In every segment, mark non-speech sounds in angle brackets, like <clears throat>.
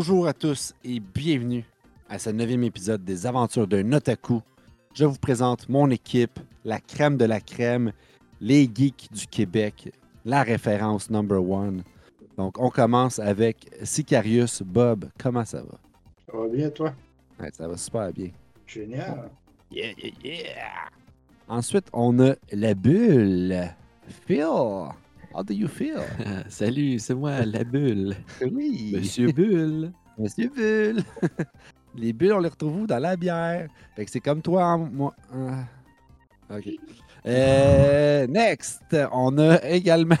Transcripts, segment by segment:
Bonjour à tous et bienvenue à ce neuvième épisode des Aventures d'un Otaku. Je vous présente mon équipe, la crème de la crème, les geeks du Québec, la référence number one. Donc, on commence avec Sicarius. Bob, comment ça va? Ça va bien, toi? Ouais, ça va super bien. Génial. Yeah, yeah, yeah! Ensuite, on a la bulle. Phil, how do you feel? <laughs> Salut, c'est moi, la bulle. Oui. Monsieur Bulle. <laughs> Monsieur Bulle. <laughs> les bulles, on les retrouve où? Dans la bière. Fait que c'est comme toi, en- moi. ah. OK. Euh, next, on a également.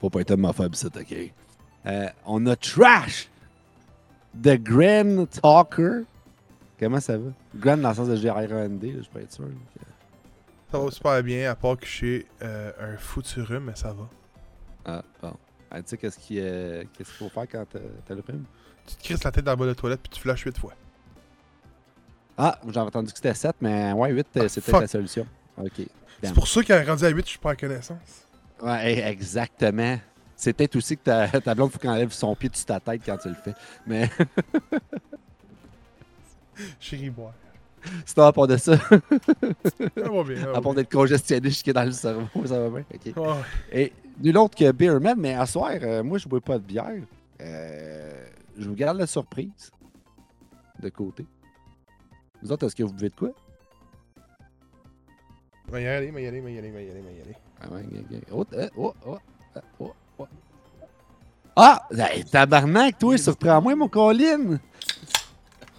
Faut pas être homophobe, OK? Euh, on a Trash, The Grand Talker. Comment ça va? Grand dans le sens de G-R-A-N-D, je peux être sûr. Ça va super bien, à part que je suis euh, un foutu rhume, mais ça va. Ah, bon. Ah, tu sais, qu'est-ce qu'il euh, qu'est-ce qu'il faut faire quand t'as le rhume? Tu te crisses la tête dans le bas de la toilette puis tu flashes 8 fois. Ah, j'avais entendu que c'était 7, mais ouais, 8, Ah, c'était la solution. OK. C'est pour ça qu'à rendu à 8, je suis pas en connaissance. Ouais, eh, exactement. C'est peut-être aussi que ta, <laughs> ta blonde, faut qu'elle enlève son pied dessus ta tête quand tu le fais. Mais <laughs> Chérie boire. <laughs> c'est à part de ça, Ça va bien. à part d'être congestionné jusqu'à dans le cerveau, <laughs> ça va bien. OK. bien. Ouais. Et nul autre que Beerman, mais à soir, euh, moi, je bois pas de bière. Euh, je vous garde la surprise de côté. Vous autres, est-ce que vous buvez de quoi? Va y aller, va y aller, va y aller, va y aller, va y aller. Ah ouais. Oh, euh, oh, oh, euh, oh, oh. Ah! Hey, tabarnak, toi, surprends-moi, mon Colin!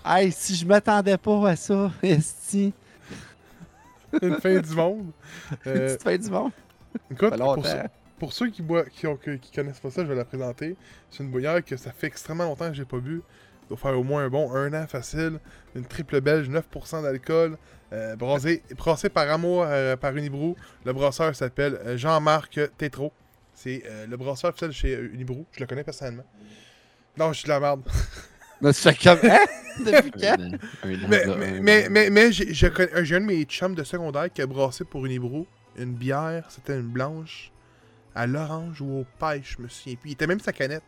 Hey, si je m'attendais pas à ça, <laughs> esti. Une fin du monde. <laughs> Euh, Petite fin du monde. écoute, pour, ceux- pour ceux qui, boivent, qui, ont- qui connaissent pas ça, je vais la présenter. C'est une bouillère que ça fait extrêmement longtemps que j'ai pas bu. Ça doit faire au moins un bon un an facile. Une triple belge, 9% d'alcool. Euh, brassée, par amour euh, par Unibrou. Le brasseur s'appelle euh, Jean-Marc Tétro. C'est euh, le brasseur officiel chez Unibrou. Je le connais personnellement. Non, je suis de la merde. <laughs> Comme. <laughs> Hein? Depuis quand? Mais, mais, mais, mais, mais j'ai je connais- un- j'ai un de mes chums de secondaire qui a brassé pour Unibrou une bière, c'était une blanche, à l'orange ou au pêche, je me souviens plus. Il était même sa canette.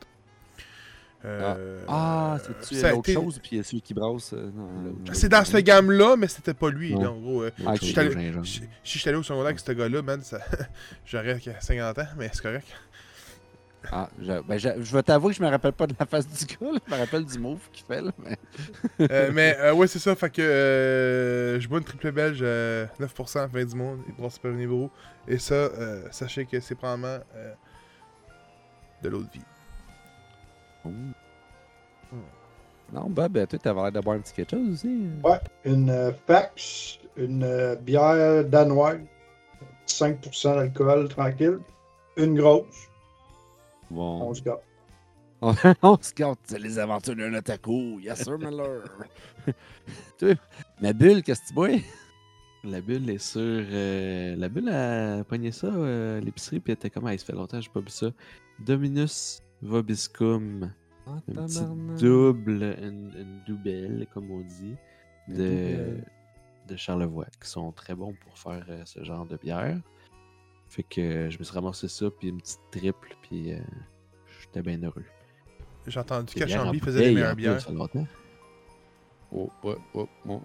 Euh, Ah, euh, c'est-tu ça a l'autre été- chose, puis celui qui brasse. euh, non. C'est dans ce gamme-là, mais c'était pas lui. Là, en gros, euh, Ah, Autre si j'étais allé au secondaire avec ce gars-là, man, ça... <laughs> j'aurais 50 ans, mais c'est correct. Ah, je, ben, je, je vais t'avouer que je me rappelle pas de la face du gars, là. je me rappelle du move qu'il fait. Là, mais... Euh, mais euh, ouais, c'est ça. Fait que euh, je bois une triple belge, euh, 9% fin du monde, et brassé par Unibrou. Et ça, euh, sachez que c'est probablement euh, de l'eau de vie. Non, Bob, toi, t'avais l'air de boire un petit quelque chose aussi. Ouais, une euh, Fax, une euh, bière danoise, 5% d'alcool, tranquille. Une grosse, Bon. on se gâte. <laughs> On se c'est les aventures d'un otaku. Yes, sir, Miller. <laughs> Ma bulle, qu'est-ce que tu bois? La bulle est sur. euh, la bulle a pogné ça euh, l'épicerie, puis elle était comme, ah, ça fait longtemps que j'ai pas bu ça. Dominus Vobiscum. Ah, Un petit double, une, une double, comme on dit, de, de Charlevoix, qui sont très bons pour faire euh, ce genre de bière. Fait que euh, je me suis ramassé ça, puis une petite triple, puis euh, j'étais bien heureux. J'ai entendu Des qu'Achambi faisait bouteille, meilleures plus, bières. ça fait longtemps. Oh, oh, oh, oh.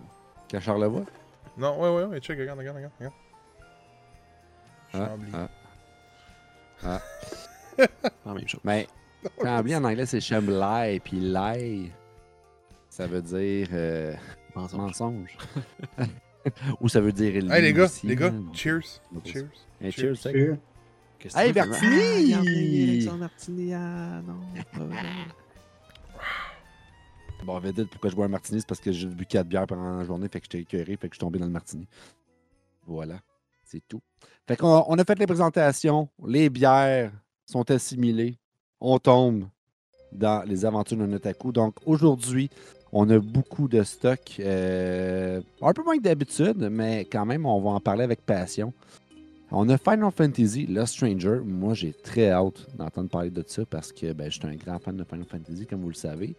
Qu'à Charlevoix? Non, ouais, ouais, ouais, check, regarde, regarde, regarde. regarde. Ah, Chambly. ah. Pas <laughs> la même chose. Mais Chambly en anglais, c'est Chambly, puis lie, ça veut dire euh, Mensonge. mensonge. <laughs> Ou ça veut dire Hey les gars, aussi, les gars, hein. cheers. Ok. Cheers. Hey, Cheers. Hey? Martini! Ah, regarde, Alexandre Martini, ah, non. Bon, on va dire pourquoi je bois un martini, c'est parce que j'ai bu 4 bières pendant la journée, fait que j'étais écœuré, fait que je suis tombé dans le martini. Voilà, c'est tout. Fait qu'on on a fait les présentations, les bières sont assimilées, on tombe dans les aventures de Notaku. Donc aujourd'hui, on a beaucoup de stock, euh, un peu moins que d'habitude, mais quand même, on va en parler avec passion. On a Final Fantasy, Lost Stranger. Moi, j'ai très hâte d'entendre parler de ça parce que ben, je suis un grand fan de Final Fantasy, comme vous le savez.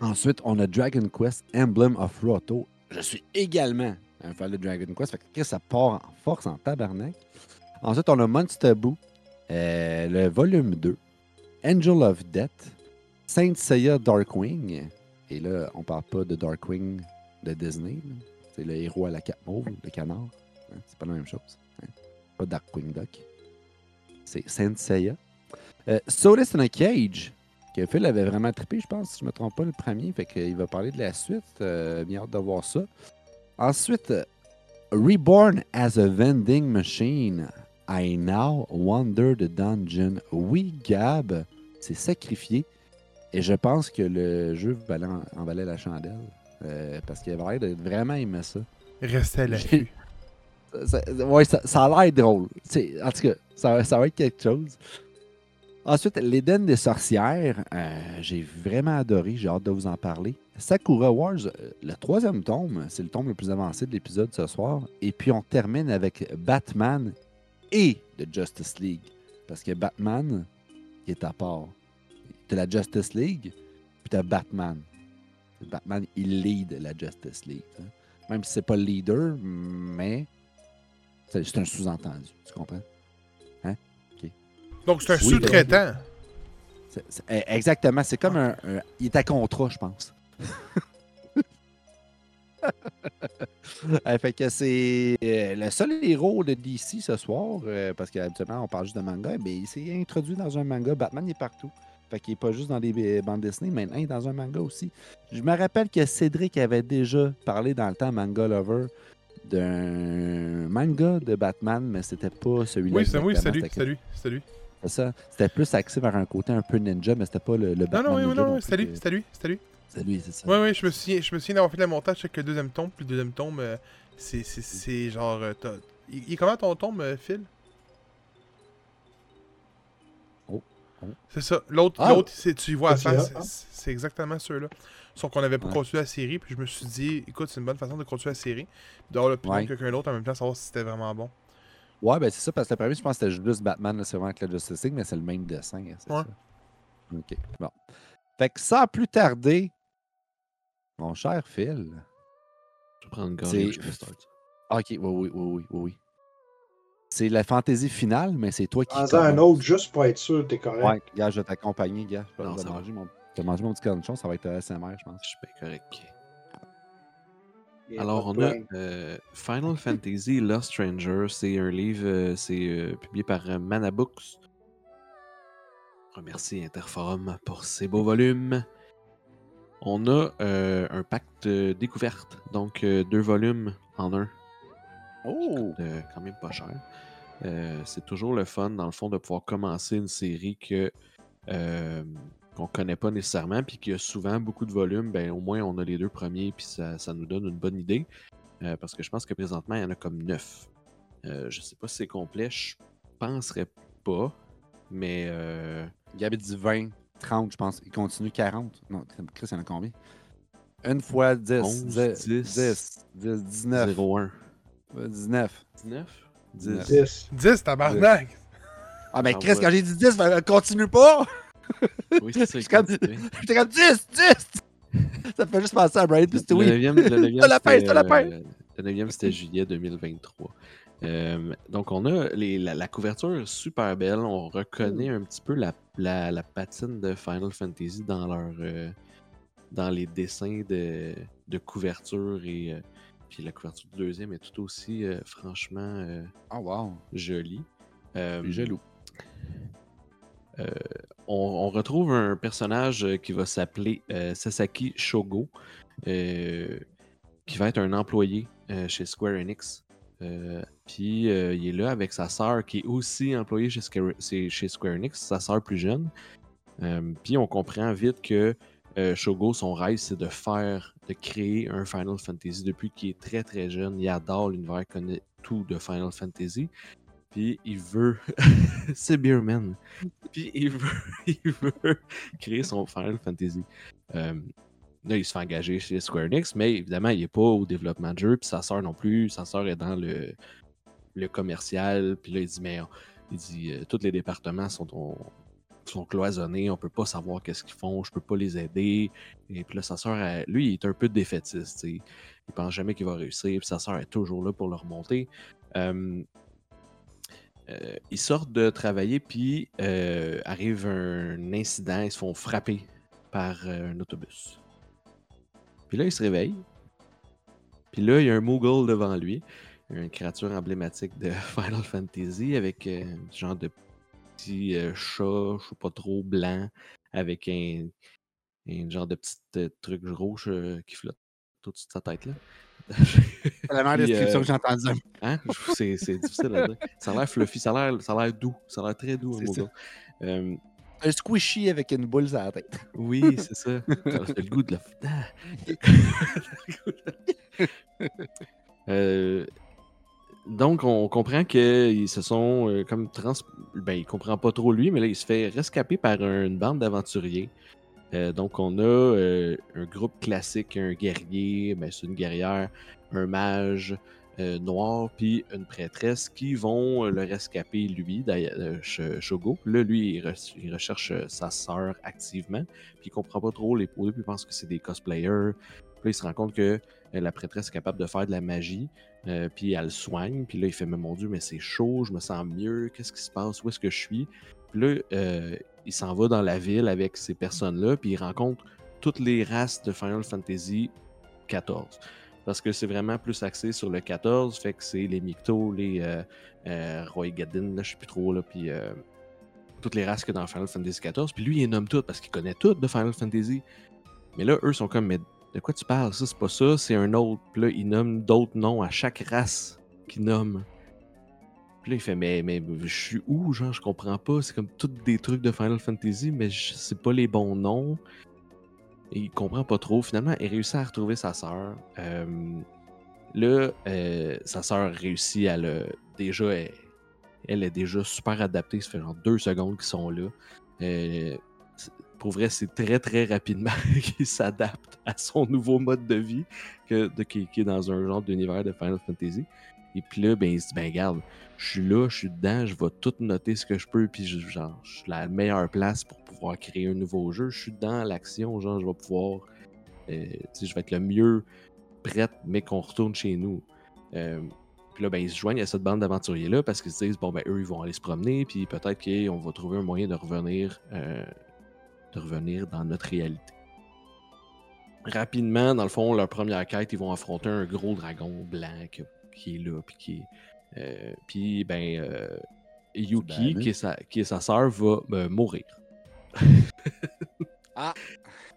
Ensuite, on a Dragon Quest Emblem of Roto. Je suis également un fan de Dragon Quest. Fait que ça part en force en tabarnak. Ensuite, on a Monster Boo, euh, le volume 2. Angel of Death, Saint Seiya Darkwing. Et là, on parle pas de Darkwing de Disney. C'est le héros à la cape mauve, le canard. Hein, C'est pas la même chose. hein. Pas Darkwing Duck. C'est Saint Seiya. Euh, in a Cage, que Phil avait vraiment trippé, je pense, si je me trompe pas, le premier. Fait qu'il va parler de la suite. Euh, bien hâte de voir ça. Ensuite, euh, Reborn as a Vending Machine. I now wonder the dungeon. Oui, Gab s'est sacrifié. Et je pense que le jeu valait en, en valait la chandelle. euh, parce qu'il avait l'air de vraiment aimer ça. Restez à <laughs> l'affût. Ça- ouais, ça, ça a l'air drôle. En tout cas, ça, ça va être quelque chose. Ensuite, l'Éden des sorcières. euh, j'ai vraiment adoré. J'ai hâte de vous en parler. Sakura Wars, euh, le troisième tome, c'est le tome le plus avancé de l'épisode ce soir. Et puis, on termine avec Batman et de Justice League. Parce que Batman, il est à part. T'as la Justice League, puis t'as Batman. Batman, il lead la Justice League. hein. Même si c'est pas le leader, mais c'est un sous-entendu. Tu comprends? Donc, c'est un Oui, sous-traitant. Eh, exactement. C'est comme un, un- Il est à contrat, je pense. <laughs> Eh, fait que c'est euh, le seul héros de DC ce soir, euh, parce qu'habituellement on parle juste de manga, mais il s'est introduit dans un manga. Batman il est partout. Fait qu'il est pas juste dans des bandes dessinées, maintenant il est dans un manga aussi. Je me rappelle que Cédric avait déjà parlé dans le temps Manga Lover d'un manga de Batman, mais c'était pas celui-là. Oui, c'est oui, exactement. salut, C'était- salut, salut. c'est ça. C'était plus axé vers un côté un peu ninja, mais c'était pas le, le Non, Batman non, oui, oui, ninja non, non oui, plus salut, que- salut, salut. C'est lui, c'est ça. Oui, oui, je me souviens, je me souviens d'avoir fait le montage avec le deuxième tome, puis le deuxième tome, euh, c'est, c'est, c'est genre. euh, Il, est comment ton tome, euh, Phil? C'est ça. L'autre, Ah! l'autre c'est, tu y vois à C'est faire, c'est, c'est exactement ceux-là. Sauf qu'on avait pas Ouais. continué la série, puis je me suis dit, écoute, c'est une bonne façon de continuer la série. D'avoir l'opinion Ouais. de quelqu'un d'autre en même temps, savoir si c'était vraiment bon. Ouais, ben c'est ça, parce que le premier, je pense que c'était juste Batman, là, c'est vraiment avec la Justice League, mais c'est le même dessin. hein, c'est Ouais. ça. OK. Bon. Fait que sans plus tarder, mon cher Phil. Je vais prendre une C'est- gorgée, je peux start. Ah, OK, oui, oui, oui, oui. C'est la fantaisie finale, mais c'est toi qui. En un autre, juste pour être sûr, t'es correct. Ouais, gars, je vais t'accompagner, gars. Je Non, vais ça va. manger mon... je vais manger mon petit cornichon, ça va être ASMR, je pense. Je suis bien correct. Alors, pas on a euh, Final <laughs> Fantasy Lost Stranger. C'est un livre, euh, c'est euh, publié par euh, Mana Books. Remercie Interforum pour ces beaux volumes. On a euh, un pacte découverte, donc euh, deux volumes en un. Oh! Euh, quand même pas cher. Euh, c'est toujours le fun, dans le fond, de pouvoir commencer une série que euh, qu'on connaît pas nécessairement, puis qui a souvent beaucoup de volumes. Ben, au moins, on a les deux premiers, puis ça, ça nous donne une bonne idée. Euh, parce que je pense que présentement, il y en a comme neuf. Je sais pas si c'est complet, je penserais pas, mais euh, Gabi dit 20, 30, je pense. Il continue 40. Non, Chris, il y en a combien? Une fois 10. 11, 10, 10, 10, 10 19. 01. Euh, 19. 19? 19. 10. 10, tabarnak! Ah, mais Ah Chris, ouais. quand j'ai dit 10, ben, continue pas! Oui, c'est ça. <laughs> J'étais comme 10, 10! Ça fait juste penser à Brian puis Le oui. 9e, le 9e, T'as la peine, c'était, t'as la peine. euh, le 9e, c'était juillet 2023. Euh, donc, on a les- la, la couverture super belle. On reconnaît un petit peu la, la- la patine de Final Fantasy dans leur euh, dans les dessins de, de couverture et euh, puis la couverture du deuxième est tout aussi euh, franchement euh, Oh, wow. jolie. Euh, jaloux. on, on retrouve un personnage qui va s'appeler Sasaki Shogo, qui va être un employé chez Square Enix. Euh, Puis euh, il est là avec sa sœur qui est aussi employée chez Square, c'est- chez Square Enix, sa sœur plus jeune. Euh, Puis on comprend vite que euh, Shogo, son rêve, c'est de faire, de créer un Final Fantasy depuis qu'il est très très jeune. Il adore l'univers, il connaît tout de Final Fantasy. Puis il veut. <laughs> c'est Beerman. Puis <laughs> il veut, créer son Final Fantasy. Euh, là, il se fait engager chez Square Enix, mais évidemment, il n'est pas au développement de jeu. Puis sa sœur non plus. Sa sœur est dans le, le commercial. Puis là, il dit, mais il dit, euh, tous les départements sont, sont cloisonnés. On peut pas savoir qu'est-ce qu'ils font. Je peux pas les aider. Et puis là, sa elle- lui, il est un peu défaitiste. tu sais. Il pense jamais qu'il va réussir. Puis sa sœur est toujours là pour le remonter. Euh, ils sortent de travailler, puis euh, arrive un incident, ils se font frapper par euh, un autobus. Puis là, ils se réveillent. Puis là, il y a un Moogle devant lui, une créature emblématique de <laughs> Final Fantasy avec un genre de petit euh, chat, je sais pas trop, blanc, avec un, un genre de petit euh, truc rouge euh, qui flotte au-dessus de sa tête. Là. <laughs> C'est la meilleure description euh, que j'ai entendue. Hein? C'est, difficile à dire. Ça a l'air fluffy, ça a l'air, ça a l'air doux, ça a l'air très doux. Euh, Un squishy avec une boule sur la tête. oui, c'est ça. Ça fait le goût de la. Ah! <laughs> <laughs> Euh, donc, on comprend qu'ils se sont euh, comme trans. Ben, il comprend pas trop lui, mais là, il se fait rescaper par une bande d'aventuriers. Euh, donc, on a euh, un groupe classique, un guerrier, ben, c'est une guerrière, un mage noir, puis une prêtresse qui vont le rescaper, lui, Shogo. Là, lui, il, re- il recherche sa sœur activement, puis il comprend pas trop les au début, il pense que c'est des cosplayers. Puis là, il se rend compte que la prêtresse est capable de faire de la magie, euh, puis elle le soigne. Puis là, il fait Mais mon Dieu, mais c'est chaud, je me sens mieux, qu'est-ce qui se passe, où est-ce que je suis? Puis là, euh, il s'en va dans la ville avec ces personnes-là, puis il rencontre toutes les races de Final Fantasy 14. Parce que c'est vraiment plus axé sur le 14, fait que c'est les Mictos, les euh, euh, Roy Gadin, je sais plus trop, là, puis toutes les races que dans Final Fantasy 14. Puis lui, il nomme toutes parce qu'il connaît toutes de Final Fantasy. Mais là, eux sont comme, mais de quoi tu parles? Ça, c'est pas ça, c'est un autre. Puis là, il nomme d'autres noms à chaque race qu'il nomme. Puis là, il fait, mais, mais je suis où? Genre, je comprends pas. C'est comme tous des trucs de Final Fantasy, mais sais pas les bons noms. Il comprend pas trop. Finalement, il réussit à retrouver sa sœur. Euh, là, euh, sa sœur réussit à le. Déjà, elle, elle est déjà super adaptée. Ça fait genre deux secondes qu'ils sont là. Euh, c'est- pour vrai, c'est très très rapidement <laughs> qu'il s'adapte à son nouveau mode de vie que, de, qui, est dans un genre d'univers de Final Fantasy. Et puis là, ben, il se dit, ben regarde, je suis là, je suis dedans, je vais tout noter ce que je peux, puis je, genre, je suis la meilleure place pour pouvoir créer un nouveau jeu. Je suis dans l'action, genre, je vais pouvoir, euh, je vais être le mieux prête, mais qu'on retourne chez nous. Euh, puis là, ben, ils se joignent à cette bande d'aventuriers-là parce qu'ils se disent, bon, ben, eux, ils vont aller se promener, puis peut-être qu'on va trouver un moyen de revenir, euh, de revenir dans notre réalité. Rapidement, dans le fond, leur première quête, ils vont affronter un gros dragon blanc qui, qui est là, puis qui est. euh, puis, ben, euh, Yuki, Ben, qui est sa, qui est sa sœur, va euh, mourir. Ah.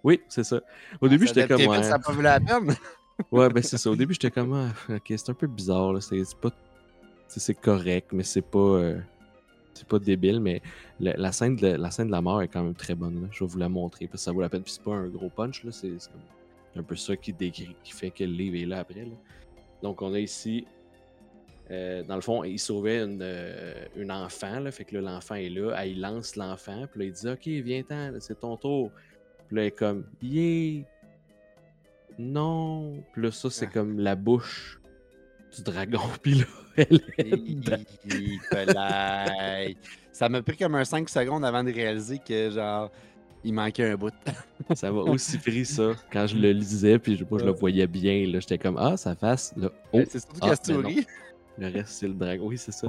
Oui, c'est ça. Au début, j'étais comme. Ouais. ça n'a pas vu la peine. <laughs> Ouais, ben c'est ça. Au début, j'étais comme, ah, ok, c'est un peu bizarre. là. C'est pas. C'est correct, mais c'est pas. euh, c'est pas débile, mais la, la scène de, la scène de la mort est quand même très bonne. là. Je vais vous la montrer parce que ça vaut la peine. Puis c'est pas un gros punch, là. C'est comme un peu ça qui décrit, qui fait que le livre est là après. là. Donc on a ici. euh, dans le fond, il sauvait une, euh, une enfant, là, fait que l'enfant est là, ah, il lance l'enfant, puis là, il dit Ok, viens-t'en, c'est ton tour. Puis là, elle est comme Yeah! Non! Puis là, ça, c'est Ah. comme la bouche du dragon, <laughs> puis là, elle est. Ça m'a pris comme un 5 secondes avant de réaliser que, genre, il manquait un bout. <laughs> Ça m'a aussi pris ça quand je le <laughs> lisais, puis je, moi, je le voyais bien. Là, j'étais comme Ah, sa face, là. Oh, c'est surtout ah. Le reste, c'est le dragon. Oui, c'est ça.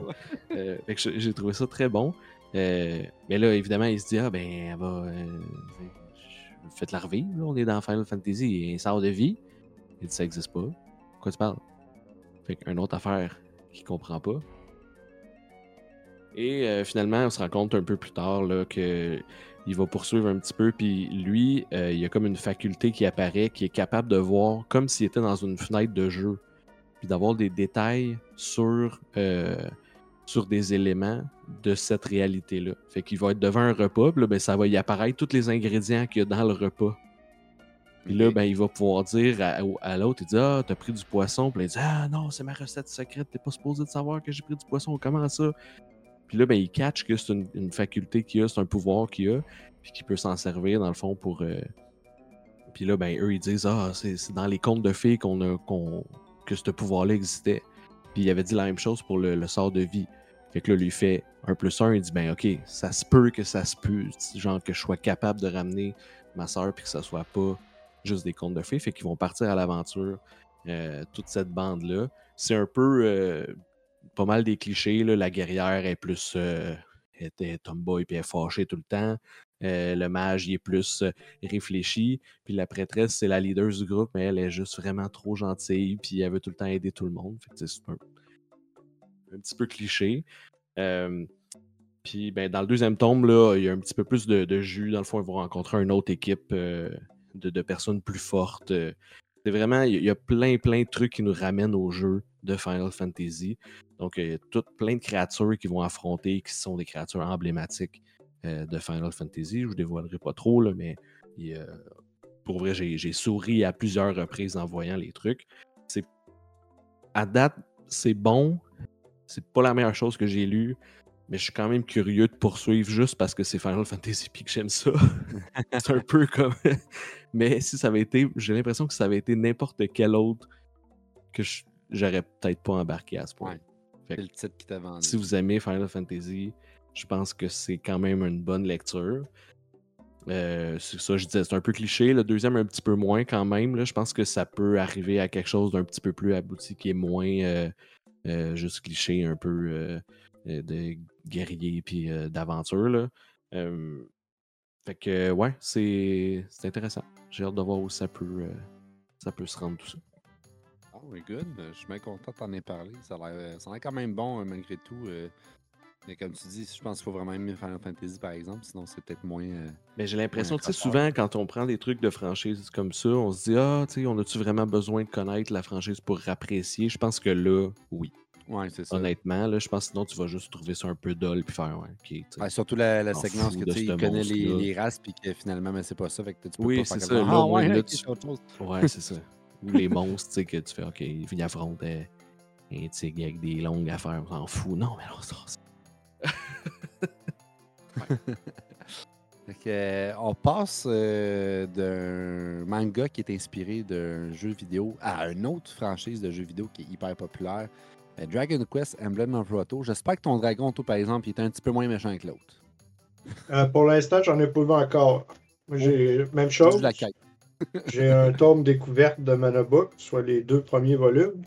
Euh, fait que j'ai- trouvé ça très bon. Euh, mais là, évidemment, il se dit Ah, ben, elle va. Euh, Faites-la revivre. là. On est dans Final Fantasy. Il y a un sort de vie. Il dit Ça existe pas. Quoi tu parles? Fait qu'une autre affaire qu'il comprend pas. Et euh, finalement, on se rend compte un peu plus tard là, que il va poursuivre un petit peu, puis lui, euh, il y a comme une faculté qui apparaît, qui est capable de voir comme s'il était dans une fenêtre de jeu, puis d'avoir des détails sur, euh, sur des éléments de cette réalité-là. Fait qu'il va être devant un repas, puis là, ben, ça va y apparaître tous les ingrédients qu'il y a dans le repas. Puis là, ben, il va pouvoir dire à, au- à l'autre, il dit Ah, t'as pris du poisson. Puis là, il dit Ah non, c'est ma recette secrète, t'es pas supposé de savoir que j'ai pris du poisson, comment ça? Puis là, ben, il catch que c'est une, une faculté qu'il a, c'est un pouvoir qu'il a, puis qu'il peut s'en servir dans le fond pour. euh, Puis là, ben, eux, ils disent Ah, c'est dans les contes de fées qu'on a, qu'on- que ce pouvoir-là existait. Puis il avait dit la même chose pour le, le sort de vie. Fait que là, lui fait un plus un, il dit Ben, ok, ça se peut que ça se peut, genre que je sois capable de ramener ma soeur, puis que ça soit pas juste des contes de fées. Fait qu'ils vont partir à l'aventure, euh, toute cette bande-là. C'est un peu. euh, pas mal des clichés. La guerrière est plus euh, était tomboy puis elle est fâchée tout le temps. Euh, le mage, il est plus euh, réfléchi. Puis la prêtresse, c'est la leader du groupe, mais elle est juste vraiment trop gentille. Puis elle veut tout le temps aider tout le monde. C'est un, un petit peu cliché. Euh, puis ben, dans le deuxième tome, là, il y a un petit peu plus de, de jus. Dans le fond, ils vont rencontrer une autre équipe euh, de, personnes plus fortes. Euh, C'est vraiment, il y a- plein, plein de trucs qui nous ramènent au jeu de Final Fantasy. Donc, il y a tout plein de créatures qui vont affronter, qui sont des créatures emblématiques euh, de Final Fantasy. Je vous dévoilerai pas trop, là, mais pour vrai, j'ai souri à plusieurs reprises en voyant les trucs. À date, c'est bon. C'est pas la meilleure chose que j'ai lue, mais je suis quand même curieux de poursuivre juste parce que c'est Final Fantasy puis que j'aime ça. <laughs> c'est un peu comme. Mais <laughs> si ça avait été, j'ai l'impression que ça avait été n'importe quel autre que j'aurais peut-être pas embarqué à ce point. Ouais. C'est le titre qui t'a vendu. Si vous aimez Final Fantasy, je pense que c'est quand même une bonne lecture. Euh, c'est ça, je disais, c'est un peu cliché. Le deuxième, un petit peu moins quand même. Là. Je pense que ça peut arriver à quelque chose d'un petit peu plus abouti qui est moins euh, euh, juste cliché, un peu de guerrier puis d'aventure. fait que, ouais, c'est intéressant. J'ai hâte de voir où ça peut, euh, ça peut se rendre tout ça. Oh, oui, good. Je suis bien content de t'en aies parlé. Ça a l'air ça a l'air quand même bon, euh, malgré tout. euh. Mais comme tu dis, je pense qu'il faut vraiment aimer Final Fantasy, par exemple. Sinon, c'est peut-être moins. euh, Mais j'ai l'impression, tu sais, souvent, quand on prend des trucs de franchise comme ça, on se dit, ah, tu sais, on a-tu vraiment besoin de connaître la franchise pour apprécier? Je pense que là, oui. Ouais, c'est ça. Honnêtement, là, je pense que sinon, tu vas juste trouver ça un peu dull puis faire, ouais, ok. tu sais. Ouais, surtout la, séquence que tu sais, ce il connaît les, races, puis que finalement, mais c'est pas ça. Fait que tu peux Oui, pas faire c'est comme ça. Ah, ouais, là, ok, tu- c'est autre chose. <laughs> Ouais, c'est ça. Ou les monstres, tu sais, que tu fais, ok, il affronte euh, un tigre avec des longues affaires, on s'en fout. Non, mais là, ça, ça- <laughs> Fait que, euh, on passe euh, d'un manga qui est inspiré d'un jeu vidéo à une autre franchise de jeux vidéo qui est hyper populaire. Euh, Dragon Quest Emblem of Roto. J'espère que ton dragon, toi, par exemple, il est un petit peu moins méchant que l'autre. Euh, pour l'instant, j'en ai pas vu encore. J'ai même Juste chose. <laughs> J'ai un tome découverte de Manabook, soit les deux premiers volumes.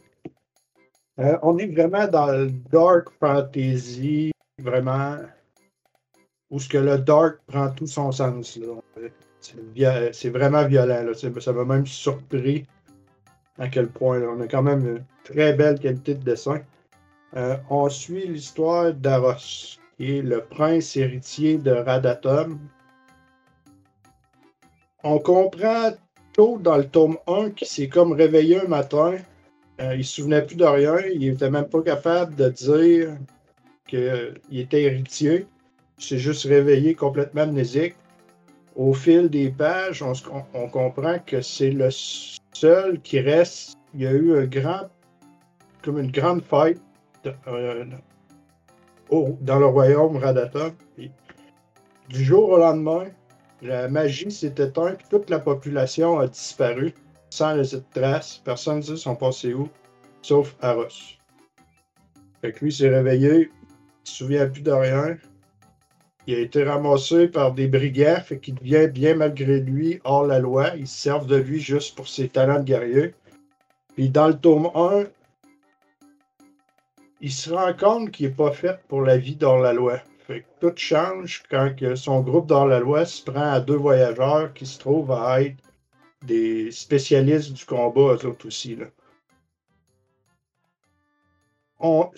Euh, on est vraiment dans le dark fantasy, vraiment, où ce que le dark prend tout son sens. C'est vraiment violent. là. Ça m'a même surpris à quel point. là. On a quand même une très belle qualité de dessin. Euh, on suit l'histoire d'Aros, qui est le prince héritier de Radatom. On comprend tôt dans le tome 1 qu'il s'est comme réveillé un matin. Euh, il se souvenait plus de rien. Il était même pas capable de dire qu'il était héritier. Il s'est juste réveillé complètement amnésique. Au fil des pages, on comprend que c'est le seul qui reste. Il y a eu un grand, comme une grande fête euh, dans le royaume Radatom. Du jour au lendemain, la magie s'est éteinte, toute la population a disparu, sans laisser de traces. Personne ne sait sont où, sauf Aros. Fait lui s'est réveillé, il se souvient plus de rien. Il a été ramassé par des brigands, fait qu'il devient bien malgré lui hors la loi. Ils se servent de lui juste pour ses talents de guerrier. Puis dans le tome 1, il se rend compte qu'il n'est pas fait pour la vie dans la loi. Fait que tout change quand son groupe dans la loi se prend à deux voyageurs qui se trouvent à être des spécialistes du combat, eux autres aussi. Là. On...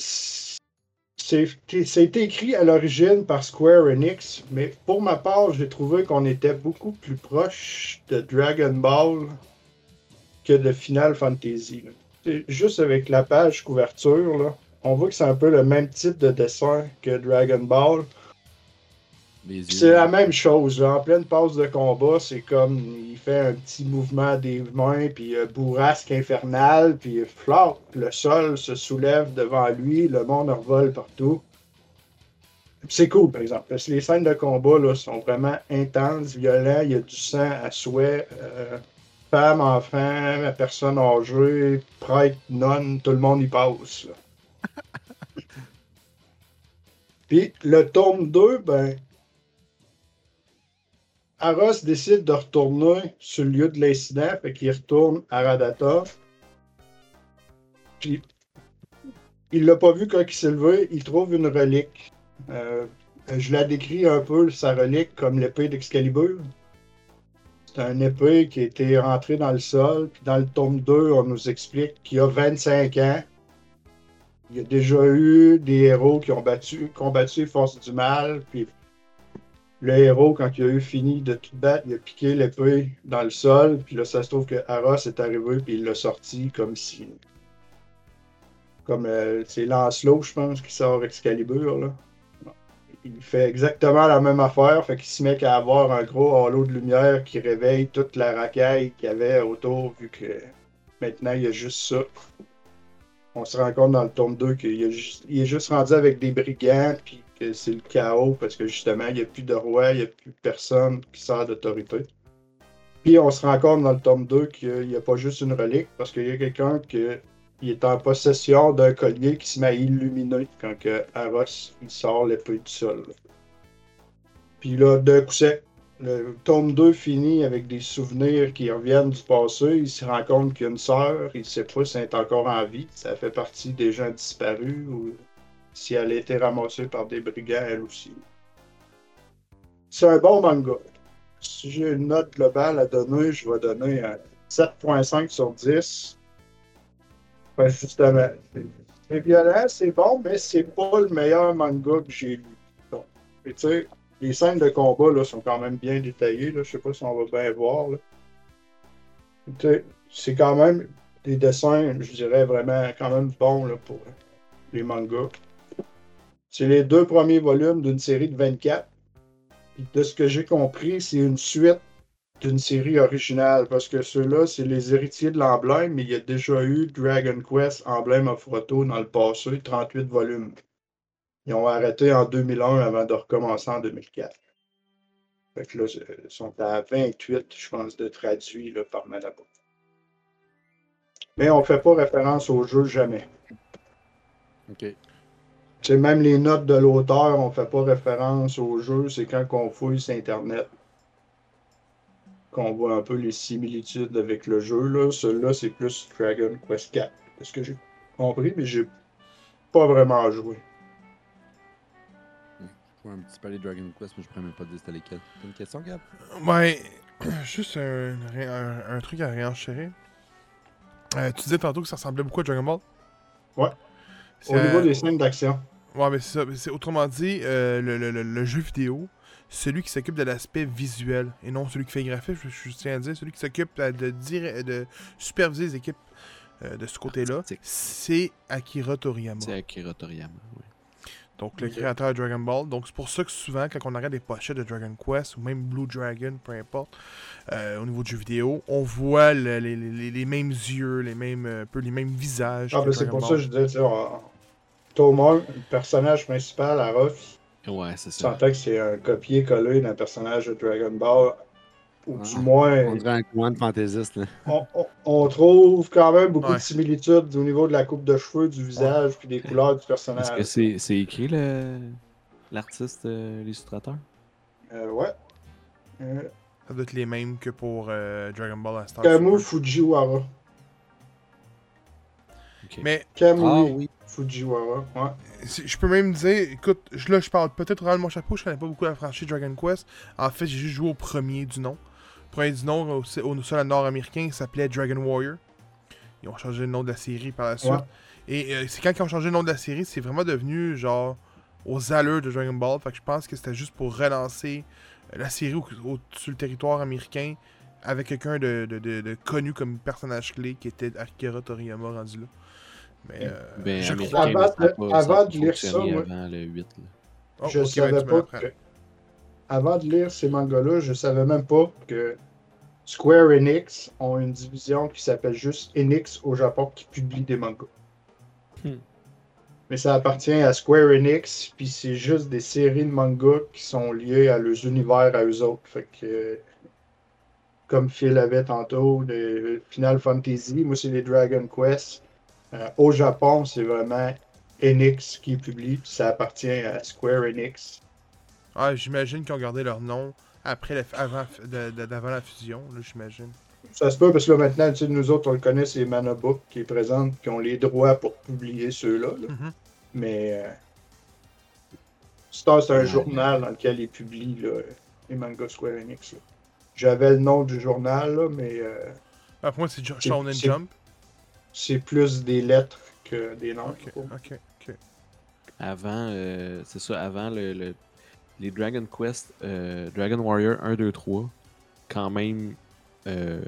C'est écrit à l'origine par Square Enix, mais pour ma part, j'ai trouvé qu'on était beaucoup plus proche de Dragon Ball que de Final Fantasy. Juste avec la page couverture, on voit que c'est un peu le même type de dessin que Dragon Ball. C'est la même chose. là. En pleine pause de combat, c'est comme il fait un petit mouvement des mains, puis euh, bourrasque infernale, puis flop, le sol se soulève devant lui, le monde revole partout. C'est cool, par exemple. Parce que les scènes de combat là, sont vraiment intenses, violents, il y a du sang à souhait. euh, femmes, enfants, personnes âgées, prêtres, nonnes, tout le monde y passe. <laughs> Puis le tome 2, ben, Aros décide de retourner sur le lieu de l'incident, fait qu'il retourne à Radata. Puis il l'a pas vu quand il s'est levé. Il trouve une relique. Euh, je la décris un peu, sa relique, comme l'épée d'Excalibur. C'est un épée qui a été rentrée dans le sol. Puis dans le tome 2, on nous explique qu'il y a 25 ans, il y a déjà eu des héros qui ont battu, combattu les forces du mal. Puis le héros, quand il a eu fini de tout battre, il a piqué l'épée dans le sol. Puis là, ça se trouve que Aros est arrivé, puis il l'a sorti comme si. Comme euh, c'est Lancelot, je pense, qui sort Excalibur. Là. Il fait exactement la même affaire, fait qu'il se met qu'à avoir un gros halo de lumière qui réveille toute la racaille qu'il y avait autour, vu que maintenant il y a juste ça. On se rend compte dans le tome 2 qu'il est juste rendu avec des brigands, puis c'est le chaos parce que justement, il n'y a plus de roi, il n'y a plus personne qui sert d'autorité. Puis on se rend compte dans le tome 2 qu'il n'y a pas juste une relique, parce qu'il y a quelqu'un qui est en possession d'un collier qui se met à illuminer quand que Aros il sort l'épée du sol. Puis là, d'un coup le tome 2 finit avec des souvenirs qui reviennent du passé. Il se rend compte qu'il y a une sœur, il ne sait pas si elle est encore en vie. Ça fait partie des gens disparus ou si elle a été ramassée par des brigands, elle aussi. C'est un bon manga. Si j'ai une note globale à donner, je vais donner un 7.5 sur 10. Ben, justement, c'est violent, c'est bon, mais c'est pas le meilleur manga que j'ai lu. Tu sais, les scènes de combat là, sont quand même bien détaillées. Là. Je sais pas si on va bien voir. C'est quand même des dessins, je dirais, vraiment quand même bons pour les mangas. C'est les deux premiers volumes d'une série de 24. de ce que j'ai compris, c'est une suite d'une série originale, parce que ceux-là, c'est les héritiers de l'emblème, mais il y a déjà eu Dragon Quest Emblem of Roto dans le passé, 38 volumes. Ils ont arrêté en 2001 avant de recommencer en 2004. Fait que là, ils sont à 28, je pense, de traduits par Malabo. Mais on ne fait pas référence au jeu jamais. OK. C'est même les notes de l'auteur, on ne fait pas référence au jeu, c'est quand on fouille sur Internet qu'on voit un peu les similitudes avec le jeu. Là. Celui-là, c'est plus Dragon Quest 4. C'est ce que j'ai compris, mais j'ai pas vraiment joué. Je un petit peu les Dragon Quest, mais je pourrais même pas dire c'était lesquels. T'as une question, Gab? Ouais, <coughs> juste un, un, truc à réenchérir. Euh, tu disais tantôt que ça ressemblait beaucoup à Dragon Ball? Ouais. Au niveau des scènes d'action. Ouais, mais c'est ça. Autrement dit, euh, le, le, le, jeu vidéo, celui qui s'occupe de l'aspect visuel et non celui qui fait graphique, je, tiens à dire, celui qui s'occupe de, de, superviser les équipes euh, de ce côté-là, c'est Akira Toriyama. C'est Akira Toriyama, oui. Donc, le créateur de Dragon Ball. Donc, c'est pour ça que souvent, quand on regarde des pochettes de Dragon Quest ou même Blue Dragon, peu importe, euh, au niveau du jeu vidéo, on voit les, les, les, mêmes yeux, les mêmes, un peu les mêmes visages. Ah, ben c'est pour ça que je disais, Thomas, le personnage principal, Arof, ouais, c'est ça. que c'est un copier-coller d'un personnage de Dragon Ball ou du moins. On dirait un coin de fantaisiste. On, trouve quand même beaucoup de similitudes au niveau de la coupe de cheveux, du visage, puis des couleurs du personnage. Est-ce que c'est écrit l'artiste, euh, l'illustrateur? Euh, Ouais. Euh... Ça doit être les mêmes que pour euh, Dragon Ball Star. Kamu Fujiwara. Mais. Kamu ah, oui. Fujiwara, ouais. Je peux même dire, écoute, là je parle peut-être dans mon chapeau, je connais pas beaucoup la franchise Dragon Quest. En fait, j'ai juste joué au premier du nom premier du nom au, sol nord-américain, il s'appelait Dragon Warrior. Ils ont changé le nom de la série par la suite. Et euh, c'est quand ils ont changé le nom de la série, c'est vraiment devenu genre aux allures de Dragon Ball. Fait que je pense que c'était juste pour relancer euh, la série sur le territoire américain avec quelqu'un de, connu comme personnage clé qui était Akira Toriyama rendu là. Mais euh, ben, je crois avant, de lire ça, moi, oh, je savais pas que avant de lire ces mangas-là, je savais même pas que Square Enix ont une division qui s'appelle juste Enix au Japon qui publie des mangas. Hmm. Mais ça appartient à Square Enix, puis c'est juste des séries de mangas qui sont liées à leurs univers à eux autres. Fait que, comme Phil avait tantôt, les Final Fantasy, moi c'est les Dragon Quest. Euh, au Japon, c'est vraiment Enix qui publie, puis ça appartient à Square Enix. Ah, j'imagine qu'ils ont gardé leur nom après la, avant, d'avant la fusion, là, j'imagine. Ça se peut parce que là, maintenant, tu sais, nous autres, on le connaît, c'est Manabook qui est présente, qui ont les droits pour publier ceux-là. là. Mhm. Mais euh, Star, c'est un Ouais. journal dans lequel ils publient là, les mangas Square Enix. J'avais le nom du journal, là, mais euh, Ah, pour moi, c'est Shonen Jump. C'est plus des lettres que des noms. Ok, ok, ok. Avant, euh, c'est ça, avant le, le- les Dragon Quest, euh, Dragon Warrior 1, 2, 3, quand même euh,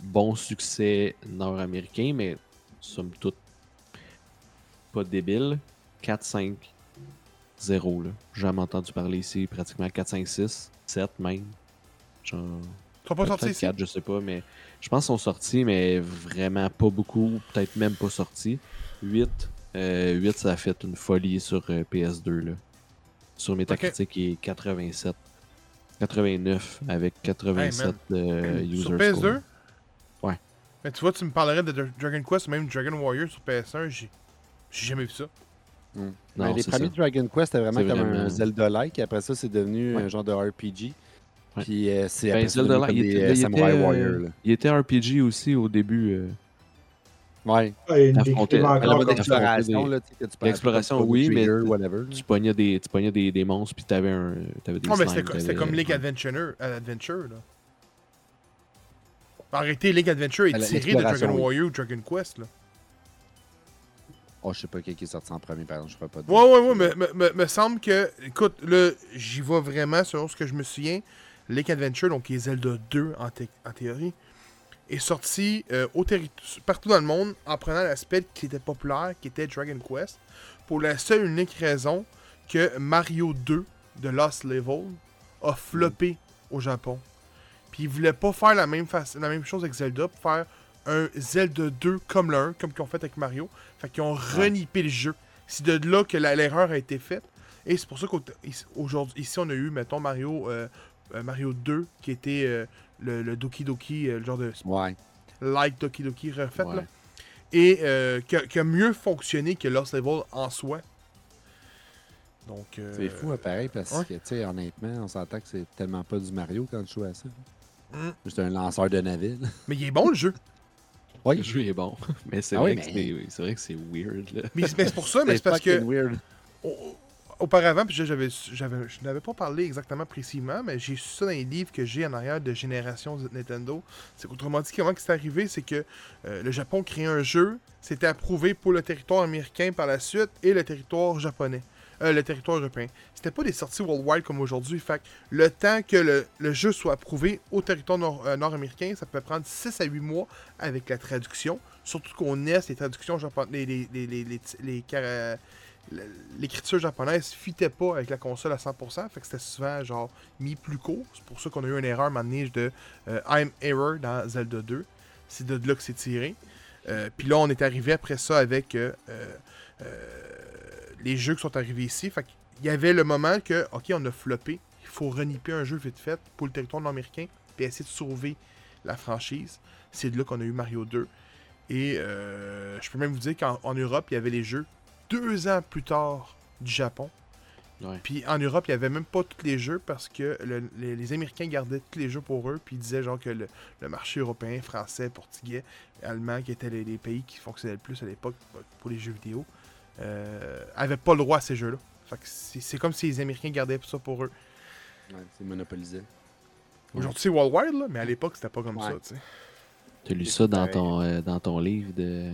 bon succès nord-américain, mais somme toute pas débile. 4, 5, 0. Là. Jamais entendu parler ici, pratiquement 4, 5, 6, 7 même. Genre, Ils sont pas sortis peut-être ici? 4, je sais pas, mais je pense qu'ils sont sortis, mais vraiment pas beaucoup, peut-être même pas sortis. 8, euh, 8 ça a fait une folie sur euh, PS2 là. Sur Metacritic il est 87. 89 avec 87 de user Sur PS2? score. Ouais. Mais tu vois, tu me parlerais de Dra- Dragon Quest ou même Dragon Warrior sur PS1, j'ai jamais vu ça. Non, Mais les premiers ça. Dragon Quest, c'était vraiment comme vraiment- un Zelda-like. Après ça, c'est devenu Ouais. un genre de RPG. Ouais. Puis euh, c'est Ben, Zelda devenu Light, comme il des était- euh, il Samurai était, Warrior. euh, là. Il était RPG aussi au début. euh, Ouais. Ouais, des- tu peux L'exploration, appuyer oui, mais whatever. tu pognais des, tu pognais des, des monstres, puis t'avais un, t'avais des Non, mais c'était comme Link Adventure, euh, Adventure là. Arrêtez, Link Adventure est Ah, tiré de Dragon oui. Warrior ou Dragon Quest là. Oh, je sais pas qui qui est sorti en premier, par exemple, je pourrais pas dire. Ouais, ouais, ouais, mais me, me, me semble que, écoute, là, j'y vais vraiment selon ce que je me souviens. Link Adventure, donc qui est Zelda 2 en, thé- en théorie, est sorti euh, au partout dans le monde en prenant l'aspect qui était populaire, qui était Dragon Quest, pour la seule et unique raison que Mario 2 de Lost Level a floppé au Japon. Puis ils voulaient pas faire la même, la même chose avec Zelda, pour faire un Zelda 2 comme le 1, comme qu'ils ont fait avec Mario. Fait qu'ils ont renippé le jeu. C'est de là que l'erreur a été faite. Et c'est pour ça qu'aujourd'hui, ici, on a eu, mettons, Mario, euh, Mario 2, qui était euh, le, le Doki Doki, euh, le genre de Ouais. like Doki Doki refait, Ouais. là. Et euh, qui, a, qui a mieux fonctionné que Lost Level en soi. Donc, euh, C'est fou, hein, pareil, parce ouais. que, tu sais, honnêtement, on s'entend que c'est tellement pas du Mario quand tu joues à ça. Mm. Juste un lanceur de navire. <laughs> Mais il est bon le jeu. Oui, Le jeu est bon, <laughs> mais c'est Ah vrai, oui, que mais- c'est- c'est vrai que c'est weird. Là. Mais, mais c'est pour ça, mais <laughs> c'est parce que. weird. Auparavant, puis j'avais, j'avais, je n'avais pas parlé exactement précisément, mais j'ai su ça dans les livres que j'ai en arrière de Génération Z- Nintendo. C'est qu'autrement dit, comment c'est arrivé, c'est que euh, le Japon créait un jeu, c'était approuvé pour le territoire américain par la suite et le territoire japonais, euh, le territoire européen. C'était pas des sorties worldwide comme aujourd'hui, fait le temps que le, jeu soit approuvé au territoire nord- euh, nord-américain, ça peut prendre 6 à 8 mois avec la traduction. Surtout qu'on est les traductions japonaises, les, les, l'écriture japonaise fitait pas avec la console à 100%, fait que c'était souvent genre mis plus court. C'est pour ça qu'on a eu une erreur un de euh, I'm Error dans Zelda 2. C'est de là que c'est tiré. Euh, Puis là, on est arrivé après ça avec euh, les jeux qui sont arrivés ici. Fait qu'il y avait le moment que, ok, on a floppé. Il faut renipper un jeu vite fait pour le territoire nord-américain puis essayer de sauver la franchise. C'est de là qu'on a eu Mario 2. Et je peux même vous dire qu'en en Europe, il y avait les jeux deux ans plus tard du Japon. Ouais. Puis en Europe, il n'y avait même pas tous les jeux parce que le- les, les Américains gardaient tous les jeux pour eux. Puis ils disaient genre que le, le marché européen, français, portugais, allemand, qui étaient les, les pays qui fonctionnaient le plus à l'époque pour les jeux vidéo, euh, avaient pas le droit à ces jeux-là. Fait que c'est comme si les Américains gardaient ça pour eux. Ouais, c'est monopolisé. Aujourd'hui, c'est Worldwide, là, mais à l'époque, c'était pas comme Ouais. ça, tu sais. T'as lu ça dans ton, euh, dans ton livre de.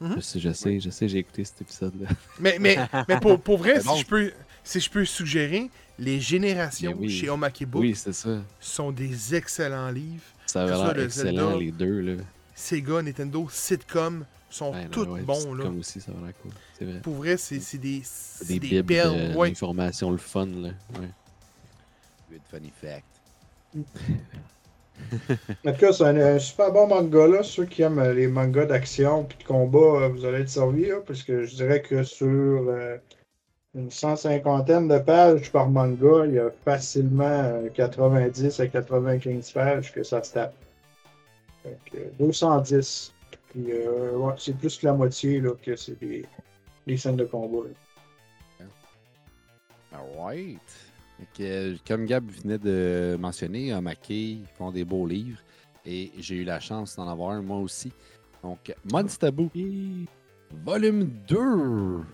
Mhm. Je sais, je sais, je sais, j'ai écouté cet épisode-là. <laughs> Mais, mais, mais pour, pour vrai, C'est si, bon. je peux, si je peux suggérer, les générations oui. chez Omake Book Oui, c'est ça. sont des excellents livres. Ça ça, l'air le excellent, Zelda. les deux. Là. Sega, Nintendo, Sitcom sont Ouais, tous ouais, bons. Là. Comme aussi, ça avait l'air cool. C'est vrai. Pour vrai, c'est des, Des, des, bibles perles. ouais. le fun. Là. Ouais. Good funny fact. <laughs> <laughs> En tout cas, c'est un, super bon manga là. Ceux qui aiment euh, les mangas d'action et de combat, euh, vous allez être servis parce que je dirais que sur euh, une cent cinquantaine de pages par manga, il y a facilement euh, 90 à 95 pages que ça se tape. Fait que, euh, 210. Puis, c'est plus que la moitié là, que c'est des, des scènes de combat. là. Alright. Que, euh, comme Gab venait de mentionner, Omake, ils font des beaux livres. Et j'ai eu la chance d'en avoir un moi aussi. Donc, Monstabu, volume 2.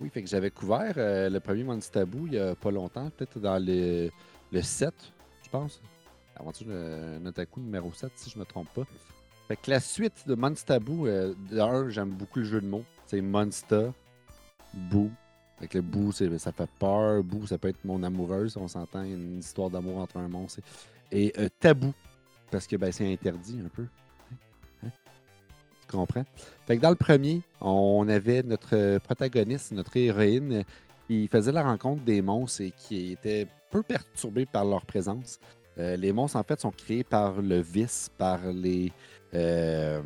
Oui, fait que j'avais couvert euh, le premier Monstabu il y a pas longtemps, peut-être dans le, le 7, je pense. Aventure de Notaku numéro 7, si je me trompe pas. Fait que la suite de Monstabu, euh, d'ailleurs, j'aime beaucoup le jeu de mots. C'est Monster, Boo. Fait que le c'est- ça fait peur. Boo, ça peut être mon amoureuse, on s'entend. Une histoire d'amour entre un monstre. Et euh, Tabou, parce que ben, c'est interdit un peu. Hein? Tu comprends? Fait que dans le premier, on avait notre protagoniste, notre héroïne, qui faisait la rencontre des monstres et qui était peu perturbé par leur présence. Euh, les monstres, en fait, sont créés par le vice, par les, euh,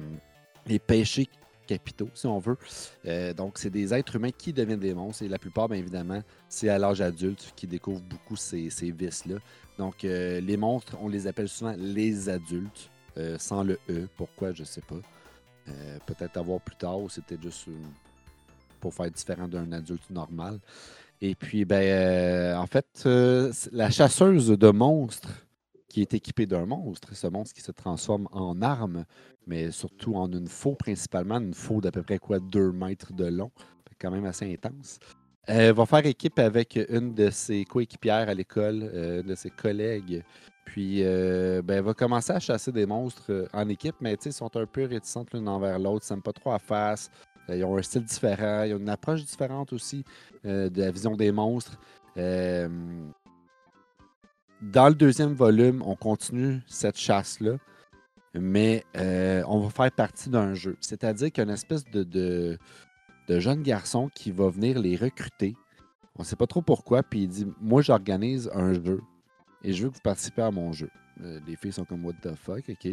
les péchés capitaux, si on veut. Euh, donc, c'est des êtres humains qui deviennent des monstres. Et la plupart, bien évidemment, c'est à l'âge adulte qu'ils découvrent beaucoup ces, ces vices-là. Donc, euh, les monstres, on les appelle souvent les adultes, euh, sans le E. Pourquoi, je sais pas. Peut-être avoir plus tard, ou c'était juste pour faire différent d'un adulte normal. Et puis, ben, en fait, la chasseuse de monstres qui est équipée d'un monstre, ce monstre qui se transforme en arme, mais surtout en une faux principalement, une faux d'à peu près quoi 2 mètres de long, quand même assez intense. Elle va faire équipe avec une de ses coéquipières à l'école, euh, une de ses collègues. Puis, euh, ben, elle va commencer à chasser des monstres euh, en équipe, mais ils sont un peu réticentes l'une envers l'autre, ils s'aiment pas trop à face. Euh, ils ont un style différent, ils ont une approche différente aussi euh, de la vision des monstres. Euh, dans le deuxième volume, on continue cette chasse-là, mais euh, on va faire partie d'un jeu. C'est-à-dire qu'il y a une espèce de, jeune garçon qui va venir les recruter. On ne sait pas trop pourquoi, puis il dit Moi, j'organise un jeu et je veux que vous participez à mon jeu. Euh, les filles sont comme What the fuck, OK.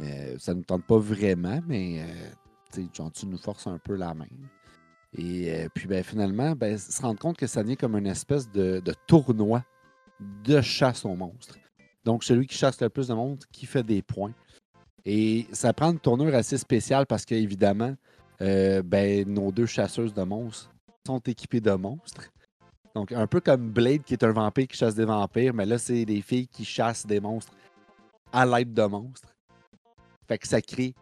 Euh, ça ne me tente pas vraiment, mais tu nous forces un peu la main. Et puis ben, finalement, ben, se rendre compte que ça devient comme une espèce de tournoi de chasse aux monstres. Donc, celui qui chasse le plus de monstres, qui fait des points. Et ça prend une tournure assez spéciale parce qu'évidemment, euh, ben, nos deux chasseuses de monstres sont équipées de monstres. Donc, un peu comme Blade, qui est un vampire qui chasse des vampires, mais là, c'est des filles qui chassent des monstres à l'aide de monstres. Fait que ça crée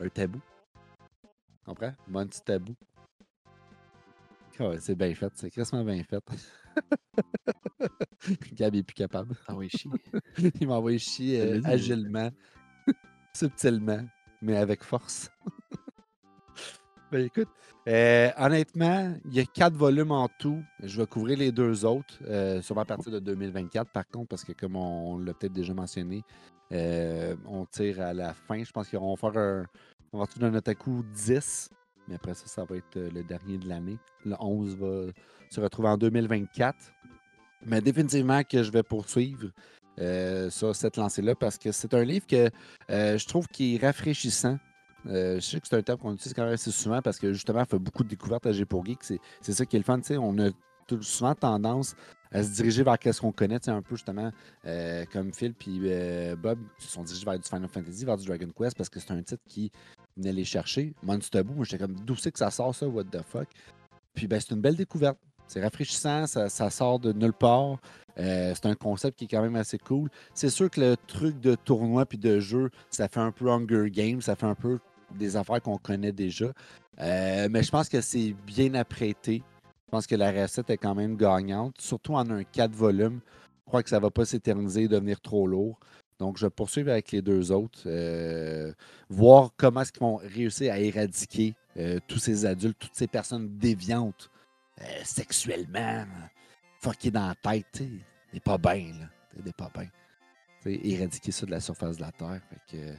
un tabou. Comprends? Mon petit tabou. Ah c'est bien fait, c'est quasiment bien fait. <laughs> <laughs> Gab est plus capable. Ah oui, chi. <laughs> Il m'a envoyé chier euh, agilement, <laughs> subtilement, mais avec force. ben écoute, euh, honnêtement, il y a quatre volumes en tout. Je vais couvrir les deux autres, euh, sûrement à partir de 2024 par contre, parce que comme on, on l'a peut-être déjà mentionné, on tire à la fin. Je pense qu'on va faire un. On va faire un Otaku 10, mais après ça, ça va être le dernier de l'année. Le 11 va se retrouver en 2024. Mais définitivement que je vais poursuivre euh, sur cette lancée-là parce que c'est un livre que euh, je trouve qui est rafraîchissant. Euh, je sais que c'est un terme qu'on utilise quand même assez souvent parce que justement, on fait beaucoup de découvertes à G pour Geek. C'est ça qui est le fun. On a souvent tendance à se diriger vers ce qu'on connaît, un peu justement euh, comme Phil puis euh, Bob se sont dirigés vers du Final Fantasy, vers du Dragon Quest parce que c'est un titre qui venait les chercher. Monster Boo, moi j'étais comme d'où c'est que ça sort ça, what the fuck? Puis ben, c'est une belle découverte. C'est rafraîchissant, ça, sort de nulle part. Euh, c'est un concept qui est quand même assez cool. C'est sûr que le truc de tournoi puis de jeu, ça fait un peu Hunger Games, ça fait un peu des affaires qu'on connaît déjà. Euh, mais je pense que c'est bien apprêté. Je pense que la recette est quand même gagnante, surtout en un 4 volumes. Je crois que ça ne va pas s'éterniser et devenir trop lourd. Donc, je vais poursuivre avec les deux autres, euh, voir comment est-ce qu'ils vont réussir à éradiquer tous ces adultes, toutes ces personnes déviantes euh, sexuellement, fucké dans la tête, tu sais. n'est pas bien, là. N'est pas bien. Éradiquer ça de la surface de la Terre. Fait que, euh,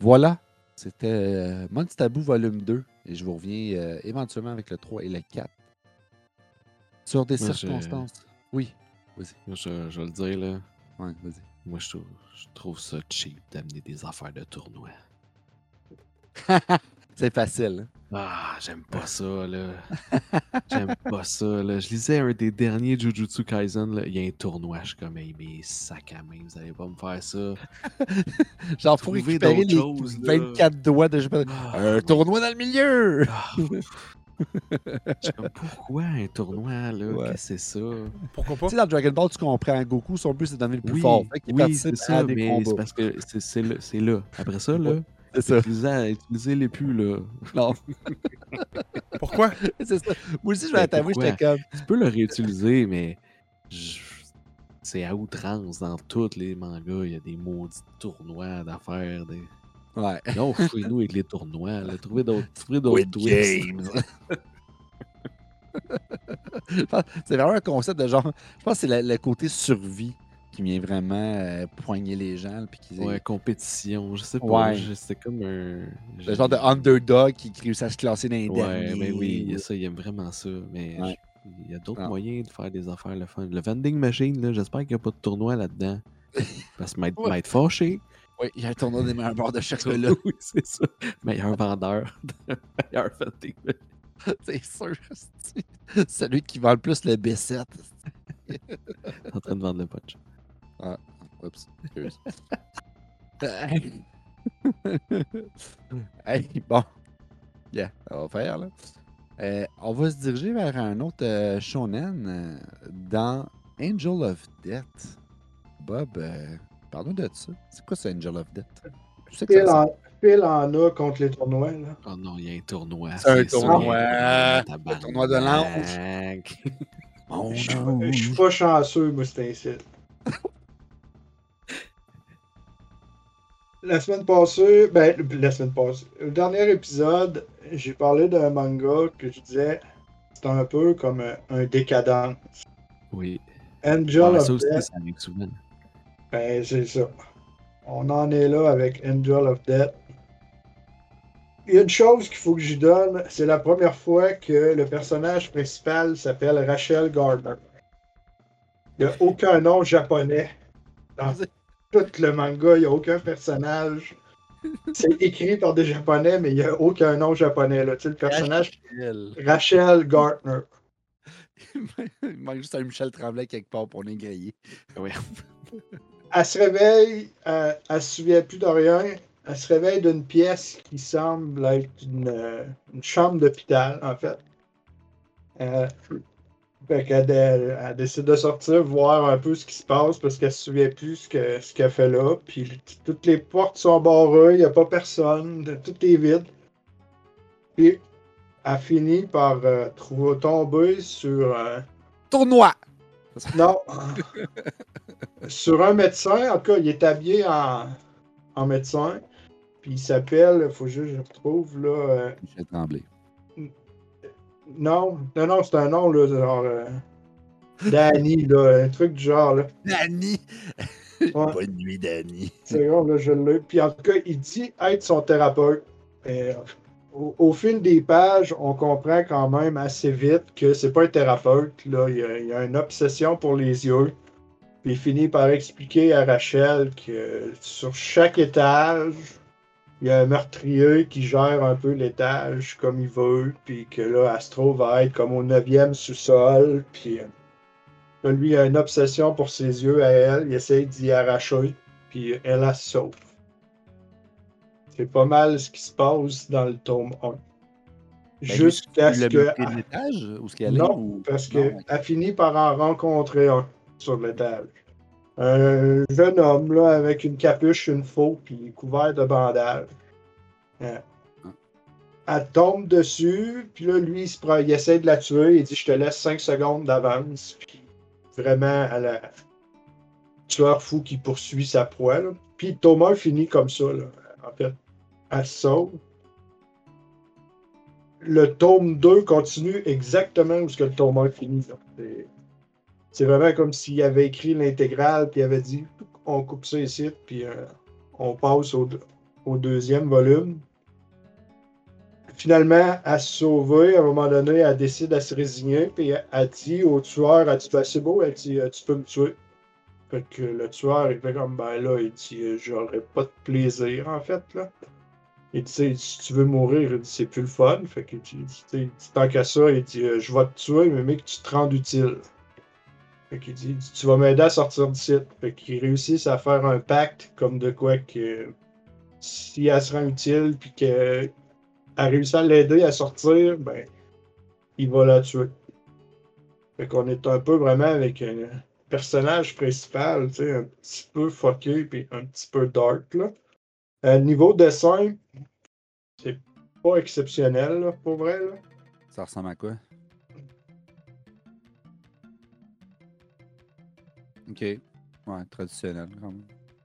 voilà, c'était euh, Monster Taboo volume 2. Et je vous reviens euh, éventuellement avec le 3 et le 4. Sur des Moi, circonstances. Oui, vas-y. Moi, je, je vais le dire, là. Ouais, vas-y. Moi, je trouve, je trouve ça cheap d'amener des affaires de tournoi. <laughs> C'est facile. hein? Ah, j'aime pas ça, là. <laughs> j'aime pas ça, là. Je lisais un des derniers Jujutsu Kaisen, là. Il y a un tournoi. Je suis comme, hey, mais sac à main, vous allez pas me faire ça. <laughs> Genre, faut Trouver récupérer les choses, là. 24 doigts de. Ah, Un tournoi dans le milieu! ah, <laughs> Je suis comme, pourquoi un tournoi, là? Ouais. Qu'est-ce que c'est ça? Pourquoi pas? Tu sais, dans Dragon Ball, tu comprends. Goku, son but, c'est de devenir le plus Oui, fort. Fait oui, c'est ça, mais c'est parce que c'est- c'est là, c'est là. Après ça, là, C'est ça. utilisez, utilisez-les plus, là. Non, <laughs> Pourquoi? c'est ça. Moi aussi, je vais t'avouer, pourquoi? j'étais comme. Tu peux le réutiliser, mais je- c'est à outrance dans tous les mangas. Il y a des maudits tournois d'affaires. Des... Ouais. Non, <laughs> fouillez-nous avec les tournoi. Là. Trouvez d'autres que <laughs> c'est vraiment un concept de genre. Je pense que c'est le, le côté survie qui vient vraiment euh, poigner les gens. Puis qui, Ouais, compétition. Je sais pas. Ouais. C'était comme un. Le genre de underdog qui, réussit à se classer dans les Ouais, mais oui, il y a ça, il aime vraiment ça. Mais Ouais. je- il y a d'autres Ah. moyens de faire des affaires le fun. Le vending machine, là, j'espère qu'il n'y a pas de tournoi là-dedans. <laughs> Parce que m'être Ouais. fâché. Oui, il y a un tournoi des meilleurs bords de <laughs> chocolat. oui, c'est ça. Meilleur vendeur. <laughs> Meilleur vending machine. c'est sûr. c'est- Celui qui vend le plus le B7. en train de vendre le punch. Oups, excuse. <laughs> hey, bon. Yeah, ça va faire, là. Euh, on va se diriger vers un autre euh, shonen euh, dans Angel of Death. Bob, euh, parle-nous de ça. C'est quoi ce Angel of Death? Je sais que Phil ça- en, Phil en a contre les tournois. Là. Oh non, il y a un tournoi. C'est un tournoi. un tournoi de l'ange. <laughs> je suis pas chanceux, moi, c'est <laughs> La semaine passée, ben, la semaine passée, le dernier épisode, j'ai parlé d'un manga que je disais c'est un peu comme un, un décadent. Oui. Angel Ah, of ça Death, ben, c'est ça. On en est là avec Angel of Death. Il y a une chose qu'il faut que j'y donne, c'est la première fois que le personnage principal s'appelle Rachel Gardner. Il n'y a aucun nom japonais dans <laughs> tout le manga, il n'y a aucun personnage. C'est écrit par des japonais, mais il n'y a aucun nom japonais. Là. Tu sais, le personnage Rachel. Rachel Gardner. <laughs> Il manque juste un Michel Tremblay quelque part pour les griller. Oui. Elle se réveille, elle, elle se souvient plus de rien. Elle se réveille d'une pièce qui semble être une, euh, une chambre d'hôpital, en fait. Euh, fait qu'elle elle décide de sortir, voir un peu ce qui se passe parce qu'elle se souvient plus ce que- ce qu'elle fait là. Puis toutes les portes sont barrées, il n'y a pas personne, tout est vide. Puis elle finit par euh, trouver, tomber sur euh, Tournoi! non. <laughs> Sur un médecin, en tout cas, il est habillé en, en médecin. Puis il s'appelle, faut juste que je retrouve là. euh, Michel Tremblay. Non, non, non, c'est un nom là, genre. euh, Danny, là, un truc du genre là. Danny! Ouais. Bonne nuit, Danny. C'est bon, là, je l'ai. Puis en tout cas, il dit être son thérapeute. Et, euh, au, au fil des pages, on comprend quand même assez vite que c'est pas un thérapeute. Là. Il, y a, il y a une obsession pour les yeux. Puis il finit par expliquer à Rachel que sur chaque étage, il y a un meurtrier qui gère un peu l'étage comme il veut. Puis que là, Astro va être comme au neuvième sous-sol. Puis euh, là, lui, il a une obsession pour ses yeux à elle. Il essaye d'y arracher. Puis elle la sauve. C'est pas mal ce qui se passe dans le tome 1. Jusqu'à ce que. l'étage où ce qu'elle est? Non, ou- parce qu'elle finit par en rencontrer un sur l'étage. Un jeune homme là, avec une capuche, une faux, puis couvert de bandages. Euh, Elle tombe dessus, puis là, lui, il, se prend- il essaie de la tuer. Il dit Je te laisse 5 secondes d'avance. Puis vraiment, à la tueur fou qui poursuit sa proie. là. Puis Thomas finit comme ça. Là. En fait, elle sauve. Le tome 2 continue exactement où ce que le tome 1 finit. là. C'est- vraiment comme s'il avait écrit l'intégrale, puis il avait dit on coupe ça ici, puis euh, on passe au, deux- au deuxième volume. Finalement, à se sauver, à un moment donné, elle décide à se résigner, puis elle dit au tueur, elle dit Ben, c'est beau, elle dit euh, tu peux me tuer. Fait que le tueur, il fait comme ben là, il dit euh, j'aurais pas de plaisir en fait là. Il dit, si tu veux mourir, il dit, c'est plus le fun. Fait que il dit, tant qu'à ça, il dit, je vais te tuer, mais mec, tu te rends utile. Fait dit, tu vas m'aider à sortir du site. Fait qu'ils réussissent à faire un pacte comme de quoi que si elle se rend utile, puis qu'elle réussit à l'aider à sortir, ben, il va la tuer. Fait qu'on est un peu vraiment avec un personnage principal, tu sais, un petit peu fucké puis un petit peu dark, là. Euh, niveau dessin, c'est pas exceptionnel, pour vrai, là. Ça ressemble à quoi? Ok. Ouais, traditionnel. quand même.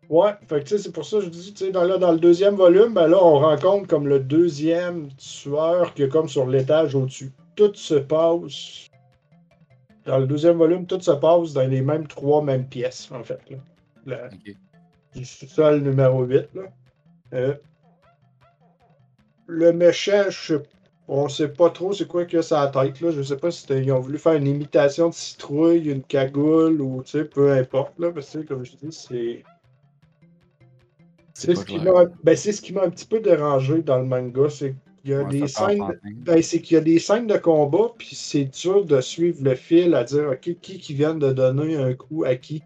Ouais, fait que tu sais, c'est pour ça que je dis, tu sais, dans, là, dans le deuxième volume, ben là, on rencontre comme le deuxième tueur qui est comme sur l'étage au-dessus. Tout se passe. Dans le deuxième volume, tout se passe dans les mêmes trois mêmes pièces, en fait. Là. La- du sous-sol numéro 8. Là. Euh, le méchant, je sais- on sait pas trop c'est quoi qu'il a sa tête. Là. Je sais pas si ils ont voulu faire une imitation de citrouille, une cagoule ou tu sais, peu importe. Là, parce que comme je dis, c'est. C'est C'est ce, pas qui clair. m'a- ben, c'est ce qui m'a un petit peu dérangé dans le manga, c'est qu'il y a Ouais, des ça part scènes. en de- fin. Ben, c'est qu'il y a des scènes de combat, puis c'est dur de suivre le fil à dire ok, qui qui vient de donner un coup à qui?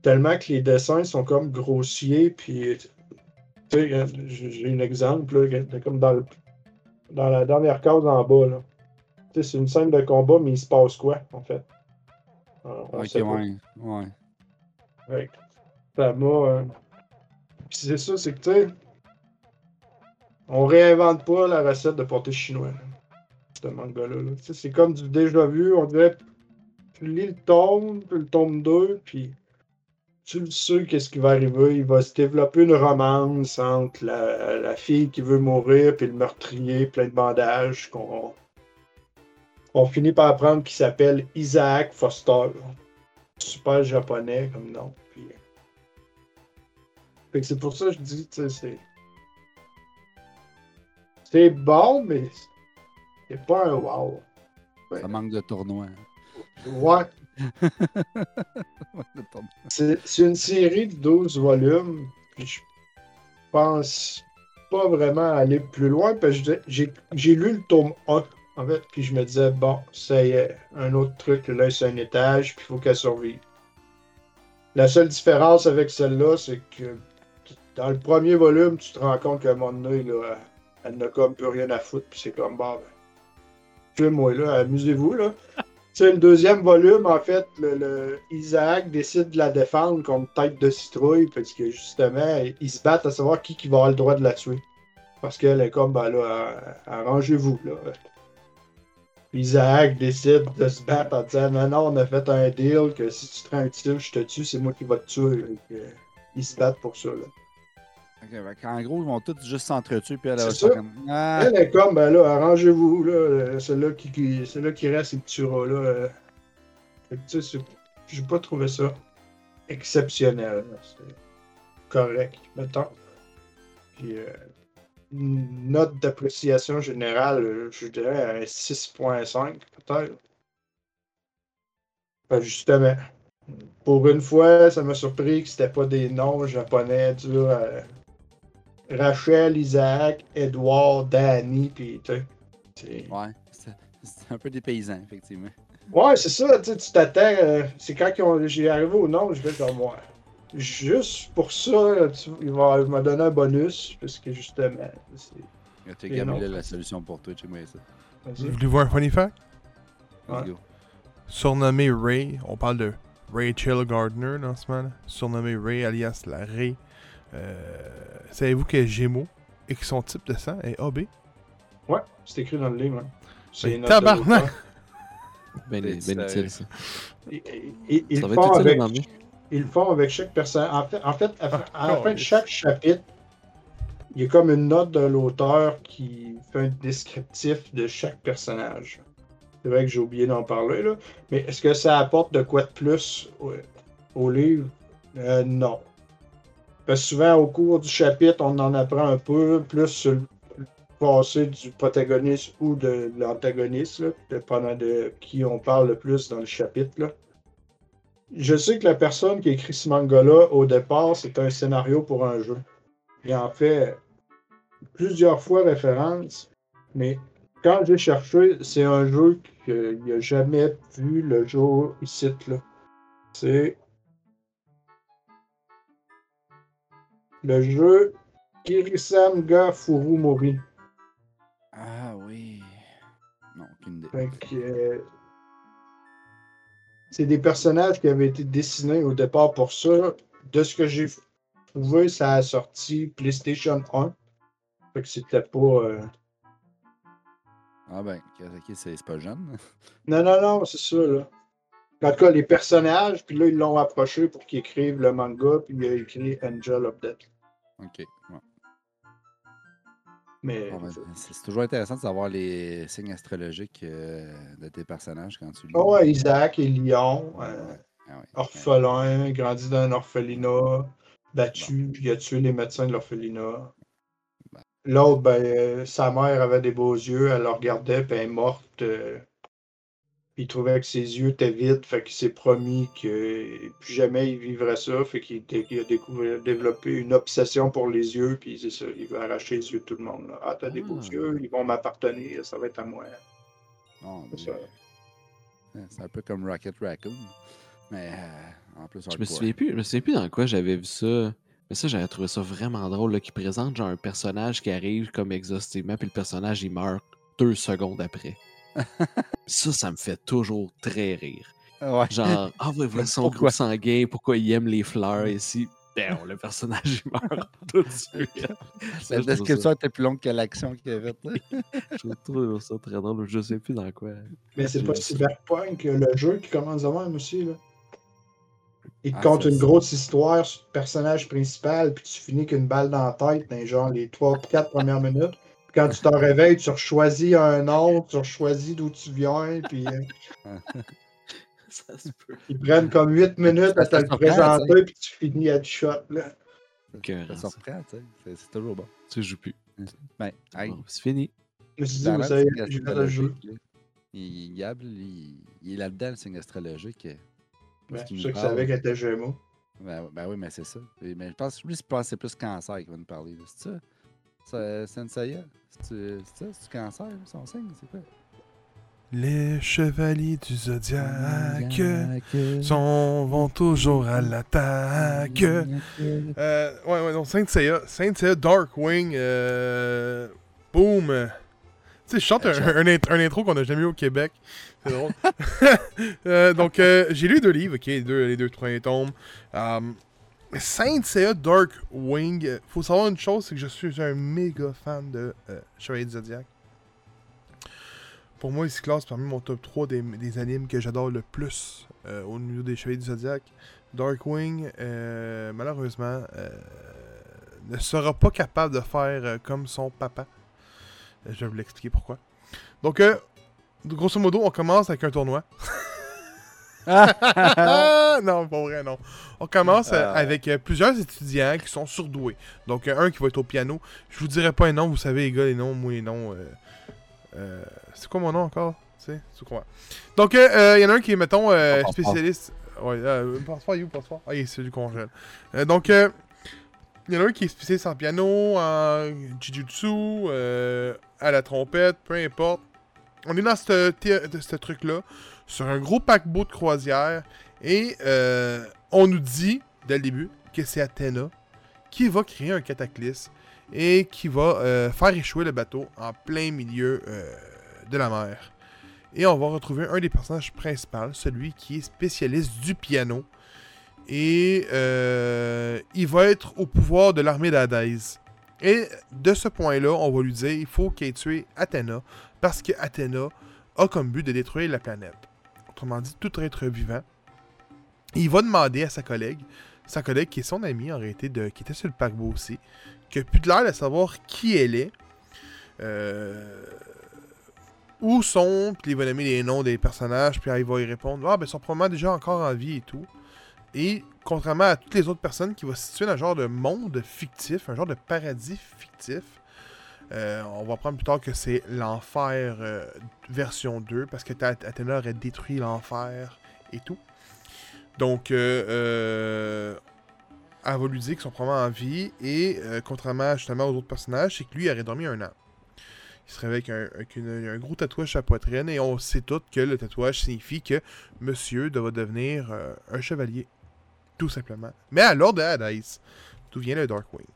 Tellement que les dessins sont comme grossiers, puis j'ai un exemple, là, comme dans, le- dans la dernière case en bas. là. C'est une scène de combat, mais il se passe quoi, en fait? On Ok, sait ouais. Ouais. Ouais. Ça m'a. euh, Puis c'est ça, c'est que tu sais. On réinvente pas la recette de pâté chinois. Ce manga-là. là. C'est comme du déjà vu. On dirait. Tu lis le tome, puis le tome 2, puis. Tu le sais qu'est-ce qui va arriver. Il va se développer une romance entre la, la fille qui veut mourir, puis le meurtrier plein de bandages. qu'on On finit par apprendre qu'il s'appelle Isaac Foster. Super japonais comme nom. Puis, fait que c'est pour ça que je dis, tu sais, c'est. C'est bon, mais c'est pas un wow. Ça manque de tournoi. Ouais, De tournoi. <laughs> c'est une série de 12 volumes, puis je pense pas vraiment aller plus loin, parce j'ai lu le tome 1, en fait, puis je me disais, bon, ça y est, un autre truc, là, c'est un étage, puis il faut qu'elle survive. La seule différence avec celle-là, c'est que dans le premier volume, tu te rends compte qu'à un moment donné, là, elle n'a comme plus rien à foutre, puis c'est comme, bah, ben, tuez-moi, là, amusez-vous, là. Sais, le deuxième volume, en fait, Isaac décide de la défendre contre tête de citrouille parce que justement, ils se battent à savoir qui, qui va avoir le droit de la tuer. Parce qu'elle est comme, ben là, arrangez-vous, là. Isaac décide de se battre en disant, non, non, on a fait un deal que si tu te rends utile, je te tue, c'est moi qui va te tuer. Ils se battent pour ça, là. Ok, fait qu'en gros, ils vont tous juste s'entretuer, puis elle C'est va ça. comme. Ah! Elle est comme, ben là, arrangez-vous, là. euh, Celui-là qui, qui, reste, il me tuera, là. euh. Tu sais, j'ai pas trouvé ça exceptionnel. là. C'est correct, mettons. Puis, euh, une note d'appréciation générale, je dirais un 6.5, peut-être. Ben, justement, pour une fois, ça m'a surpris que c'était pas des noms japonais durs à, Rachel, Isaac, Edouard, Danny, puis tu sais, Ouais, c'est un peu des paysans, effectivement. Ouais, c'est ça, tu sais, tu t'attends. euh, c'est quand qu'ils ont- j'ai arrivé au nom, je vais comme moi. Juste pour ça, tu- il va m'a donné un bonus, parce que justement, non. Gabriel la solution pour toi, moi, ça. vas-y. Voulez-vous un funny fact? Ouais. Surnommé Ray, on parle de Rachel Gardner dans ce moment. Surnommé Ray, alias la Ray. Euh, Savez-vous qu'elle est Gémeaux et que son type de sang est AB? Ouais, c'est écrit dans le livre. hein. C'est Mais une note de tabarnak! Ben, ben utile, ça. Et- et- et- Ils Ça va être utile avec, ils le font avec chaque personne. En fait, en fait à, à Ah, la fin de chaque chapitre, il y a comme une note de l'auteur qui fait un descriptif de chaque personnage. C'est vrai que j'ai oublié d'en parler, là. Mais est-ce que ça apporte de quoi de plus au, au livre? Euh, non. Parce que souvent, au cours du chapitre, on en apprend un peu plus sur le passé du protagoniste ou de l'antagoniste, dépendant de qui on parle le plus dans le chapitre. Là. Je sais que la personne qui écrit ce manga-là, au départ, c'est un scénario pour un jeu. Il en fait plusieurs fois référence, mais quand j'ai cherché, c'est un jeu qu'il n'a jamais vu le jour ici. C'est le jeu Kirisan ga Furumori. Ah oui. Non, Aucune idée. Euh, c'est des personnages qui avaient été dessinés au départ pour ça. De ce que j'ai trouvé, ça a sorti PlayStation 1. Fait que c'était pas. euh, Ah ben, ok, c'est c'est pas jeune. <laughs> Non, non, non, c'est ça, là. En tout cas, les personnages, puis là, ils l'ont approché pour qu'il écrive le manga, puis il a écrit Angel of Death. Ok. ouais. Mais Bon, ben, c'est toujours intéressant de savoir les signes astrologiques euh, de tes personnages quand tu lis. Oh, ouais, Isaac et Lyon, Ouais, euh. Ah ouais. orphelin, grandi dans un orphelinat, battu, puis il a tué les médecins de l'orphelinat. Bon. L'autre, ben, euh, sa mère avait des beaux yeux, elle le regardait, puis elle est morte. Il trouvait que ses yeux étaient vides, fait qu'il s'est promis que plus jamais il vivrait ça, fait qu'il a découvert, développé une obsession pour les yeux, puis c'est ça, il veut arracher les yeux de tout le monde. là. Ah, t'as des beaux Ah. yeux, ils vont m'appartenir, ça va être à moi. C'est ça. mais- C'est un peu comme Rocket Raccoon. Mais euh, en plus, Je me souviens plus, je me souviens plus dans quoi j'avais vu ça. Mais ça, j'avais trouvé ça vraiment drôle, qui présente genre un personnage qui arrive comme exhaustivement, puis le personnage, il meurt deux secondes après. Ça, ça me fait toujours très rire. Ouais. Genre, ah ouais, voilà son Pourquoi? groupe sanguin, pourquoi il aime les fleurs ici. Ben, le personnage, il meurt <laughs> tout de suite. Ça, La description était plus longue que l'action qu'il y avait. <laughs> Je trouve ça très drôle, je sais plus dans quoi. Mais c'est pas Cyberpunk, le jeu qui commence même aussi, là. Il te Ah, ça, c'est- une grosse histoire sur le personnage principal, puis tu finis qu'une balle dans la tête dans genre les 3-4 premières minutes. Quand tu t'en réveilles, tu choisis un nom, tu choisis d'où tu viens, puis euh, <laughs> Ça se peut. ils prennent comme 8 minutes à te le présenter, puis tu finis à shot, là. Ça surprend, tu sais. C'est- C'est toujours bon. Tu joues plus. Ben, hey, Bon, c'est fini. Je me suis dit, dans vous le savez, signe j'ai fait le jeu. Il, il, il est là-dedans, le signe astrologique. euh, Ben, parce qu'il ceux nous qui parle. savaient qu'elle était Gémeaux. Ben, ben oui, mais c'est ça. Et- Mais je pense que lui, c'est plus cancer qui va nous parler. là. C'est ça? Ça Senseiya? C'est ça? C'est cancer, son signe? C'est quoi? Les chevaliers du zodiaque Zodiac. sont, vont toujours à l'attaque. Euh, ouais, ouais, donc Saint Seiya, Saint Seiya Darkwing, euh, boom. Tu sais, je chante un, un, int- un intro qu'on a jamais eu au Québec. C'est drôle. <laughs> Euh, donc, euh, j'ai lu deux livres, ok, les deux, les deux premiers tomes. Um, Saint Seiya Darkwing, euh, faut savoir une chose, c'est que je suis un méga fan de euh, Chevalier du Zodiac. Pour moi, il se classe parmi mon top 3 des, animes que j'adore le plus euh, au niveau des Chevaliers du Zodiac. Darkwing, euh, malheureusement, ne sera pas capable de faire comme son papa. Je vais vous l'expliquer pourquoi. Donc, grosso modo, on commence avec un tournoi. <laughs> <laughs> Non, pas vrai, non. On commence euh, Ah. avec euh, plusieurs étudiants qui sont surdoués. Donc, euh, un qui va être au piano. Je vous dirai pas un nom, vous savez, les gars, les noms, moi, les noms. euh, euh, c'est quoi mon nom encore Tu sais, c'est quoi Donc, il y en a un qui est, mettons, spécialiste. Ouais, passe-pas, you. Ah, il est celui du congèle. Donc, il y en a un qui est spécialiste en piano, en jujutsu, à la trompette, peu importe. On est dans ce truc-là, sur un gros paquebot de croisière, et euh, on nous dit, dès le début, que c'est Athéna qui va créer un cataclysme et qui va euh, faire échouer le bateau en plein milieu euh, de la mer. Et on va retrouver un des personnages principaux, celui qui est spécialiste du piano. Et il va être au pouvoir de l'armée d'Hadès. Et de ce point-là, on va lui dire il faut qu'il ait tué Athéna, parce que Athéna a comme but de détruire la planète. Autrement dit, tout être vivant. Il va demander à sa collègue, sa collègue qui est son amie en réalité, qui était sur le paquebot aussi, qui a plus de l'air de savoir qui elle est, euh, où sont, puis il va nommer les noms des personnages, puis il va y répondre Ah, ben, ils sont probablement déjà encore en vie et tout. Et contrairement à toutes les autres personnes qui vont se situer dans un genre de monde fictif, un genre de paradis fictif, euh, on va apprendre plus tard que c'est l'enfer euh, version 2, parce que Ath- Athéna aurait détruit l'enfer et tout. Donc, euh, euh, elle va lui dire qu'ils sont probablement en vie, et contrairement justement aux autres personnages, c'est que lui aurait dormi un an. Il se réveille avec un, avec un gros tatouage sur la poitrine, et on sait tous que le tatouage signifie que monsieur doit devenir un chevalier. Tout simplement. Mais à l'ordre de d'où vient le Darkwing.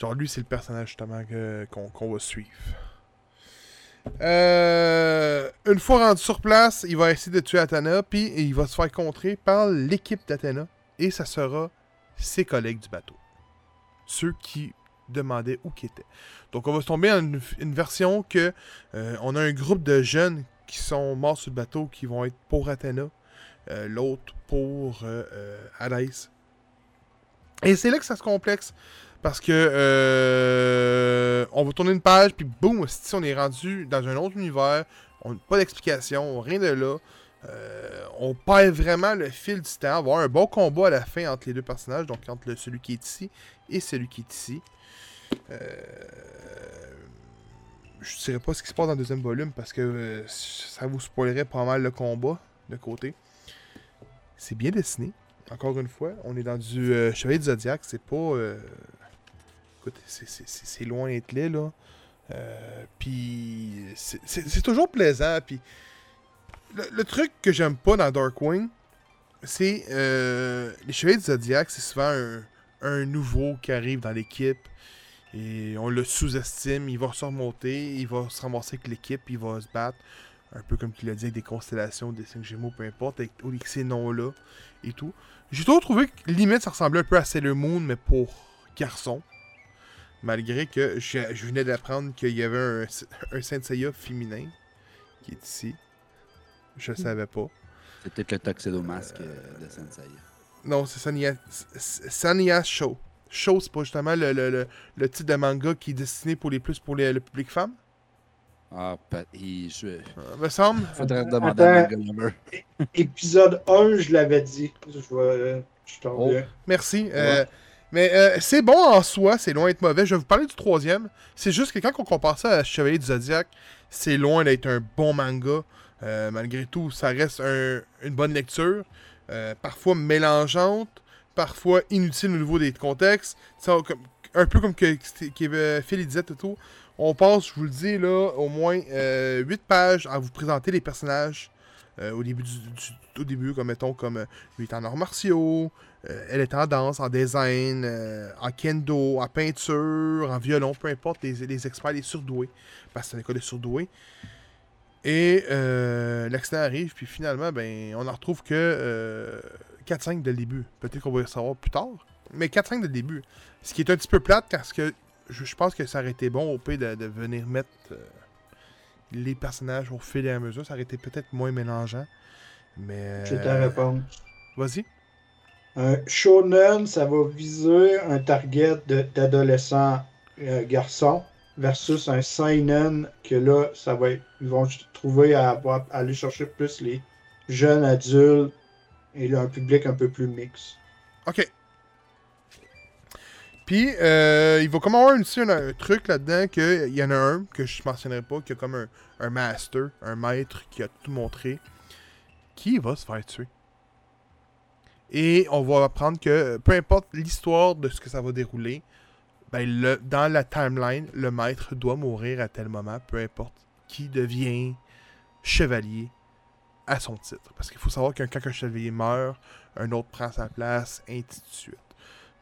Genre, lui, c'est le personnage justement qu'on va suivre. Euh, une fois rendu sur place, il va essayer de tuer Athena, puis il va se faire contrer par l'équipe d'Athena, et ça sera ses collègues du bateau. Ceux qui demandaient où qu'ils étaient. Donc on va se tomber en une, version que euh, on a un groupe de jeunes qui sont morts sur le bateau qui vont être pour Athena, euh, l'autre pour Hades. Et c'est là que ça se complexe. Parce que euh, on va tourner une page, puis boum, si on est rendu dans un autre univers, on pas d'explication, rien de là. Euh, on perd vraiment le fil du temps. On va avoir un bon combat à la fin entre les deux personnages, donc entre celui qui est ici et celui qui est ici. Euh, je ne dirais pas ce qui se passe dans le deuxième volume parce que euh, ça vous spoilerait pas mal le combat de côté. C'est bien dessiné. Encore une fois, on est dans du Chevalier du Zodiac. C'est pas. Écoute, c'est- loin d'être là. Euh, puis c'est- toujours plaisant. Puis le, truc que j'aime pas dans Darkwing, c'est euh, les Chevaliers du Zodiac, c'est souvent un, nouveau qui arrive dans l'équipe et on le sous-estime. Il va se remonter, il va se ramasser avec l'équipe, il va se battre. Un peu comme tu l'as dit avec des constellations, des cinq gémeaux, peu importe, avec, avec ces noms-là et tout. J'ai toujours trouvé que limite ça ressemblait un peu à Sailor Moon, mais pour garçon. Malgré que je, je venais d'apprendre qu'il y avait un, un Saint Seiya féminin qui est ici. Je le savais pas. C'est peut-être le Tuxedo-Masque euh, de Sensei. Non, c'est Sanya, Show. Show, c'est pas justement le, le, le, le titre de manga qui est destiné pour les plus pour les- le public femme? Ah, il- je... Euh, me semble. faudrait demander à. Épisode 1, je l'avais dit. Je vais. Je t'en Oh. Merci. Euh, mais euh, c'est bon en soi, c'est loin d'être mauvais. Je vais vous parler du troisième. C'est juste que quand on compare ça à Chevalier du Zodiac, c'est loin d'être un bon manga. Euh, malgré tout, ça reste un- une bonne lecture. Euh, parfois mélangeante, parfois inutile au niveau des contextes. Un peu comme que, que Phil disait tout. On passe, je vous le dis, là, au moins 8 pages à vous présenter les personnages. Euh, au début du, du- début comme mettons comme euh, lui est en arts martiaux euh, elle est en danse, en design, en kendo, en peinture, en violon, peu importe, les, les experts, les surdoués. Parce que c'est un école de surdoués. Et l'accident arrive, puis finalement, ben, on en retrouve que euh, 4-5 dès le début. Peut-être qu'on va le savoir plus tard, mais 4-5 dès le début. Ce qui est un petit peu plate, parce que je, pense que ça aurait été bon au pire de, de venir mettre les personnages au fil et à mesure. Ça aurait été peut-être moins mélangeant. Mais. J'ai ta euh, réponse. Vas-y. Un shonen, ça va viser un target d'adolescents euh, garçons versus un seinen que là, ça va être, ils vont trouver à, avoir- à aller chercher plus les jeunes adultes et là, un public un peu plus mix. OK. Puis, euh, il va comme avoir aussi un, truc là-dedans qu'il y en a un que je mentionnerai pas, qui a comme un, master, un maître qui a tout montré, qui va se faire tuer. Et on va apprendre que peu importe l'histoire de ce que ça va dérouler, ben le, dans la timeline, le maître doit mourir à tel moment, peu importe qui devient chevalier à son titre. Parce qu'il faut savoir qu'un quand chevalier meurt, un autre prend sa place, ainsi de suite.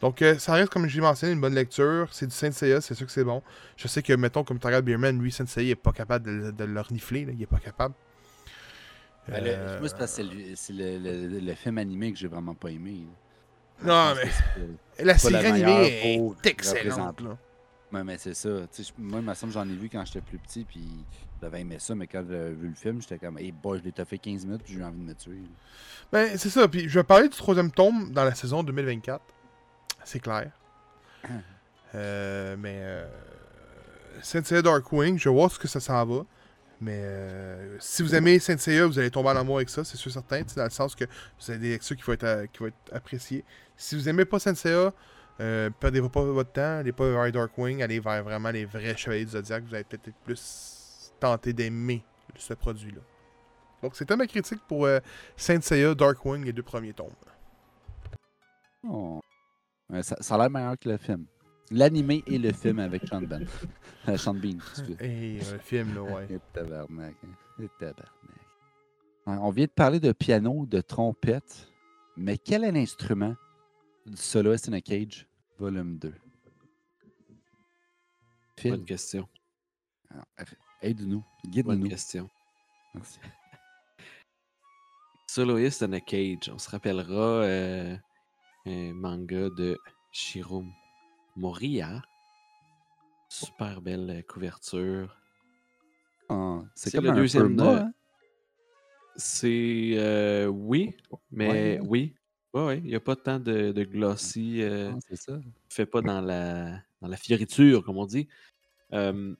Donc, euh, ça reste, comme j'ai mentionné, une bonne lecture. C'est du Saint Seiya, c'est sûr que c'est bon. Je sais que, mettons, comme regardes Beerman, lui, Saint Seiya, il est pas capable de, le- de le renifler. là. Il est pas capable. Ben, le- Euh, Moi, c'est le, c'est le, film animé que j'ai vraiment pas aimé. là. Non, mais- La série animée est excellente. Ouais, mais c'est ça. Moi, il me semble que j'en ai vu quand j'étais plus petit, puis j'avais aimé ça, mais quand j'ai vu le film, j'étais comme, hey boy, je l'ai fait 15 minutes, puis j'ai eu envie de me tuer. là. Ben, c'est ça. Puis, je vais parler du troisième tome dans la saison 2024. C'est clair. Euh, mais euh, Saint Seiya Darkwing, je vais voir ce que ça s'en va. Mais euh, si vous aimez Saint Seiya, vous allez tomber en amour avec ça, c'est sûr certain. Dans le sens que vous avez des lectures qui vont être, euh, qui vont être appréciées. Si vous aimez pas Saint Seiya, euh, perdez pas votre temps, allez pas vers Darkwing, allez vers vraiment les vrais chevaliers du Zodiac. Vous allez peut-être être plus tenté d'aimer ce produit-là. Donc, c'était ma critique pour Saint Seiya, Darkwing, les deux premiers tomes. Oh. Ouais, ça, ça a l'air meilleur que le film. L'animé et le film avec Sean Ben. <laughs> Euh, Sean Bean, si tu veux. Et euh, le film, là, ouais. <laughs> Et tabarnak. hein. Et tabarnak. Ouais, On vient de parler de piano, de trompette, mais quel est l'instrument du Soloist in a Cage, volume 2? Phil? Bonne question. Alors, Aide-nous. Bonne Guide-nous. question. Merci. Soloist in a Cage. On se rappellera euh, un manga de Shiro Moriya. Super belle euh, couverture. Ah, c'est comme le un deuxième de- hein? C'est. euh, oui, mais Ouais. oui. Ouais, ouais, il n'y a pas tant de, de glossy. euh, c'est ça. fait pas dans la, dans la fioriture, comme on dit. Euh,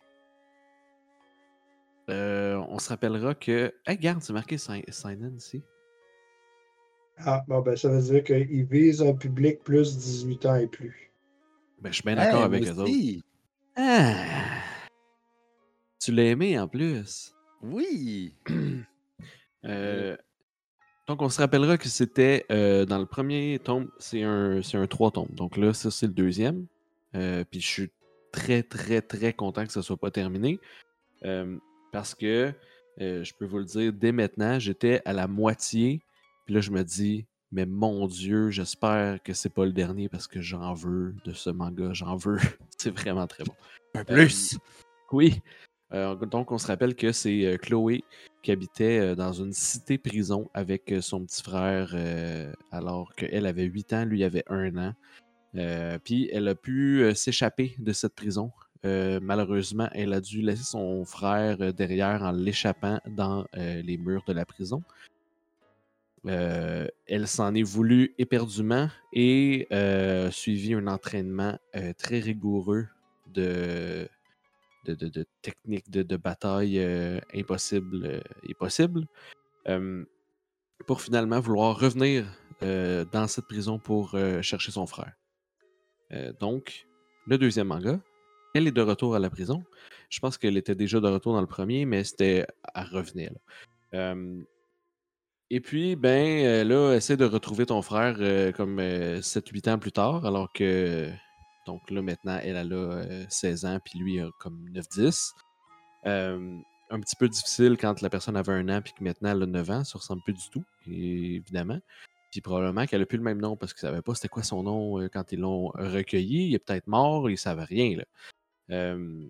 on se rappellera que. Hey, regarde, c'est marqué in ici. Ah, bon, ben, ça veut dire qu'il vise un public plus 18 ans et plus. Ben, je suis bien d'accord Hey, avec eux autres. Ah! Tu l'as aimé en plus. Oui. <clears throat> Euh, donc, on se rappellera que c'était euh, dans le premier tome, c'est un, c'est un trois tomes. Donc là, ça, c'est le deuxième. Euh, Puis je suis très, très, très content que ça soit pas terminé. Euh, parce que, euh, je peux vous le dire, dès maintenant, j'étais à la moitié. Puis là, je me dis, mais mon Dieu, j'espère que c'est pas le dernier parce que j'en veux de ce manga. J'en veux. <laughs> c'est vraiment très bon. Un plus. Oui. Euh, donc, on se rappelle que c'est euh, Chloé qui habitait euh, dans une cité-prison avec euh, son petit frère euh, alors qu'elle avait 8 ans, lui avait 1 an. Euh, Puis elle a pu euh, s'échapper de cette prison. Euh, malheureusement, elle a dû laisser son frère euh, derrière en l'échappant dans euh, les murs de la prison. Euh, elle s'en est voulu éperdument et euh, suivi un entraînement euh, très rigoureux de, techniques de, bataille euh, impossibles euh, et possibles euh, pour finalement vouloir revenir dans cette prison pour chercher son frère. Donc, le deuxième manga, elle est de retour à la prison. Je pense qu'elle était déjà de retour dans le premier, mais c'était à revenir. Euh, et puis, ben, euh, là, essaie de retrouver ton frère euh, comme 7-8 ans plus tard, alors que donc là, maintenant, elle, elle a euh, 16 ans, puis lui a comme 9-10. Euh, un petit peu difficile quand la personne avait un an, puis que maintenant elle a 9 ans, ça ressemble plus du tout, évidemment. Puis probablement qu'elle a plus le même nom parce qu'ils ne savaient pas c'était quoi son nom euh, quand ils l'ont recueilli. Il est peut-être mort, ils ne savaient rien. Là. Euh,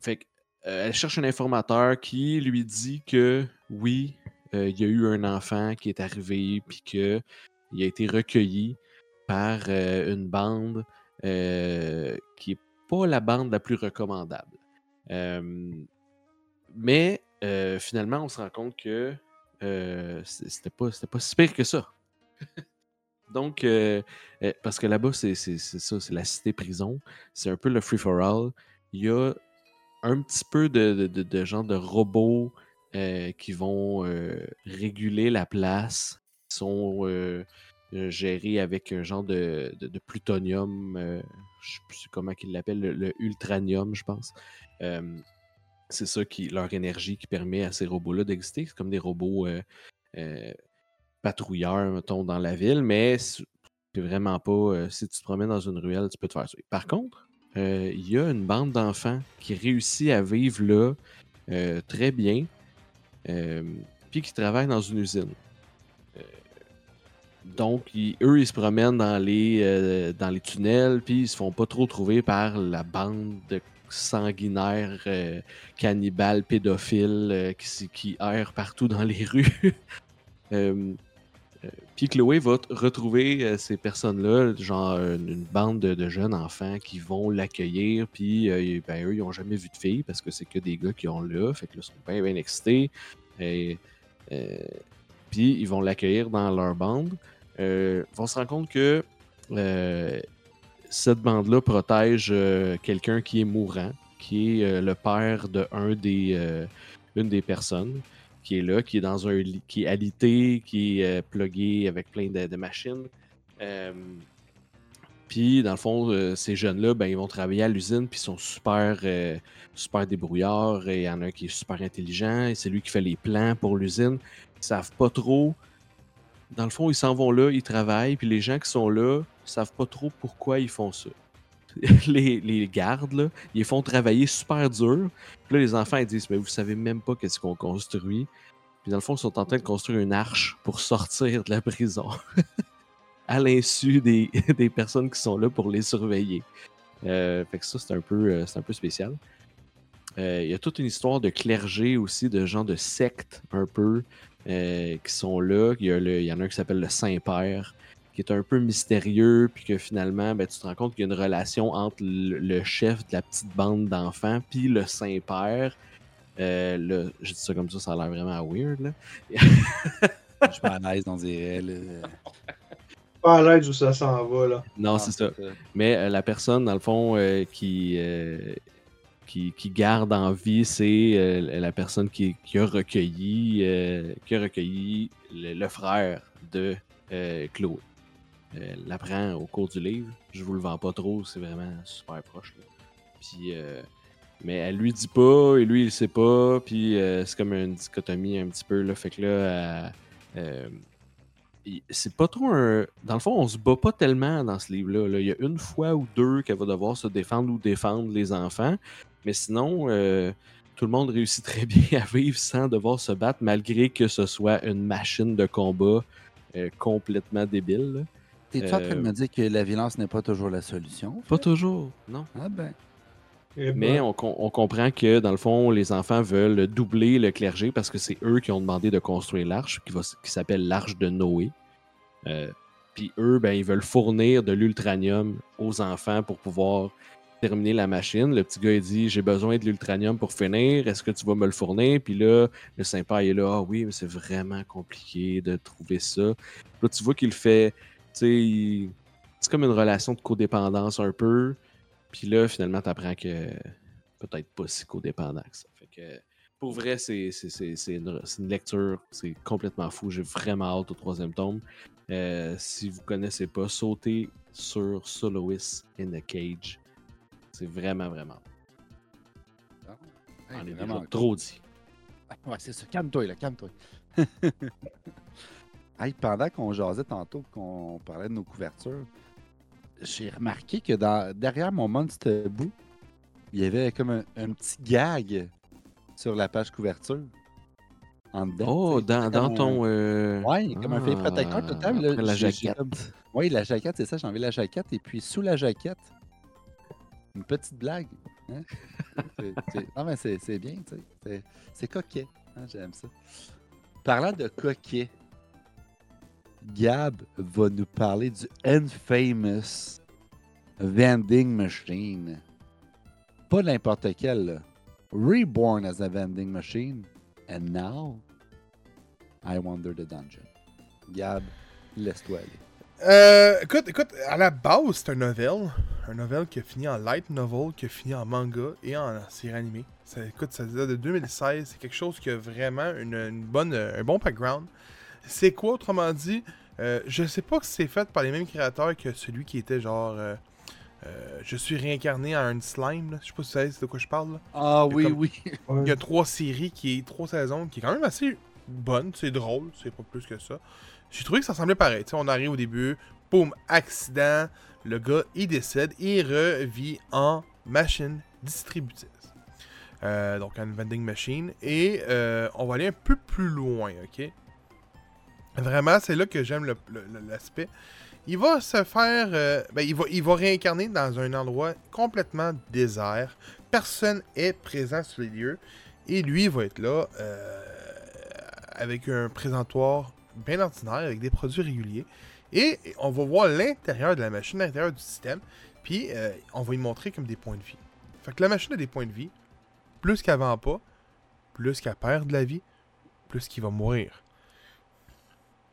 fait que, euh, elle cherche un informateur qui lui dit que oui, euh, il y a eu un enfant qui est arrivé, puis qu'il a été recueilli par euh, une bande euh, qui est pas la bande la plus recommandable. Mais finalement, on se rend compte que c'était pas, pas si pire que ça. <laughs> Donc, parce que là-bas, c'est ça, c'est la cité-prison. C'est un peu le free-for-all. Il y a un petit peu de, de, de- de robots euh, qui vont euh, réguler la place, qui sont euh, gérés avec un genre de, plutonium, je sais plus comment ils l'appellent, le, ultranium, je pense. C'est ça qui leur énergie qui permet à ces robots-là d'exister. C'est comme des robots patrouilleurs, mettons, dans la ville, mais c'est vraiment pas. si tu te promènes dans une ruelle, tu peux te faire tuer. Par contre, il y a une bande d'enfants qui réussit à vivre là très bien, puis qui travaillent dans une usine. Euh, donc, eux, ils se promènent dans les, euh, dans les tunnels, puis ils se font pas trop trouver par la bande de sanguinaires, euh, cannibales, pédophiles euh, qui, qui errent partout dans les <laughs> rues. Euh, puis Chloé va retrouver euh, ces personnes-là, genre une, bande de, jeunes enfants qui vont l'accueillir, puis euh, ben, eux, ils n'ont jamais vu de filles parce que c'est que des gars qui ont là, fait que là, ils sont bien, bien excités. Puis ils vont l'accueillir dans leur bande. Euh, vont se rendre compte que cette bande-là protège quelqu'un qui est mourant, qui est le père de une des personnes qui est là, qui est dans un qui est alité, qui est euh, plugué avec plein de, machines. Euh, puis, dans le fond, euh, ces jeunes-là, ben, ils vont travailler à l'usine, puis ils sont super, super débrouillards. Il y en a un qui est super intelligent, et c'est lui qui fait les plans pour l'usine. Ils savent pas trop. Dans le fond, ils s'en vont là, ils travaillent, puis les gens qui sont là savent pas trop pourquoi ils font ça. <laughs> les, gardes, ils font travailler super dur. Puis là, les enfants, ils disent, mais vous savez même pas qu'est-ce qu'on construit. Puis dans le fond, ils sont en train de construire une arche pour sortir de la prison. <laughs> à l'insu <laughs> des, personnes qui sont là pour les surveiller. Euh, fait que ça, c'est un, peu, euh, spécial. Euh, il y a toute une histoire de clergé aussi, de gens de sectes un peu, qui sont là. Il y, y en a un qui s'appelle le Saint-Père, qui est un peu mystérieux, puis que finalement, ben, tu te rends compte qu'il y a une relation entre le, le chef de la petite bande d'enfants, puis le Saint-Père. Euh, le- je dis ça comme ça, ça a l'air vraiment weird. Là. Je suis pas à l'aise, on dirait. là. Pas à l'aise où ça s'en va, là. Non, Ah, c'est ça. Mais euh, la personne, dans le fond, euh, qui, euh, qui, qui garde en vie, c'est euh, la personne qui, qui a recueilli, euh, qui a recueilli le, le frère de euh, Chloé. Euh, l'apprend au cours du livre. Je vous le vends pas trop, c'est vraiment super proche. Puis, euh, mais elle lui dit pas, et lui il sait pas. Puis euh, c'est comme une dichotomie un petit peu. Là, fait que là, c'est pas trop un. Dans le fond, on se bat pas tellement dans ce livre-là. là. Il y a une fois ou deux qu'elle va devoir se défendre ou défendre les enfants. Mais sinon, tout le monde réussit très <laughs> bien à vivre sans devoir se battre, malgré que ce soit une machine de combat complètement débile. T'es-tu en train de Euh, me dire que la violence n'est pas toujours la solution? Pas toujours, non. Ah ben. Et Mais ben, on, com- on comprend que, dans le fond, les enfants veulent doubler le clergé parce que c'est eux qui ont demandé de construire l'arche, qui, s'appelle l'arche de Noé. Euh, Puis eux, ben, ils veulent fournir de l'ultranium aux enfants pour pouvoir terminer la machine. Le petit gars, il dit J'ai besoin de l'ultranium pour finir. Est-ce que tu vas me le fournir? Puis là, le Saint-Père il est là Ah oui, mais c'est vraiment compliqué de trouver ça. Là, tu vois qu'il fait. Sais, c'est comme une relation de codépendance un peu. Puis là, finalement, tu apprends que peut-être pas si codépendant que ça. Fait que pour vrai, c'est une, une lecture, c'est complètement fou. J'ai vraiment hâte au troisième tome. Euh, si vous connaissez pas, sautez sur Soloist in the Cage. C'est vraiment, vraiment. On est vraiment déjà trop dit. Ouais, c'est ça. Calme-toi, là, calme-toi. <laughs> hey, pendant qu'on jasait tantôt, qu'on parlait de nos couvertures, j'ai remarqué que dans, derrière mon Monster bout, il y avait comme un, un petit gag sur la page couverture. En dedans. Oh, dans, dans un- ton. euh, Ouais, comme un feuille protecteur là, après la jaquette. comme- Oui, la jaquette, c'est ça. J'ai enlevé la jaquette. Et puis, sous la jaquette, une petite blague. hein. C'est- c'est- non, mais c'est bien, tu sais. C'est- C'est coquet. hein, J'aime ça. Parlant de coquet, Gab va nous parler du Infamous Vending Machine. Pas n'importe quel, là. Reborn as a vending machine. And now, I Wander the Dungeon. Gab, laisse-toi aller. Euh, écoute, écoute, à la base, c'est un novel. Un novel qui a fini en light novel, qui a fini en manga et en série animée. Ça, écoute, ça date de 2016. C'est quelque chose qui a vraiment une, bonne, un bon background. C'est quoi, autrement dit euh, Je sais pas si c'est fait par les mêmes créateurs que celui qui était genre. euh, euh, je suis réincarné en un slime. Là. Je sais pas si vous savez de quoi je parle. là. Ah oui, comme- oui. Il y a trois séries, qui est trois saisons, qui est quand même assez bonne, c'est drôle, c'est pas plus que ça. J'ai trouvé que ça semblait pareil. Tu sais, on arrive au début, boum, accident, le gars il décède, il revit en machine distributrice. Euh, donc en vending machine. Et euh, on va aller un peu plus loin, ok? Vraiment, c'est là que j'aime l'aspect. Il va se faire. euh, ben, il, va, il va réincarner dans un endroit complètement désert. Personne est présent sur les lieux. Et lui, il va être là euh, avec un présentoir bien ordinaire, avec des produits réguliers. Et on va voir l'intérieur de la machine, l'intérieur du système. Puis euh, on va lui montrer comme des points de vie. Fait que la machine a des points de vie. Plus vend pas, plus qu'elle perd de la vie, plus qu'il va mourir.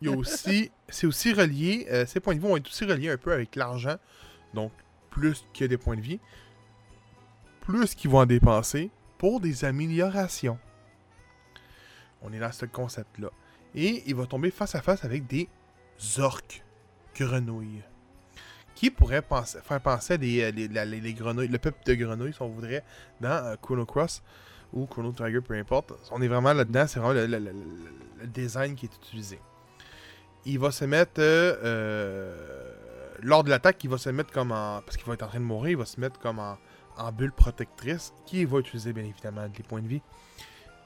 Il y a aussi, c'est aussi relié, euh, ces points de vie vont être aussi reliés un peu avec l'argent. Donc, plus qu'il y a des points de vie, plus qu'ils vont en dépenser pour des améliorations. On est dans ce concept-là. Et il va tomber face à face avec des orques grenouilles. Qui pourraient penser- faire penser à des, euh, les, grenouilles, le peuple de grenouilles, si on voudrait, dans euh, Chrono Cross ou Chrono Trigger, peu importe. On est vraiment là-dedans, c'est vraiment le design qui est utilisé. Il va se mettre. euh, euh, lors de l'attaque, il va se mettre comme en. Parce qu'il va être en train de mourir, il va se mettre comme en, en bulle protectrice, qui va utiliser bien évidemment des points de vie.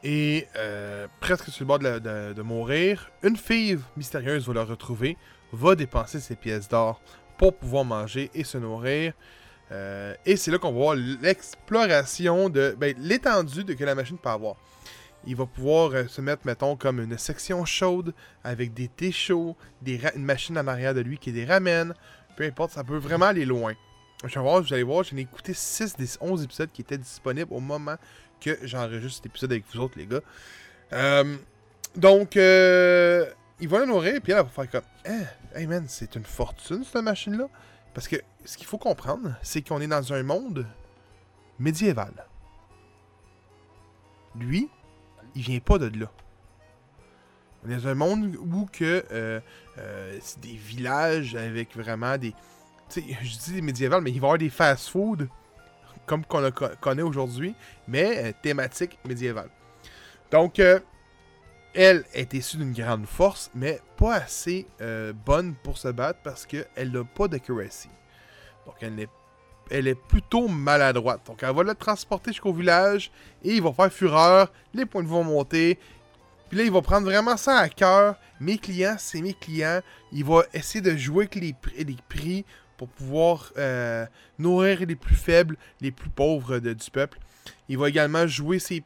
Et euh, presque sur le bord de, mourir, une fille mystérieuse va le retrouver, va dépenser ses pièces d'or pour pouvoir manger et se nourrir. Et c'est là qu'on va voir l'exploration de ben, l'étendue de que la machine peut avoir. Il va pouvoir euh, se mettre, mettons, comme une section chaude avec des thés chauds, des une machine en arrière de lui qui les ramène. Peu importe, ça peut vraiment aller loin. Je vais voir, vous allez voir, j'en ai écouté 6 des 11 épisodes qui étaient disponibles au moment que j'enregistre cet épisode avec vous autres, les gars. Euh, donc, euh, il va la nourrir, puis elle va faire comme Hein, Hey man, c'est une fortune, cette machine-là. Parce que ce qu'il faut comprendre, c'est qu'on est dans un monde médiéval. Lui, il vient pas de là. On est dans un monde où que euh, euh, c'est des villages avec vraiment des. Tu sais, je dis médiéval, mais il va y avoir des fast-food comme qu'on connaît aujourd'hui, mais euh, thématique médiévale. Donc, elle est issue d'une grande force, mais pas assez bonne pour se battre parce qu'elle n'a pas d'accuracy. Donc, elle est, elle est plutôt maladroite. Donc, elle va le transporter jusqu'au village et il va faire fureur. Les points vont monter. Puis là, il va prendre vraiment ça à cœur. Mes clients, c'est mes clients. Il va essayer de jouer avec les, pr- les prix pour pouvoir euh, nourrir les plus faibles, les plus pauvres de- du peuple. Il va également jouer ses,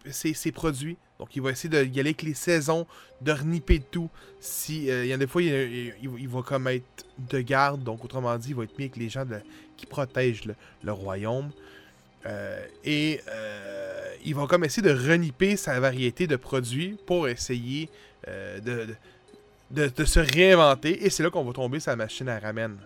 produits. Donc, il va essayer de y aller avec les saisons, de reniper tout. Si, euh, il y a des fois, il, va comme être de garde. Donc, autrement dit, il va être mis avec les gens de qui protègent le, royaume. Euh, et euh, il va comme essayer de reniper sa variété de produits pour essayer euh, de, se réinventer. Et c'est là qu'on va tomber sa machine à ramen.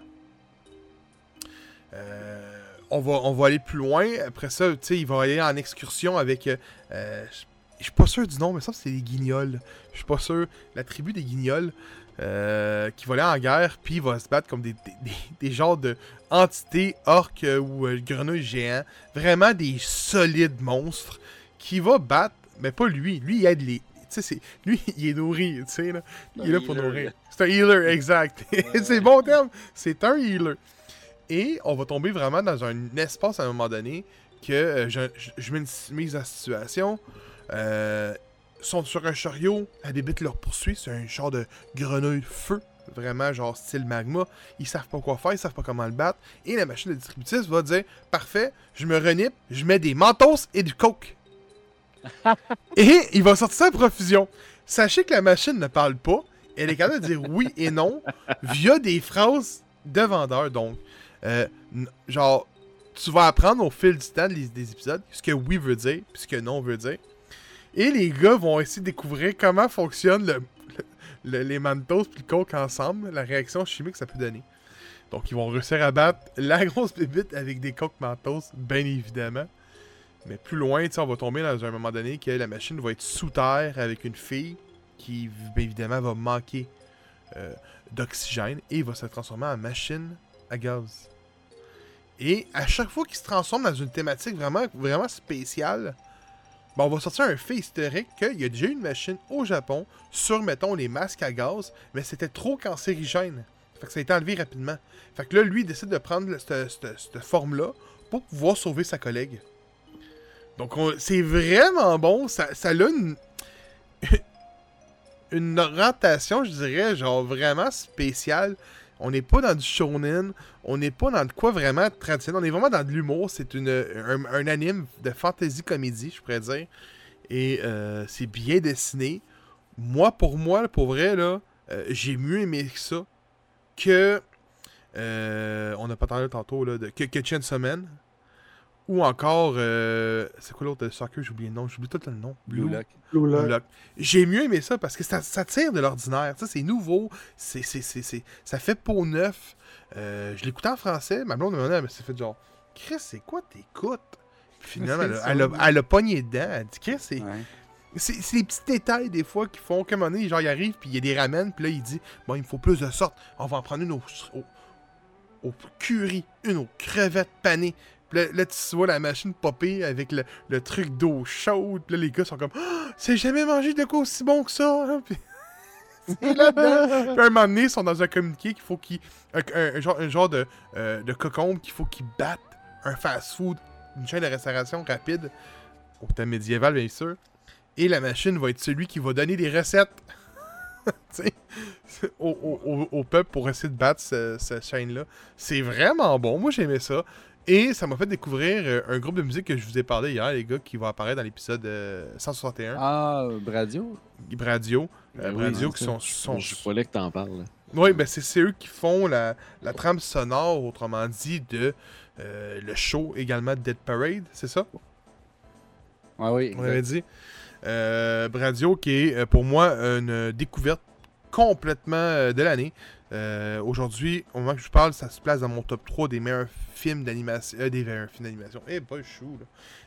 Euh, on, va, on va aller plus loin. Après ça, il va aller en excursion avec. je- je suis pas sûr du nom, mais ça, c'est les guignols. Je suis pas sûr. La tribu des guignols. Euh, qui va aller en guerre, puis il va se battre comme des, des, des- des genres de entités orques euh, ou euh, grenouilles géants. Vraiment des solides monstres qui va battre, mais pas lui. Lui, il aide les. Tu sais, c'est- lui, <laughs> il est nourri, tu sais, là. Il est là pour healer. nourrir. C'est un healer, <laughs> exact. <laughs> c'est bon terme. C'est un healer. Et on va tomber vraiment dans un espace à un moment donné que euh, je, je, je mets une mise en situation. Euh, sont sur un chariot, la bébite leur poursuit, c'est un genre de grenouille feu, vraiment genre style magma. Ils savent pas quoi faire, ils savent pas comment le battre. Et la machine de distributrice va dire Parfait, je me renipe, je mets des mentos et du coke. <laughs> et il va sortir ça à profusion. Sachez que la machine ne parle pas, elle est capable de dire oui et non via des phrases de vendeur. Donc, euh, genre, tu vas apprendre au fil du temps des, des épisodes ce que oui veut dire, puis ce que non veut dire. Et les gars vont essayer de découvrir comment fonctionne le, le- les Mantos et le Coke ensemble, la réaction chimique que ça peut donner. Donc, ils vont réussir à battre la <laughs> grosse bébite avec des Coke Mentos, bien évidemment. Mais plus loin, on va tomber dans un moment donné que la machine va être sous terre avec une fille qui, bien évidemment, va manquer euh, d'oxygène et va se transformer en machine à gaz. Et à chaque fois qu'il se transforme dans une thématique vraiment, vraiment spéciale, ben, on va sortir un fait historique qu'il y a déjà une machine au Japon sur, mettons, les masques à gaz, mais c'était trop cancérigène. Fait que ça a été enlevé rapidement. Fait que là, lui, il décide de prendre cette, cette- forme-là pour pouvoir sauver sa collègue. Donc, on- c'est vraiment bon. Ça, ça a une, <laughs> une orientation, je dirais, genre vraiment spéciale. On n'est pas dans du shonen, on n'est pas dans de quoi vraiment traditionnel, on est vraiment dans de l'humour. C'est une, un, anime de fantasy comédie, je pourrais dire. Et euh, c'est bien dessiné. Moi, pour moi, pour vrai, là, euh, j'ai mieux aimé ça que. euh, on n'a pas parlé tantôt, là, de, que, que Chainsaw. Ou encore. euh, c'est quoi l'autre de soccer J'ai oublié le nom. J'oublie tout le nom. Blue Lock. Blue Lock. Blue Lock. J'ai mieux aimé ça parce que ça, ça tire de l'ordinaire. Sais, C'est nouveau. c'est c'est- c'est- c'est- ça fait peau neuf. Euh, je l'écoutais en français. Ma blonde me demandait, elle s'est fait genre, Chris, c'est quoi t'écoutes? Puis finalement, elle, a- C'est elle, a, ça. elle a pogné dedans. Elle dit, Chris, c'est. Ouais. C'est c'est les petits détails des fois qui font un moment donné, genre, il arrive, puis il y a des ramen, puis là, il dit Bon, il me faut plus de sorte. On va en prendre une au, au, au curry, une aux crevettes panées. Là, là, tu vois la machine popper avec le, truc d'eau chaude. Puis là, les gars sont comme Ah, C'est jamais mangé de quoi aussi bon que ça. hein? <laughs> Puis là-dedans. Puis à un moment donné, ils sont dans un communiqué qu'il faut qu'ils. Un, genre, un genre de, euh, de cocombe qu'il faut qu'ils battent un fast-food, une chaîne de restauration rapide, au temps médiéval, bien sûr. Et la machine va être celui qui va donner des recettes <laughs> au, au- au- peuple pour essayer de battre ce- cette chaîne-là. C'est vraiment bon. Moi, j'aimais ça. Et ça m'a fait découvrir euh, un groupe de musique que je vous ai parlé hier, les gars, qui va apparaître dans l'épisode euh, 161. Ah, Bradio? Bradio. Euh, Ben oui, Bradio qui sont. sont... Je voulais que t'en parles. Oui, ben c'est eux qui font la, la trame sonore, autrement dit, de euh, le show également de Dead Parade, c'est ça? Ah oui, On avait dit. Euh, Bradio, qui est euh, pour moi une découverte complètement euh, de l'année. Euh, Aujourd'hui, au moment que je parle, ça se place dans mon top 3 des meilleurs films d'animation. euh, des meilleurs films d'animation. Eh, pas chou, là?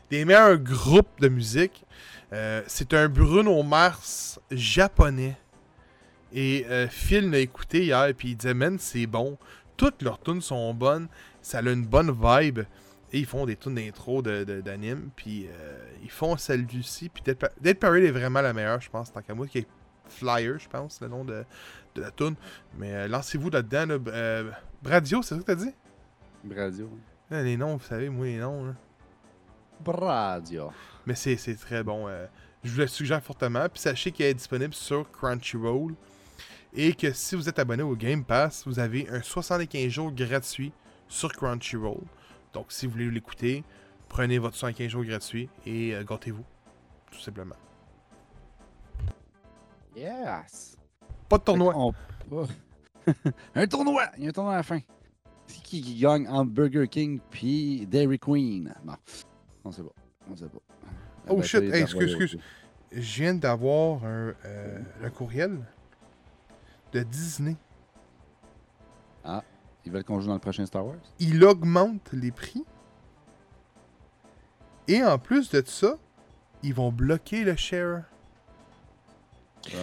Des meilleurs groupes de musique. Euh, C'est un Bruno Mars japonais. Et Phil l'a écouté hier, puis il disait, man, c'est bon. Toutes leurs tunes sont bonnes. Ça a une bonne vibe. Et ils font des tunes d'intro d'anime. Puis ils font celle-ci. Puis Dead Parade est vraiment la meilleure, je pense, tant qu'à moi, qui est Flyer, je pense, le nom de, de la tune. Mais euh, lancez-vous là-dedans. Là, euh, Bradio, c'est ça que t'as dit? Bradio. Les noms, vous savez, moi, les noms. là. Bradio. Mais c'est c'est très bon. euh, je vous le suggère fortement. Puis sachez qu'il est disponible sur Crunchyroll. Et que si vous êtes abonné au Game Pass, vous avez un 75 jours gratuit sur Crunchyroll. Donc si vous voulez l'écouter, prenez votre 75 jours gratuit et gâtez-vous. Tout simplement. Yes! Pas de tournoi. On- <laughs> un tournoi! Il y a un tournoi à la fin. C'est qui qui gagne entre Burger King puis Dairy Queen? Non. On sait pas. On sait pas. La Oh, shit. Hey, excuse, excuse. Je viens d'avoir un, euh, un courriel de Disney. Ils veulent qu'on joue dans le prochain Star Wars? Il augmente les prix. Et en plus de ça, ils vont bloquer le share.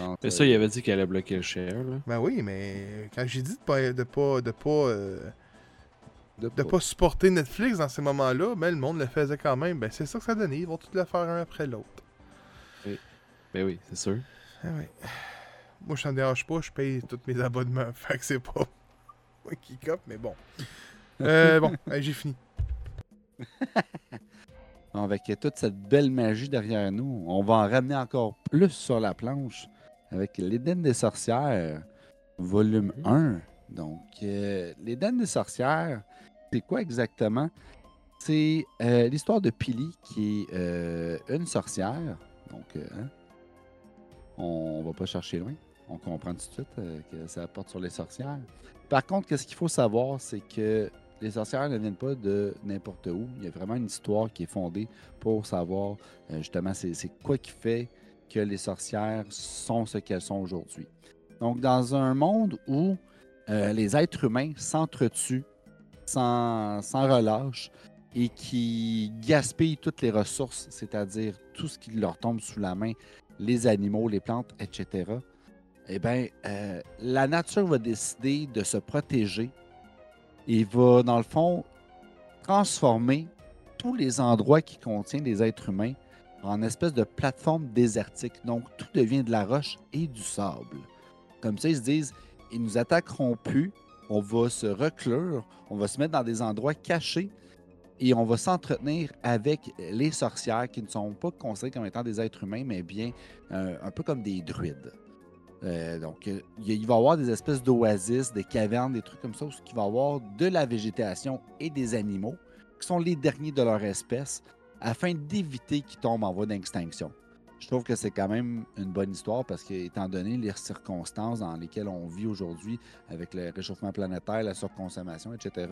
Entre- Mais ça, il avait dit qu'il allait bloquer le share. Là. Ben oui, mais quand j'ai dit de pas de pas de pas euh, de de pas supporter Netflix dans ces moments-là, ben le monde le faisait quand même. Ben c'est ça que ça donnait. Ils vont tout le faire un après l'autre. Ben oui, c'est sûr. Ah oui. Moi, je t'en dérange pas, je paye tous mes abonnements. <laughs> Fait que c'est pas moi qui cope, mais bon. Euh, bon, <laughs> j'ai fini. <laughs> Avec toute cette belle magie derrière nous, on va en ramener encore plus sur la planche avec l'Éden des sorcières, volume 1. Donc, euh, l'Éden des sorcières, c'est quoi exactement? C'est euh, l'histoire de Pili, qui est euh, une sorcière. Donc, hein, on va pas chercher loin. On comprend tout de suite que ça porte sur les sorcières. Par contre, qu'est-ce qu'il faut savoir, c'est que les sorcières ne viennent pas de n'importe où. Il y a vraiment une histoire qui est fondée pour savoir euh, justement c'est quoi qui fait que les sorcières sont ce qu'elles sont aujourd'hui. Donc, dans un monde où euh, les êtres humains s'entretuent sans, sans relâche et qui gaspillent toutes les ressources, c'est-à-dire tout ce qui leur tombe sous la main, les animaux, les plantes, etc., eh bien, euh, la nature va décider de se protéger et va, dans le fond, transformer tous les endroits qui contiennent des êtres humains en espèce de plateforme désertique. Donc, tout devient de la roche et du sable. Comme ça, ils se disent, ils nous attaqueront plus, on va se reclure, on va se mettre dans des endroits cachés et on va s'entretenir avec les sorcières qui ne sont pas considérées comme étant des êtres humains, mais bien euh, un peu comme des druides. Euh, donc, euh, il va y avoir des espèces d'oasis, des cavernes, des trucs comme ça, où il va y avoir de la végétation et des animaux, qui sont les derniers de leur espèce, afin d'éviter qu'ils tombent en voie d'extinction. Je trouve que c'est quand même une bonne histoire parce que, étant donné les circonstances dans lesquelles on vit aujourd'hui, avec le réchauffement planétaire, la surconsommation, etc.,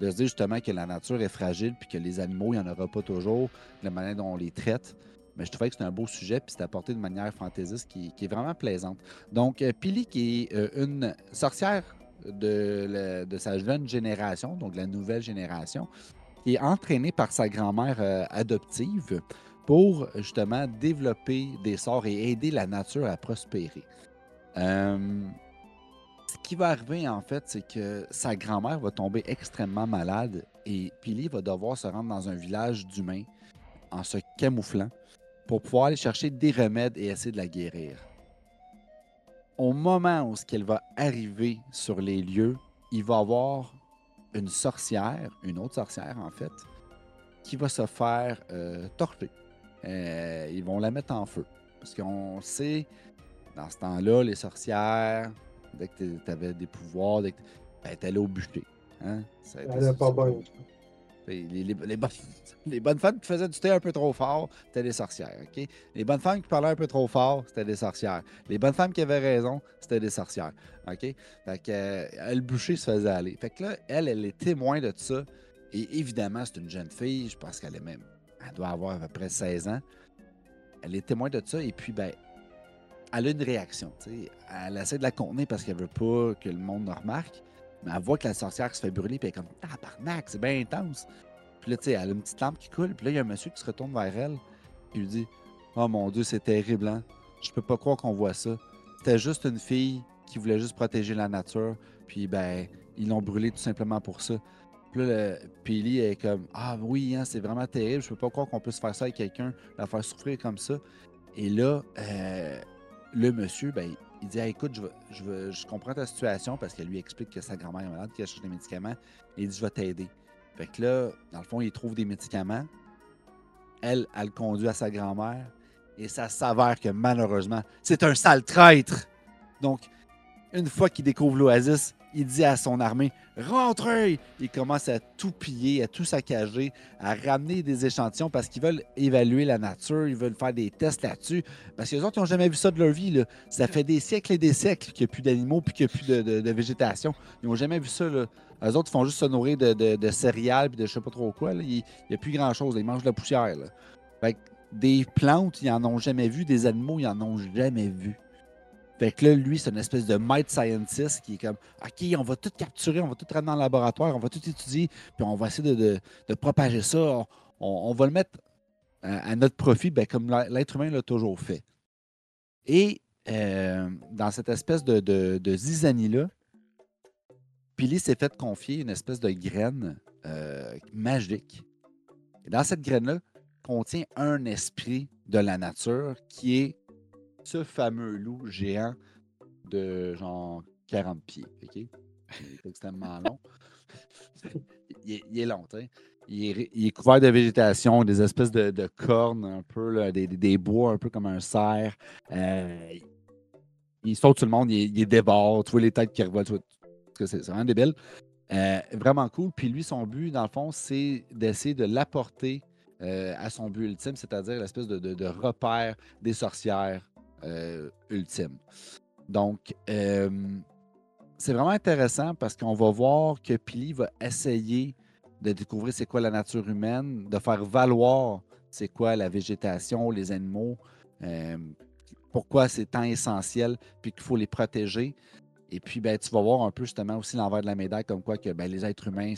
de se dire justement que la nature est fragile puis que les animaux, il n'y en aura pas toujours, la manière dont on les traite. Mais je trouvais que c'est un beau sujet, puis c'est apporté de manière fantaisiste qui, est vraiment plaisante. Donc, euh, Pili, qui est euh, une sorcière de, sa jeune génération, donc la nouvelle génération, qui est entraînée par sa grand-mère euh, adoptive pour justement développer des sorts et aider la nature à prospérer. Ce qui va arriver, en fait, c'est que sa grand-mère va tomber extrêmement malade et Pili va devoir se rendre dans un village d'humains en se camouflant pour pouvoir aller chercher des remèdes et essayer de la guérir. Au moment où ce qu'elle va arriver sur les lieux, il va y avoir une sorcière, une autre sorcière en fait, qui va se faire euh, torcher. Euh, ils vont la mettre en feu. Parce qu'on sait, dans ce temps-là, les sorcières, dès que tu avais des pouvoirs, dès que ben, t'allais au bûcher. Hein? Ça Elle pas bonne. <laughs> Les, bonnes, femmes qui faisaient du thé un peu trop fort, c'était des sorcières. Les bonnes femmes qui parlaient un peu trop fort, c'était des sorcières. Les bonnes femmes qui avaient raison, c'était des sorcières. Fait que, euh, le boucher se faisait aller. Fait que là, elle, elle est témoin de ça. Et évidemment, c'est une jeune fille. Je pense qu'elle est même. Elle doit avoir à peu près 16 ans. Elle est témoin de ça. Et puis, ben, elle a une réaction. Elle essaie de la contenir parce qu'elle veut pas que le monde le remarque. Mais elle voit que la sorcière se fait brûler. Puis elle est comme Tabarnak, c'est bien intense. Puis là, tu sais, elle a une petite lampe qui coule. Puis là, il y a un monsieur qui se retourne vers elle. Puis lui dit Oh mon Dieu, c'est terrible, hein? Je peux pas croire qu'on voit ça. C'était juste une fille qui voulait juste protéger la nature. Puis, ben, ils l'ont brûlée tout simplement pour ça. Puis là, Ellie est comme Ah oui, hein, c'est vraiment terrible. Je peux pas croire qu'on puisse faire ça avec quelqu'un, la faire souffrir comme ça. Et là, euh, le monsieur, ben, il dit écoute, je, comprends ta situation parce qu'elle lui explique que sa grand-mère est malade, qu'elle cherche des médicaments. Et il dit Je vais t'aider. Fait que là, dans le fond, il trouve des médicaments. Elle, elle le conduit à sa grand-mère. Et ça s'avère que malheureusement, c'est un sale traître. Donc, une fois qu'il découvre l'oasis, il dit à son armée Rentrez Il commence à tout piller, à tout saccager, à ramener des échantillons parce qu'ils veulent évaluer la nature, ils veulent faire des tests là-dessus. Parce que les autres, ils n'ont jamais vu ça de leur vie. là. Ça fait des siècles et des siècles qu'il n'y a plus d'animaux puis qu'il n'y a plus de, de- de végétation. Ils n'ont jamais vu ça. Là. Eux autres, ils font juste se nourrir de, céréales puis de je sais pas trop quoi. là. Il n'y a plus grand-chose. Ils mangent de la poussière. là. Fait que des plantes, ils n'en ont jamais vu. Des animaux, ils n'en ont jamais vu. Fait que là, lui, c'est une espèce de might scientist qui est comme OK, on va tout capturer, on va tout ramener dans le laboratoire, on va tout étudier, puis on va essayer de, propager ça. On, va le mettre à, notre profit, ben, comme l'être humain l'a toujours fait. Et euh, dans cette espèce de zizanie-là, Pili s'est fait confier une espèce de graine euh, magique. Et dans cette graine-là, contient un esprit de la nature qui est ce fameux loup géant de genre 40 pieds. Il est extrêmement long. il, est, long, tu. Il est, couvert de végétation, des espèces de, cornes, un peu, des, des- bois, un peu comme un cerf. Euh, il saute sur le monde, il, il débord, tu vois les têtes qui revolent. tu vois- C'est vraiment débile. Euh, vraiment cool. Puis lui, son but, dans le fond, c'est d'essayer de l'apporter euh, à son but ultime, c'est-à-dire l'espèce de repère des sorcières euh, ultime. Donc, euh, c'est vraiment intéressant parce qu'on va voir que Pili va essayer de découvrir c'est quoi la nature humaine, de faire valoir c'est quoi la végétation, les animaux, euh, pourquoi c'est tant essentiel, puis qu'il faut les protéger. Et puis, ben, tu vas voir un peu justement aussi l'envers de la médaille, comme quoi que ben, les êtres humains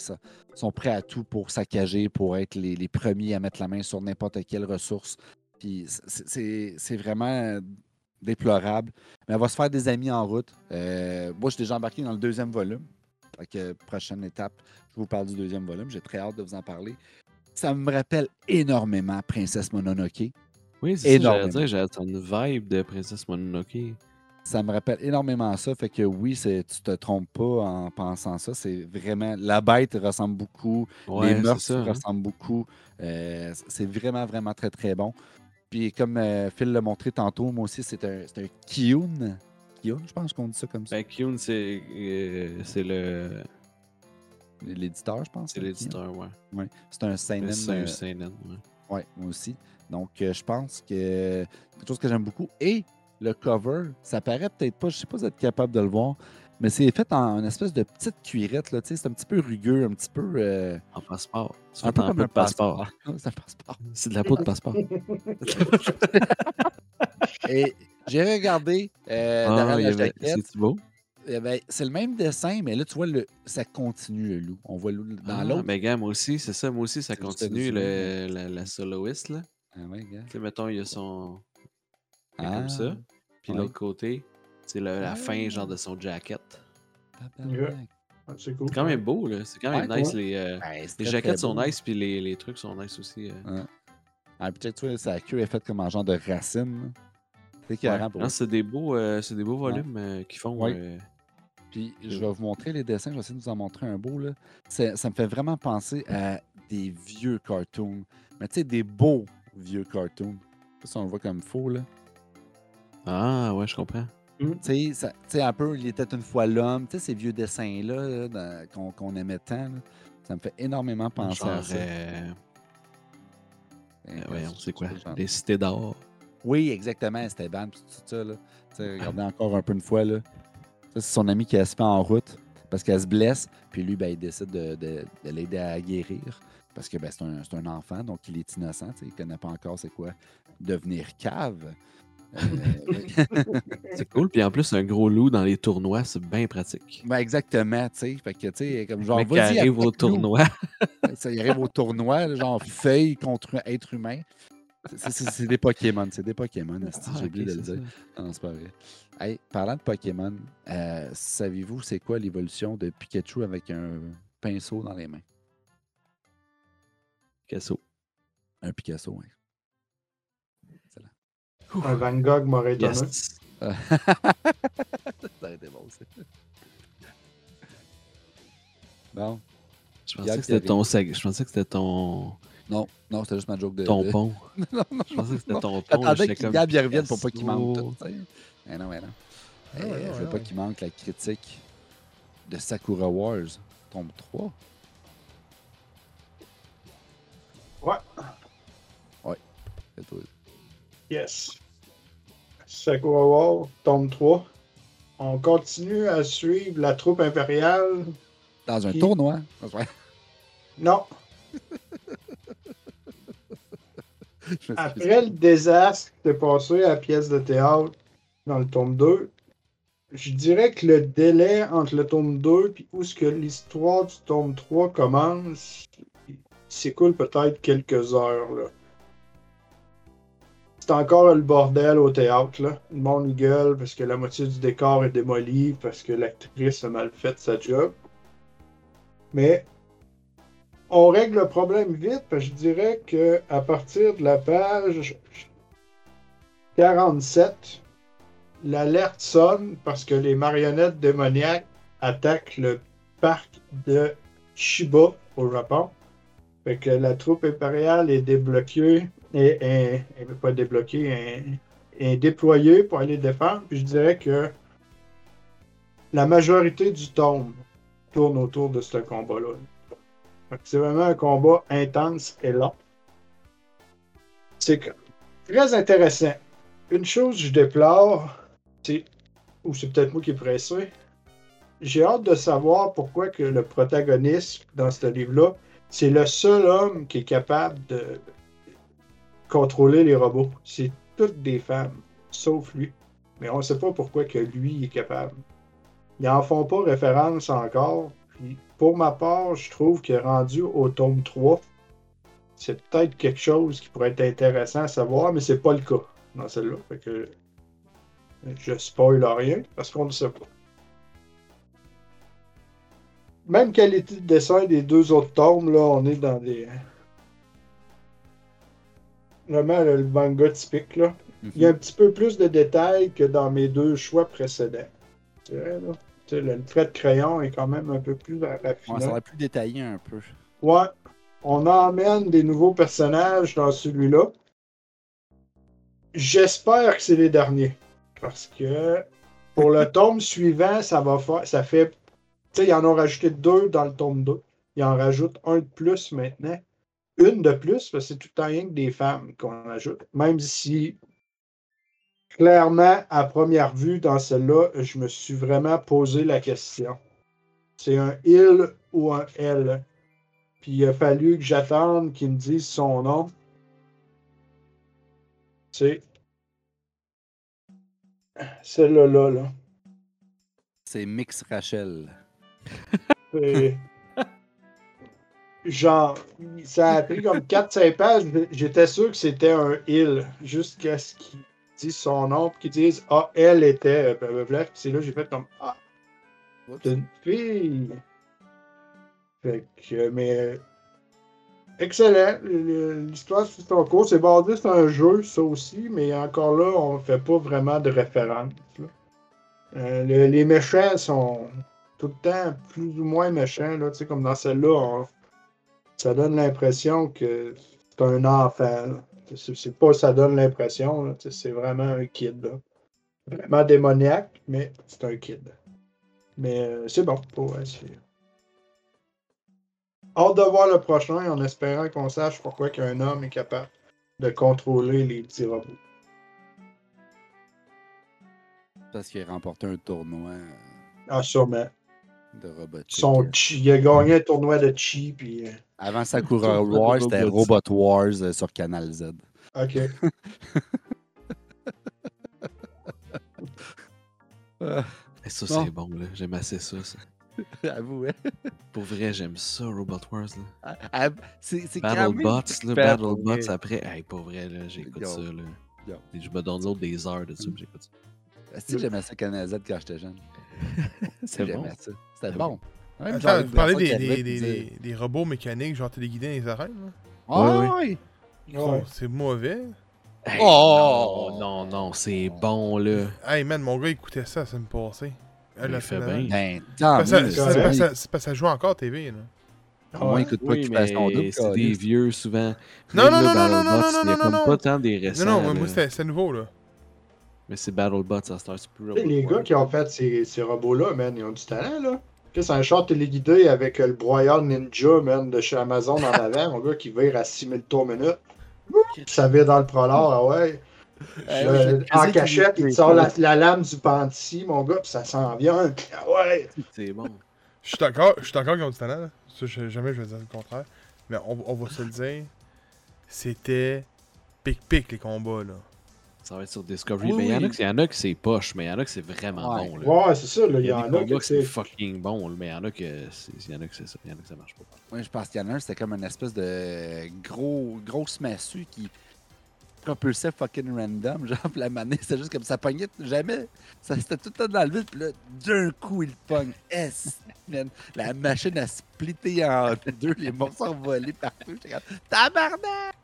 sont prêts à tout pour saccager, pour être les, premiers à mettre la main sur n'importe quelle ressource. Puis c'est vraiment déplorable. Mais elle va se faire des amis en route. Euh, moi, je suis déjà embarqué dans le deuxième volume. Fait que prochaine étape, je vous parle du deuxième volume. J'ai très hâte de vous en parler. Ça me rappelle énormément Princesse Mononoke. Oui, c'est ça, j'allais dire, une vibe de Princesse Mononoke. Ça me rappelle énormément ça. Fait que oui, tu te trompes pas en pensant ça. C'est vraiment. La bête ressemble beaucoup. Ouais, les ça. hein. ressemblent beaucoup. Euh, c'est vraiment, vraiment très, très bon. Puis comme euh, Phil l'a montré tantôt, moi aussi, c'est un, c'est un Kiyun. Kiyun, je pense qu'on dit ça comme ça. Ben, Kyun, c'est euh, c'est le L'éditeur, je pense. c'est Kiyun. l'éditeur, ouais. Ouais. C'est un seinen. C'est un euh, seinen, ouais. Ouais, moi aussi. Donc, euh, je pense que c'est quelque chose que j'aime beaucoup. Et le cover, ça paraît peut-être pas, je sais pas si vous êtes capable de le voir, mais c'est fait en une espèce de petite cuirette. là, tu sais, C'est un petit peu rugueux, un petit peu. euh, En passeport. C'est un peu comme un de passeport. c'est un passeport. C'est de la peau de passeport. <laughs> Et j'ai regardé euh, Ah, derrière la avait- jaquette. C'est beau? Ben, c'est le même dessin, mais là, tu vois, le, ça continue, le loup. On voit le loup dans Ah, l'autre. Mais gars, moi aussi, c'est ça. Moi aussi, ça continue, le- le, la, la soloiste, là. Ah ouais, gars. Tu sais, mettons, il y a son... Ah, comme ça. Puis ouais. l'autre côté, c'est la Ah. fin, genre, de son jacket. Ah, C'est cool. C'est quand même beau, là. C'est quand même Ouais, nice. Les, euh, Ben, les jaquettes sont nice, puis les, les trucs sont nice aussi. euh. Ah, tu sa queue est faite comme un genre de racine. C'est Ouais. des beaux, euh, c'est des beaux Ouais. volumes euh, qui font. Ouais. euh, Puis je vais vous montrer les dessins, je vais essayer de vous en montrer un beau. Là. Ça me fait vraiment penser à des vieux cartoons. Mais tu sais, des beaux vieux cartoons. Je sais pas si on le voit comme faux, là. Ah, ouais, je comprends. Tu sais, ça- tu sais, un peu, il était une fois l'homme. Tu sais, ces vieux dessins-là là, qu'on aimait tant. là. Ça me fait énormément penser à ça. euh, euh, voyons, c'est quoi? Les cités d'or. Oui, exactement, Esteban, tout ça. Là. Tu sais, regardez encore un peu une fois. Là. Ça, c'est son ami qui se fait en route parce qu'elle se blesse. Puis lui, ben, il décide de, de- de l'aider à guérir. Parce que ben, c'est un, un enfant, donc il est innocent. Il ne connaît pas encore c'est quoi devenir cave. Euh, C'est cool. Puis en plus, un gros loup dans les tournois, c'est bien pratique. ben, exactement, tu sais. Fait que, tu sais, comme genre, arrive au tournoi. <laughs> Ça, il arrive au tournoi, genre feuille contre être humain. C'est- des Pokémon, c'est des Pokémon. Ah, J'ai oublié de le dire. ça. Non, c'est pas vrai. Hey, parlant de Pokémon, euh, savez-vous c'est quoi l'évolution de Pikachu avec un pinceau dans les mains? Casso. Un Picasso, oui. Un Van Gogh m'aurait étonné. Yes. <laughs> ça aurait été bon, ça. Bon, Je pensais que c'était ton, sag- je pensais que c'était ton, non, non, c'était juste ma joke de. ton pont. <laughs> non, non, Je pensais que c'était non. ton pont. J'étais qu'il comme, Gab y revienne pour pas qu'il manque Picasso. tout. Mais non, mais non. Ah Eh, ouais, je ouais, veux pas ouais. qu'il manque la critique de Sakura Wars, tombe 3. Ouais. Ouais. C'est toi. Yes. Sakura War, tome 3. On continue à suivre la troupe impériale. Dans un Qui- tournoi. Non, <laughs> après le désastre qui s'est passé à la pièce de théâtre dans le tome 2, je dirais que le délai entre le tome 2 et où ce que l'histoire du tome 3 commence, il s'écoule peut-être quelques heures. là. Encore le bordel au théâtre. Là. Le monde gueule parce que la moitié du décor est démoli, parce que l'actrice a mal fait sa job. Mais on règle le problème vite, parce que je dirais que à partir de la page 47, l'alerte sonne parce que les marionnettes démoniaques attaquent le parc de Shiba au Japon. Fait que la troupe impériale est débloquée et est, est pas débloquée, est, est déployée pour aller défendre. Puis je dirais que la majorité du tome tourne autour de ce combat-là. C'est vraiment un combat intense et long. C'est très intéressant. Une chose que je déplore, c'est, ou c'est peut-être moi qui est pressé, j'ai hâte de savoir pourquoi que le protagoniste dans ce livre-là, c'est le seul homme qui est capable de contrôler les robots. C'est toutes des femmes, sauf lui. Mais on ne sait pas pourquoi que lui est capable. Ils n'en font pas référence encore. Puis pour ma part, je trouve que rendu au tome 3, c'est peut-être quelque chose qui pourrait être intéressant à savoir, mais c'est pas le cas dans celle-là. Fait que je spoil rien parce qu'on ne sait pas. Même qualité de dessin des deux autres tomes, là, on est dans des. Vraiment le, manga typique, là. Il y a un petit peu plus de détails que dans mes deux choix précédents. C'est vrai, là. Le trait de crayon est quand même un peu plus raffiné. Ouais, ça aurait pu détailler un peu. Ouais. On emmène des nouveaux personnages dans celui-là. J'espère que c'est les derniers. Parce que pour le <laughs> tome suivant, ça va faire. Ça fait. Tu sais, ils en ont rajouté deux dans le tome 2. Ils en rajoutent un de plus maintenant. Une de plus, parce que c'est tout le temps rien que des femmes qu'on ajoute. Même si clairement, à première vue, dans celle-là, je me suis vraiment posé la question. C'est un il ou un elle? Puis il a fallu que j'attende qu'il me dise son nom. C'est celle-là, là. là. C'est Mix Rachel. C'est- Genre, ça a pris comme 4-5 pages. J'étais sûr que c'était un il, jusqu'à ce qu'il dise son nom, puis qu'il dise Ah, elle était. euh, blablabla. Puis c'est là que j'ai fait comme Ah, c'est une fille. Fait que, mais. Excellent. Le- L'histoire suit son cours. C'est basé sur un jeu, ça aussi, mais encore là, on fait pas vraiment de référence. Euh, le- les méchants sont tout le temps plus ou moins méchants. Là, tu sais, comme dans celle-là, on- ça donne l'impression que c'est un enfant. C'est pas ça donne l'impression, c'est vraiment un kid. Là. Vraiment démoniaque, mais c'est un kid. Mais euh, c'est bon. Pour, ouais, hâte de voir le prochain en espérant qu'on sache pourquoi qu'un homme est capable de contrôler les petits robots. Parce qu'il a remporté un tournoi euh, Ah, sûrement. De robotique. Son chi, il a gagné un tournoi de chi, puis. euh, Avant Sakura Wars, c'était. Robot Wars euh, sur Canal Z. Ok. <laughs> Et ça, c'est bon, là. J'aime assez ça, ça. <laughs> Avoue, hein? Pour vrai, j'aime ça, Robot Wars, là. Quand même BattleBots, là, BattleBots après. Hey, pour vrai, là, j'écoute ça, là. Yo. Et je me donne d'autres des heures de ça, j'écoute ça. Est-ce que j'aimais ça Z quand j'étais jeune? <laughs> C'est bon. J'aimais ça. C'était Ah bon. Même Attends, genre, vous parlez des, des, des, des- des robots mécaniques, genre téléguidés dans les arènes, là? Ah Ouais, oui! Ouais. C'est mauvais. Hey, Oh! Non, non, non, c'est bon, là. Hey man, mon gars écoutait ça semaine passée. Il Elle l'a fait bien. Ben, ça- c'est parce que ça- ça joue encore TV, là. Au moins, écoute pas Oui, qu'il fasse son double. mais c'est des vieux, souvent. Non, Même non, là, non, non, non, BattleBots, non, Il y a non, comme non, pas non. tant des récents. Non, non, là. moi c'était c'était nouveau, là. Mais c'est BattleBots, à Star plus les gars qui ont fait ces, ces robots-là, man, ils ont du talent, là. C'est un char téléguidé avec euh, le broyeur Ninja, man, de chez Amazon en avant, mon gars, qui vire à 6000 tours minute. Ça vire dans le prolard, ah ouais. Oui, j'ai- en cachette, il sort la, la lame du panty, mon gars, puis ça s'en vient. Ah ouais. C'est bon. Je suis d'accord, je suis d'accord qu'ils ont du talent, là. Ça, je- jamais je vais dire le contraire. Mais on, on va se le dire. C'était pic-pic les combats, là. Ça va être sur Discovery. Oui, mais il y, en a oui. qui- il y en a que c'est poche, mais il y en a que c'est vraiment Ouais. bon. Là. Ouais, c'est ça, là. Il y en a que c'est c'est. fucking bon, là, mais il y en a que c'est il y en a que c'est ça. Il y en a que ça marche pas. Moi, je pense qu'il y en a un, c'était comme une espèce de gros, grosse massue qui propulsait fucking random. <laughs> Genre, puis la manette, c'était juste comme ça pognait jamais. Ça, c'était tout le temps dans le vide, puis là, d'un coup, il pogne. S, man? La machine a splitté en <laughs> deux, les morceaux ont volé partout. J'étais comme, tabarnak!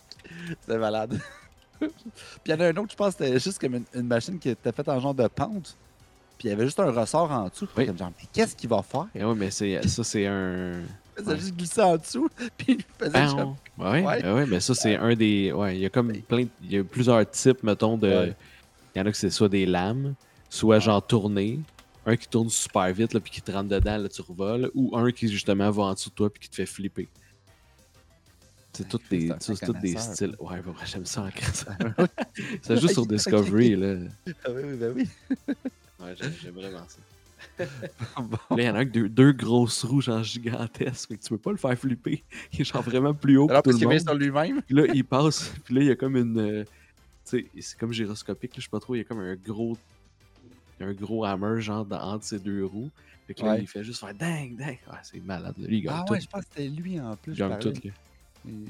C'était malade. Puis il y en a un autre, je pense, c'était juste comme une, une machine qui était faite en genre de pente. Puis il y avait juste un ressort en dessous. Oui. Comme genre, mais qu'est-ce qu'il va faire? Et ouais, mais c'est ça, c'est un. Ça a Ouais. juste glissé en dessous, <laughs> puis il faisait genre! Ouais, Ouais. ouais. mais ça, c'est un des. Ouais, il y a comme plein. Il y a plusieurs types, mettons, de. Il y en a que c'est soit des lames, soit genre tournées. Un qui tourne super vite, là, puis qui te rentre dedans, là, tu revoles. Ou un qui, justement, va en dessous de toi, puis qui te fait flipper. C'est tous des, t'es un ça, c'est fin tous des styles. Ouais, bah, j'aime ça en <laughs> crise. <laughs> C'est juste sur <laughs> Discovery, là. Ah oui, oui, ben oui. Ouais, j'aime vraiment ça. Bon. Là, il y en a un avec deux, deux grosses roues, genre gigantesques. Fait que tu peux pas le faire flipper. Il est genre vraiment plus haut Alors, que tout parce le monde. sur lui-même? Puis là, il passe. Puis là, il y a comme une. euh, tu sais, c'est comme gyroscopique, là, je sais pas trop. Il y a comme un gros. Un gros hammer, genre, dans- entre ces deux roues. Fait que là, Ouais. il fait juste faire ding, ding. Ouais, c'est malade. Lui, il gagne Ah tout. ouais, je pense que c'était lui en plus. il gagne tout, lui.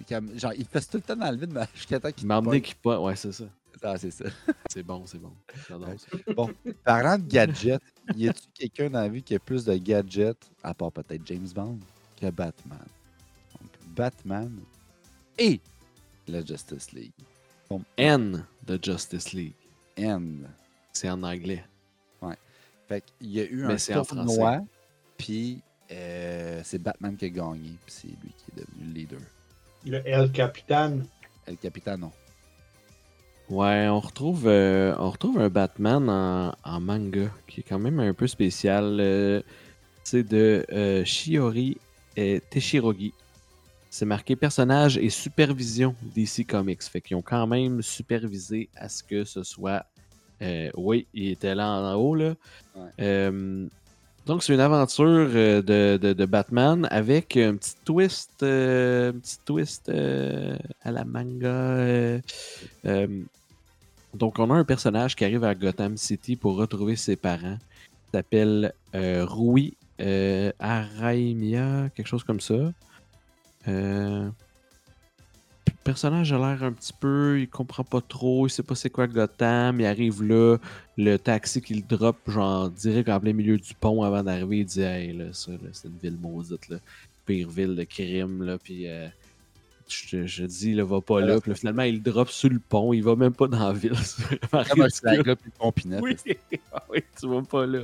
Comme- Genre, il fait tout le temps dans le vide, mais jusqu'à temps Il qu'il pogne. qu'il pas. Ouais, c'est ça. Ah, c'est ça. <laughs> C'est bon, c'est bon. Ouais. ça. <laughs> Parlant de gadgets, y a-tu quelqu'un dans la vie qui a plus de gadgets, à part peut-être James Bond, que Batman? Donc, Batman et la Justice League. Bon, N de Justice League. N. C'est en anglais. Fait qu'il y a eu Mais un tournoi, puis euh, c'est Batman qui a gagné, puis c'est lui qui est devenu le leader. Le El Capitan. Capitaine, non. Ouais, on retrouve, euh, on retrouve un Batman en, en manga qui est quand même un peu spécial. euh, c'est de euh, Shiori et Teshirogi. C'est marqué personnage et supervision DC Comics. Fait qu'ils ont quand même supervisé à ce que ce soit. euh, oui, il était là en haut. Là. Ouais. Donc, c'est une aventure euh, de, Batman avec un petit twist, euh, twist euh, à la manga. donc, on a un personnage qui arrive à Gotham City pour retrouver ses parents. Il s'appelle Rui Araimia, quelque chose comme ça. Le personnage a l'air un petit peu, il comprend pas trop, il sait pas c'est quoi Gotham. Il arrive là, le taxi qu'il drop, genre direct en plein milieu du pont avant d'arriver, il dit Hey, là, ça, là, c'est une ville maudite, là. pire ville de crime, là, puis euh, je, dis, là, va pas là. Puis là, finalement, il le drop sur le pont, il va même pas dans la ville. <laughs> C'est vraiment là, puis le pompinette. Oui, <laughs> ah oui, tu vas pas là.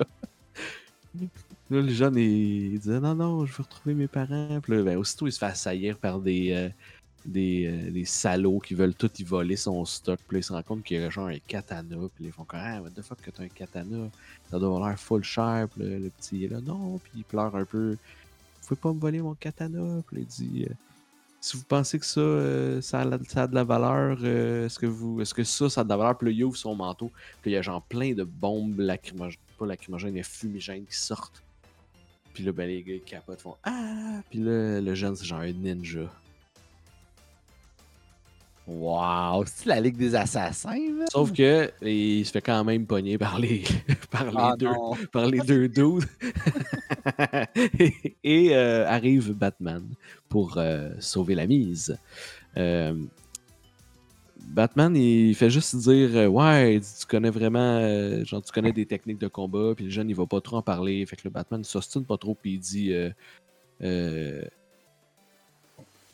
Là, le jeune, il, il disait non, non, je veux retrouver mes parents. Puis là, ben, aussitôt, il se fait assaillir par des, euh, des, euh, des salauds qui veulent tout y voler son stock. Puis là, il se rend compte qu'il y a genre un katana. Puis ils font comme, ah, what the fuck que t'as un katana? Ça doit avoir l'air full cher. Puis là, le petit est là, non. Puis il pleure un peu. pouvez pas me voler mon katana? Puis il dit euh, Si vous pensez que ça, euh, ça, a, de la valeur, est-ce que, vous, est-ce que ça, ça a de la valeur? Puis là, il ouvre son manteau. Puis il y a genre plein de bombes lacrymogènes, pas lacrymogènes, mais fumigènes qui sortent. Puis là, ben, les gars, ils capotent, font Ah Puis là, le jeune, c'est genre un ninja. Wow! C'est la Ligue des Assassins? Sauf que il se fait quand même pogner par les, <laughs> par les Ah deux. non! par les deux dudes. <laughs> et et, euh, arrive Batman pour euh, sauver la mise. Euh, Batman, il fait juste dire Ouais, tu connais vraiment, genre, tu connais des techniques de combat, puis le jeune, il va pas trop en parler. Fait que le Batman, il s'ostine pas trop, puis il dit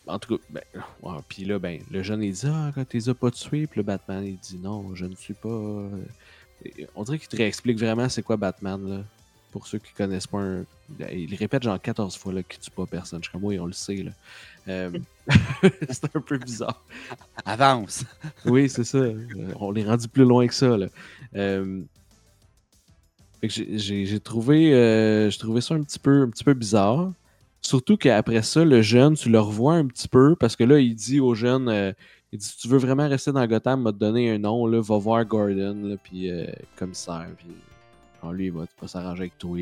En tout cas, ben, ouais, puis là, ben, le jeune, il dit Ah, quand tu les as pas tués, puis le Batman, il dit Non, je ne suis pas. euh, On dirait qu'il te réexplique vraiment c'est quoi Batman, là. Pour ceux qui connaissent pas un. Il répète genre 14 fois là, qu'il tue pas personne. Je suis comme oui, on le sait. Là. Euh, <laughs> c'est un peu bizarre. Avance! <laughs> Oui, c'est ça. Euh, On l'est rendu plus loin que ça. Là. Euh, fait que j'ai- j'ai j'ai trouvé, euh, j'ai trouvé ça un petit peu, un petit peu bizarre. Surtout qu'après ça, le jeune, tu le revois un petit peu parce que là, il dit au jeune, euh, il dit tu veux vraiment rester dans Gotham, m'a donné un nom, va voir Gordon, puis euh, commissaire, puis lui, il va, va s'arranger avec toi.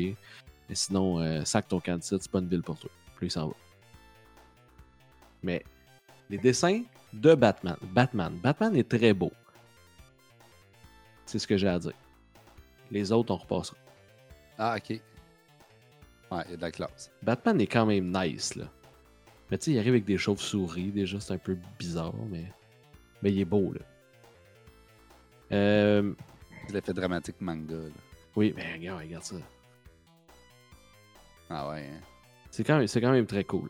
Mais sinon, euh, sac ton candidat, c'est pas une ville pour toi. Puis il s'en va. Mais les dessins de Batman. Batman. Batman est très beau. C'est ce que j'ai à dire. Les autres, on repassera. Ah, ok. Ouais, il y a de la classe. Batman est quand même nice, là. Mais tu sais, il arrive avec des chauves-souris, déjà, c'est un peu bizarre, mais. Mais il est beau, là. Euh, l'effet dramatique manga, là. Oui, mais regarde, regarde ça. Ah ouais, hein? C'est quand, même- quand même très cool.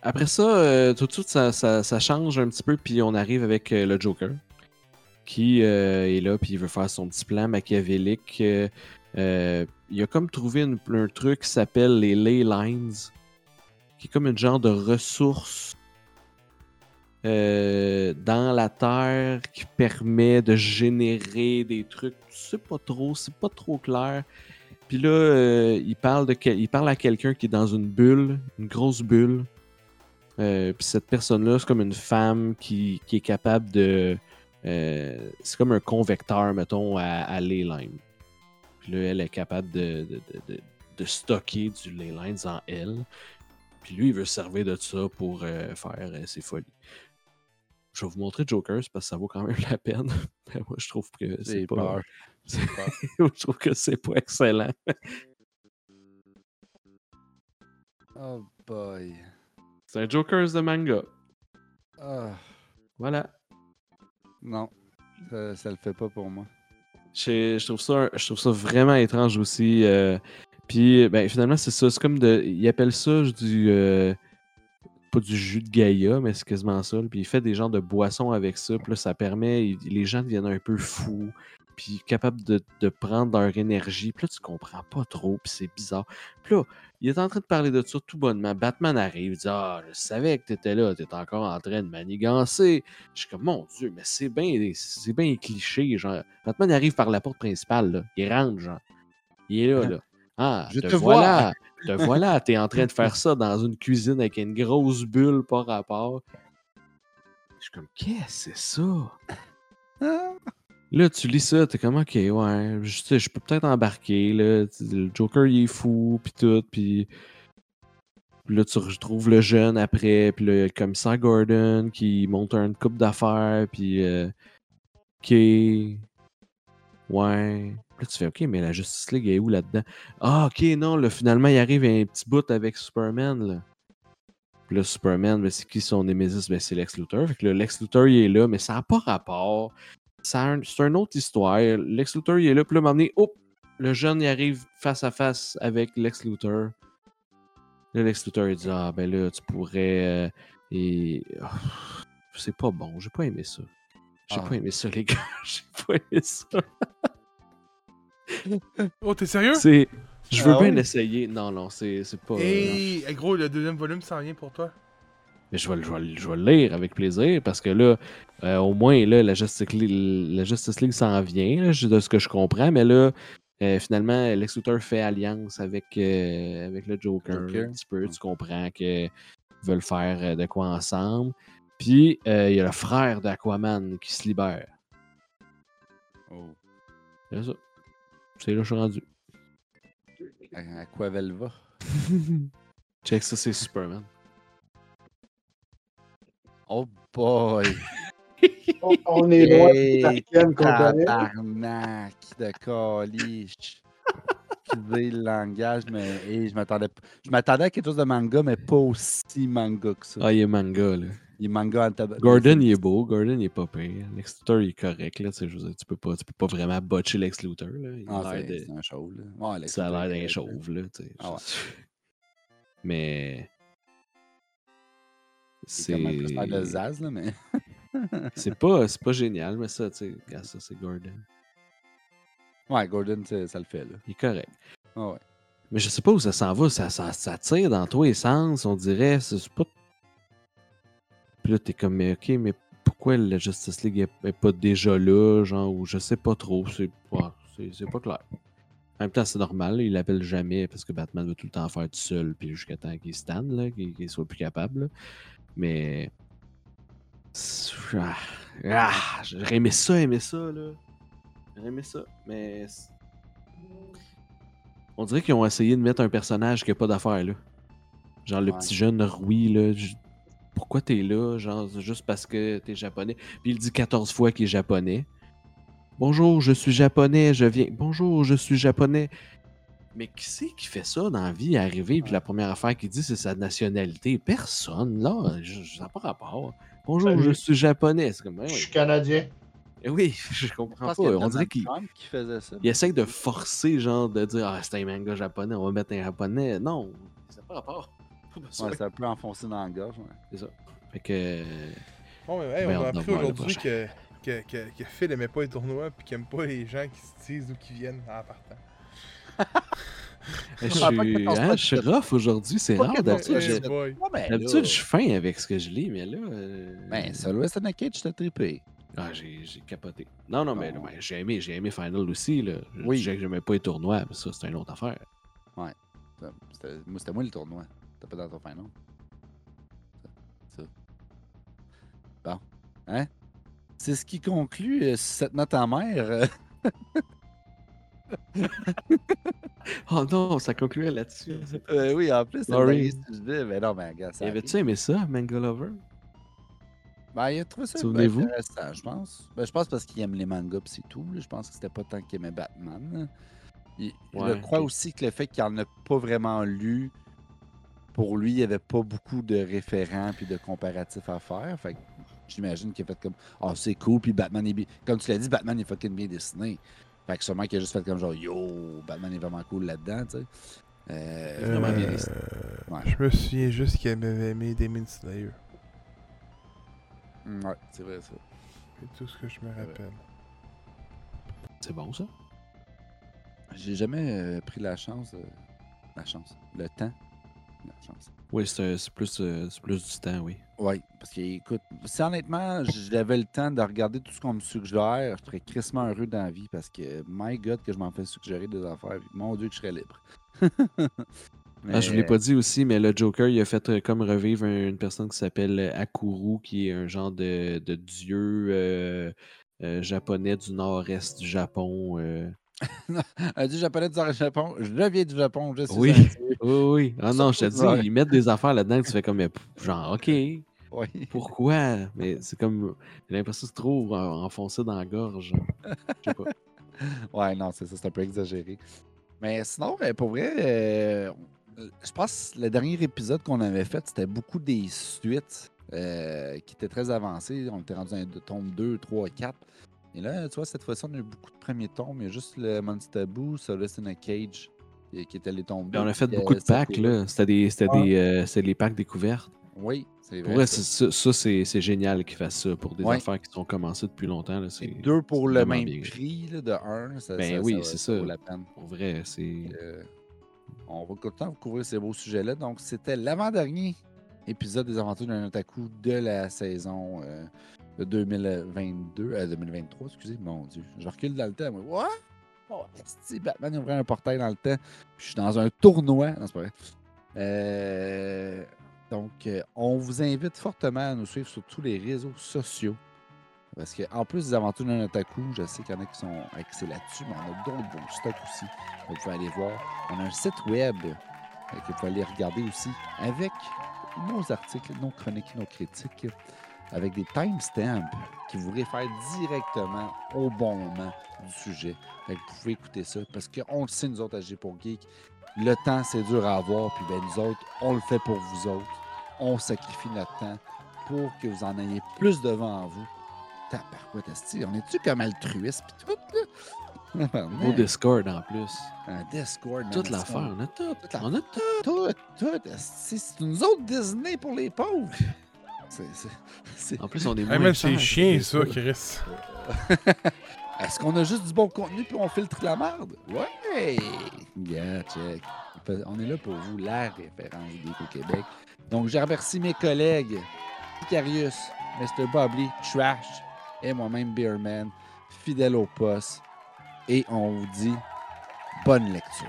Après ça, euh, tout de suite, ça, ça- ça change un petit peu, puis on arrive avec euh, le Joker, qui euh, est là, puis il veut faire son petit plan machiavélique. Euh, euh, il a comme trouvé un truc qui s'appelle les Ley Lines, qui est comme une genre de ressource euh, dans la Terre qui permet de générer des trucs. Tu sais pas trop, c'est pas trop clair. Puis là, euh, il, parle à quelqu'un qui est dans une bulle, une grosse bulle. Puis cette personne-là, c'est comme une femme qui, est capable de. c'est comme un convecteur, mettons, à, à. Puis là, elle est capable de, de, de- de- de stocker du ley lines en elle. Puis lui, il veut se servir de ça pour euh, faire euh, ses folies. Je vais vous montrer Jokers parce que ça vaut quand même <laughs> la peine. Mais moi, je trouve que c'est pas. peur. <laughs> <laughs> je trouve que c'est pas excellent. Oh boy. C'est un Jokers de manga. Ah, Voilà. non. Ça, ça le fait pas pour moi. Je, trouve ça, vraiment étrange aussi. euh, Puis, ben, finalement, c'est ça. C'est comme de. Il appelle ça du. euh, pas du jus de Gaïa, mais c'est quasiment ça. Puis il fait des genres de boissons avec ça. Puis là, ça permet. les gens deviennent un peu fous. Puis capables de, de prendre leur énergie. Puis là, tu comprends pas trop. Puis c'est bizarre. Puis là, il est en train de parler de ça tout bonnement. Batman arrive. Il dit Ah, je savais que t'étais là. T'étais encore en train de manigancer. Je suis comme, mon Dieu, mais c'est bien c'est bien cliché. Genre, Batman arrive par la porte principale. Là. Il rentre, genre. Il est là, là. Ah, Je te, te voilà. Te voilà. T'es en train de faire ça dans une cuisine avec une grosse bulle par rapport. Je suis comme, qu'est-ce que c'est ça? Là, tu lis ça, t'es comme, ok, ouais, je, sais, je peux peut-être embarquer, là. Le Joker, il est fou, puis tout, puis. là, tu retrouves le jeune après, puis le commissaire Gordon qui monte une coupe d'affaires, puis. euh, ok. Ouais. Là, tu fais, ok, mais la Justice League est où là-dedans? Ah, ok, non, là, finalement, il arrive un petit bout avec Superman, là. Puis là, Superman, ben, c'est qui son Nemesis? Ben, c'est Lex Luthor. Fait que là, Lex Luthor, il est là, mais ça n'a pas rapport. Un- C'est une autre histoire. Lex Luthor, il est là, puis là, à un moment donné, hop, le jeune, il arrive face à face avec Lex Luthor. Là, Lex Luthor, il dit, ah, ben là, tu pourrais... euh, et... ah, c'est pas bon, j'ai pas aimé ça. J'ai Ah. pas aimé ça, les gars. <laughs> j'ai pas aimé ça. Oh, t'es sérieux? C'est... Je veux Ah bien ouais? l'essayer. Non, non, c'est c'est pas... Hey, hey, gros, le deuxième volume s'en vient pour toi. Mais je vais, le- je, vais, le- je vais le lire avec plaisir parce que là, euh, au moins, là, la Justice League, la Justice League s'en vient, là, de ce que je comprends, mais là, Euh, finalement, Lex Luthor fait alliance avec, euh, avec le Joker, Joker. un petit peu. Tu comprends qu'ils veulent faire de quoi ensemble. Puis, il y a le frère d'Aquaman qui se libère. Oh. C'est ça. C'est là que je suis rendu. À, quoi elle va? <laughs> Check ça, c'est Superman. Oh boy! On, on est loin de. Tabarnak de calice. Excusez le langage, mais hey, je m'attendais je m'attendais à quelque chose de manga, mais pas aussi manga que ça. Ah, il est manga, là. Il est manga en tabac. Gordon, il est beau. Gordon, il est pas pire. Lex Luthor, il est correct, là. Tu, sais, je veux dire, tu, peux pas, tu peux pas vraiment botcher Lex Luthor, là. Il Ah, a l'air c'est de- un chauve, là. Ouais, Lex Ça a l'air d'un chauve, là. tu sais. Ah ouais. Mais. C'est comme un de Zaz, là, mais. <laughs> C'est pas, c'est pas génial, mais ça, tu sais, regarde ça, c'est Gordon. Ouais, Gordon, ça le fait, là. Il est correct. Ah ouais. Mais je sais pas où ça s'en va. Ça, ça, ça tire dans tous les sens, on dirait. C'est pas. Puis là, t'es comme, mais ok, mais pourquoi la Justice League est, est pas déjà là, genre, ou je sais pas trop. C'est pas, pas clair. En même temps, c'est normal, il l'appelle jamais parce que Batman veut tout le temps faire tout seul, puis jusqu'à temps qu'il stand, là, qu'il, qu'il soit plus capable. là. Mais. Ah, ah, j'aurais aimé ça, aimé ça, là. J'aurais aimé ça, mais. On dirait qu'ils ont essayé de mettre un personnage qui a pas d'affaire, là. Genre le Ouais. petit jeune Rui, là. j- Pourquoi t'es là? Genre, juste parce que t'es japonais? Puis il dit 14 fois qu'il est japonais. Bonjour, je suis japonais, je viens. Bonjour, je suis japonais. Mais qui c'est qui fait ça dans la vie, arriver, puis la première affaire qu'il dit, c'est sa nationalité? Personne, là. Ça n'a pas rapport. Bonjour, Salut. je suis japonais. C'est comme, ouais, Je suis Canadien. Eh Oui, <laughs> je comprends pas. qu'il y a On dirait qu'il qui faisait ça. il essaye de forcer, genre, de dire Ah, c'est un manga japonais, on va mettre un japonais. Non, ça n'a pas rapport. <laughs> Ouais, c'est un peu enfoncé dans la gorge. ouais. C'est ça. Fait que. Bon, mais, hey, Ben, on a appris aujourd'hui que, que, que, que Phil aimait pas les tournois puis qu'il aime pas les gens qui se disent d'où qu'ils viennent en partant. Je suis, sois hein, je suis rough aujourd'hui, c'est rare. D'habitude, je-. Ouais, je suis fin avec ce que je lis, mais là. euh, Ben, ça, West in a Cage, t'as trippé. Ah, j'ai capoté. Non, non, mais ouais, j'ai aimé, j'ai aimé Final aussi. Là. Je Oui. disais que j'aimais pas les tournois, mais ça, c'est une autre affaire. Ça, C'était moi, le tournoi. T'as pas dans ton final. Ça. Bon. Hein? C'est ce qui conclut euh, cette note amère. euh, <laughs> <laughs> Oh non, ça concluait là-dessus. euh, oui, en plus, c'est Sorry. sujet, Mais non, mais regarde, ça. Avais-tu aimé ça, Manga Lover? Ben, il a trouvé ça Souvenez-vous? intéressant, je pense. Ben, je pense parce qu'il aime les mangas pis c'est tout. Je pense que c'était pas tant qu'il aimait Batman. Il- je Ouais, crois ok. aussi que le fait qu'il en a pas vraiment lu, pour lui, il n'y avait pas beaucoup de référents puis de comparatifs à faire. Fait que j'imagine qu'il a fait comme Ah, c'est cool, puis Batman est bien. Comme tu l'as dit, Batman est fucking bien dessiné. Fait que sûrement qu'il a juste fait comme genre Yo, Batman est vraiment cool là-dedans, tu sais. Euh, Vraiment bien. Ouais. Je me souviens juste qu'il avait aimé Demon Slayer. Ouais, c'est vrai ça. C'est tout ce que je me rappelle. C'est bon, ça? J'ai jamais euh, pris la chance. euh, La chance. Le temps. La chance. Oui, c'est c'est plus, euh, c'est plus du temps, oui. Oui, parce que, écoute, si honnêtement, j'avais le temps de regarder tout ce qu'on me suggère, je serais crissement heureux dans la vie parce que, my God, que je m'en fais suggérer des affaires. Mon Dieu, que je serais libre. <laughs> Ah, je vous l'ai pas dit aussi, mais le Joker, il a fait euh, comme revivre un- une personne qui s'appelle euh, Akuru, qui est un genre de, de dieu euh, euh, japonais du nord-est du Japon. euh. Un dieu japonais du Japon. Je viens du Japon, je suis Oui. <laughs> Oui, oui. Ah non, je te dis, Ouais. ils mettent des affaires là-dedans que tu fais comme, genre, OK, Oui. pourquoi? Mais c'est comme, j'ai l'impression que c'est trop en- enfoncé dans la gorge. Je sais pas. <laughs> Ouais, non, c'est ça, c'est un peu exagéré. Mais sinon, ben, pour vrai, euh, je pense que le dernier épisode qu'on avait fait, c'était beaucoup des suites euh, qui étaient très avancées. On était rendu à un tome 2, 3, 4. Et là, tu vois, cette fois-ci, on a eu beaucoup de premiers tomes. Il y a juste le Monster Boo, Solace in a Cage, qui, les tomes Puis on a 2, fait puis, beaucoup euh, de packs, là. C'était des, c'était Ouais. des, euh, c'était les packs découvertes. Oui, c'est Pour vrai. ça. c'est- ça, ça, c'est c'est génial qu'ils fassent ça pour des Ouais. affaires qui sont commencées depuis longtemps. Là, C'est deux pour c'est le même bien. prix là, de un. Ça, Ben ça- oui, ça- c'est ça vaut la peine. Pour vrai, c'est. Euh, on va tout le temps couvrir ces beaux sujets-là. Donc, c'était l'avant-dernier épisode des Aventures d'un Otaku de la saison euh, de 2022, euh, 2023, excusez, mon Dieu. Je recule dans le temps. moi. What? Oh, esti, Batman ouvrait un portail dans le temps. Je suis dans un tournoi. Non, c'est pas vrai. Euh, donc, euh, on vous invite fortement à nous suivre sur tous les réseaux sociaux. Parce qu'en plus des aventures d'un otaku, je sais qu'il y en a qui sont axés là-dessus, mais on a d'autres beaux stocks aussi. Vous pouvez aller voir. On a un site web euh, que vous pouvez aller regarder aussi avec nos articles, nos chroniques, nos critiques, avec des timestamps qui vous réfèrent directement au bon moment du sujet. Fait que vous pouvez écouter ça parce qu'on le sait, nous autres, à G pour Geek, le temps, c'est dur à avoir, puis ben, nous autres, on le fait pour vous autres. On sacrifie notre temps pour que vous en ayez plus devant vous. Tabarouette, esti, on est-tu comme altruiste pis tout, là? <laughs> Au Discord en plus. Un Discord. Toute l'affaire, on- a tout. On a tout. Tout, tout, c'est nous autres Disney pour les pauvres. C'est- c'est- <laughs> c'est- En plus, on est moins Hey man, c'est c'est ça, Chris. <laughs> Est-ce qu'on a juste du bon contenu puis on filtre la merde? Ouais! Yeah, check. On est là pour vous, la référence geek au Québec. Donc, je remercie mes collègues, Icarius, Mr. Bubbly, Trash et moi-même, Beerman, fidèle au poste. Et on vous dit bonne lecture.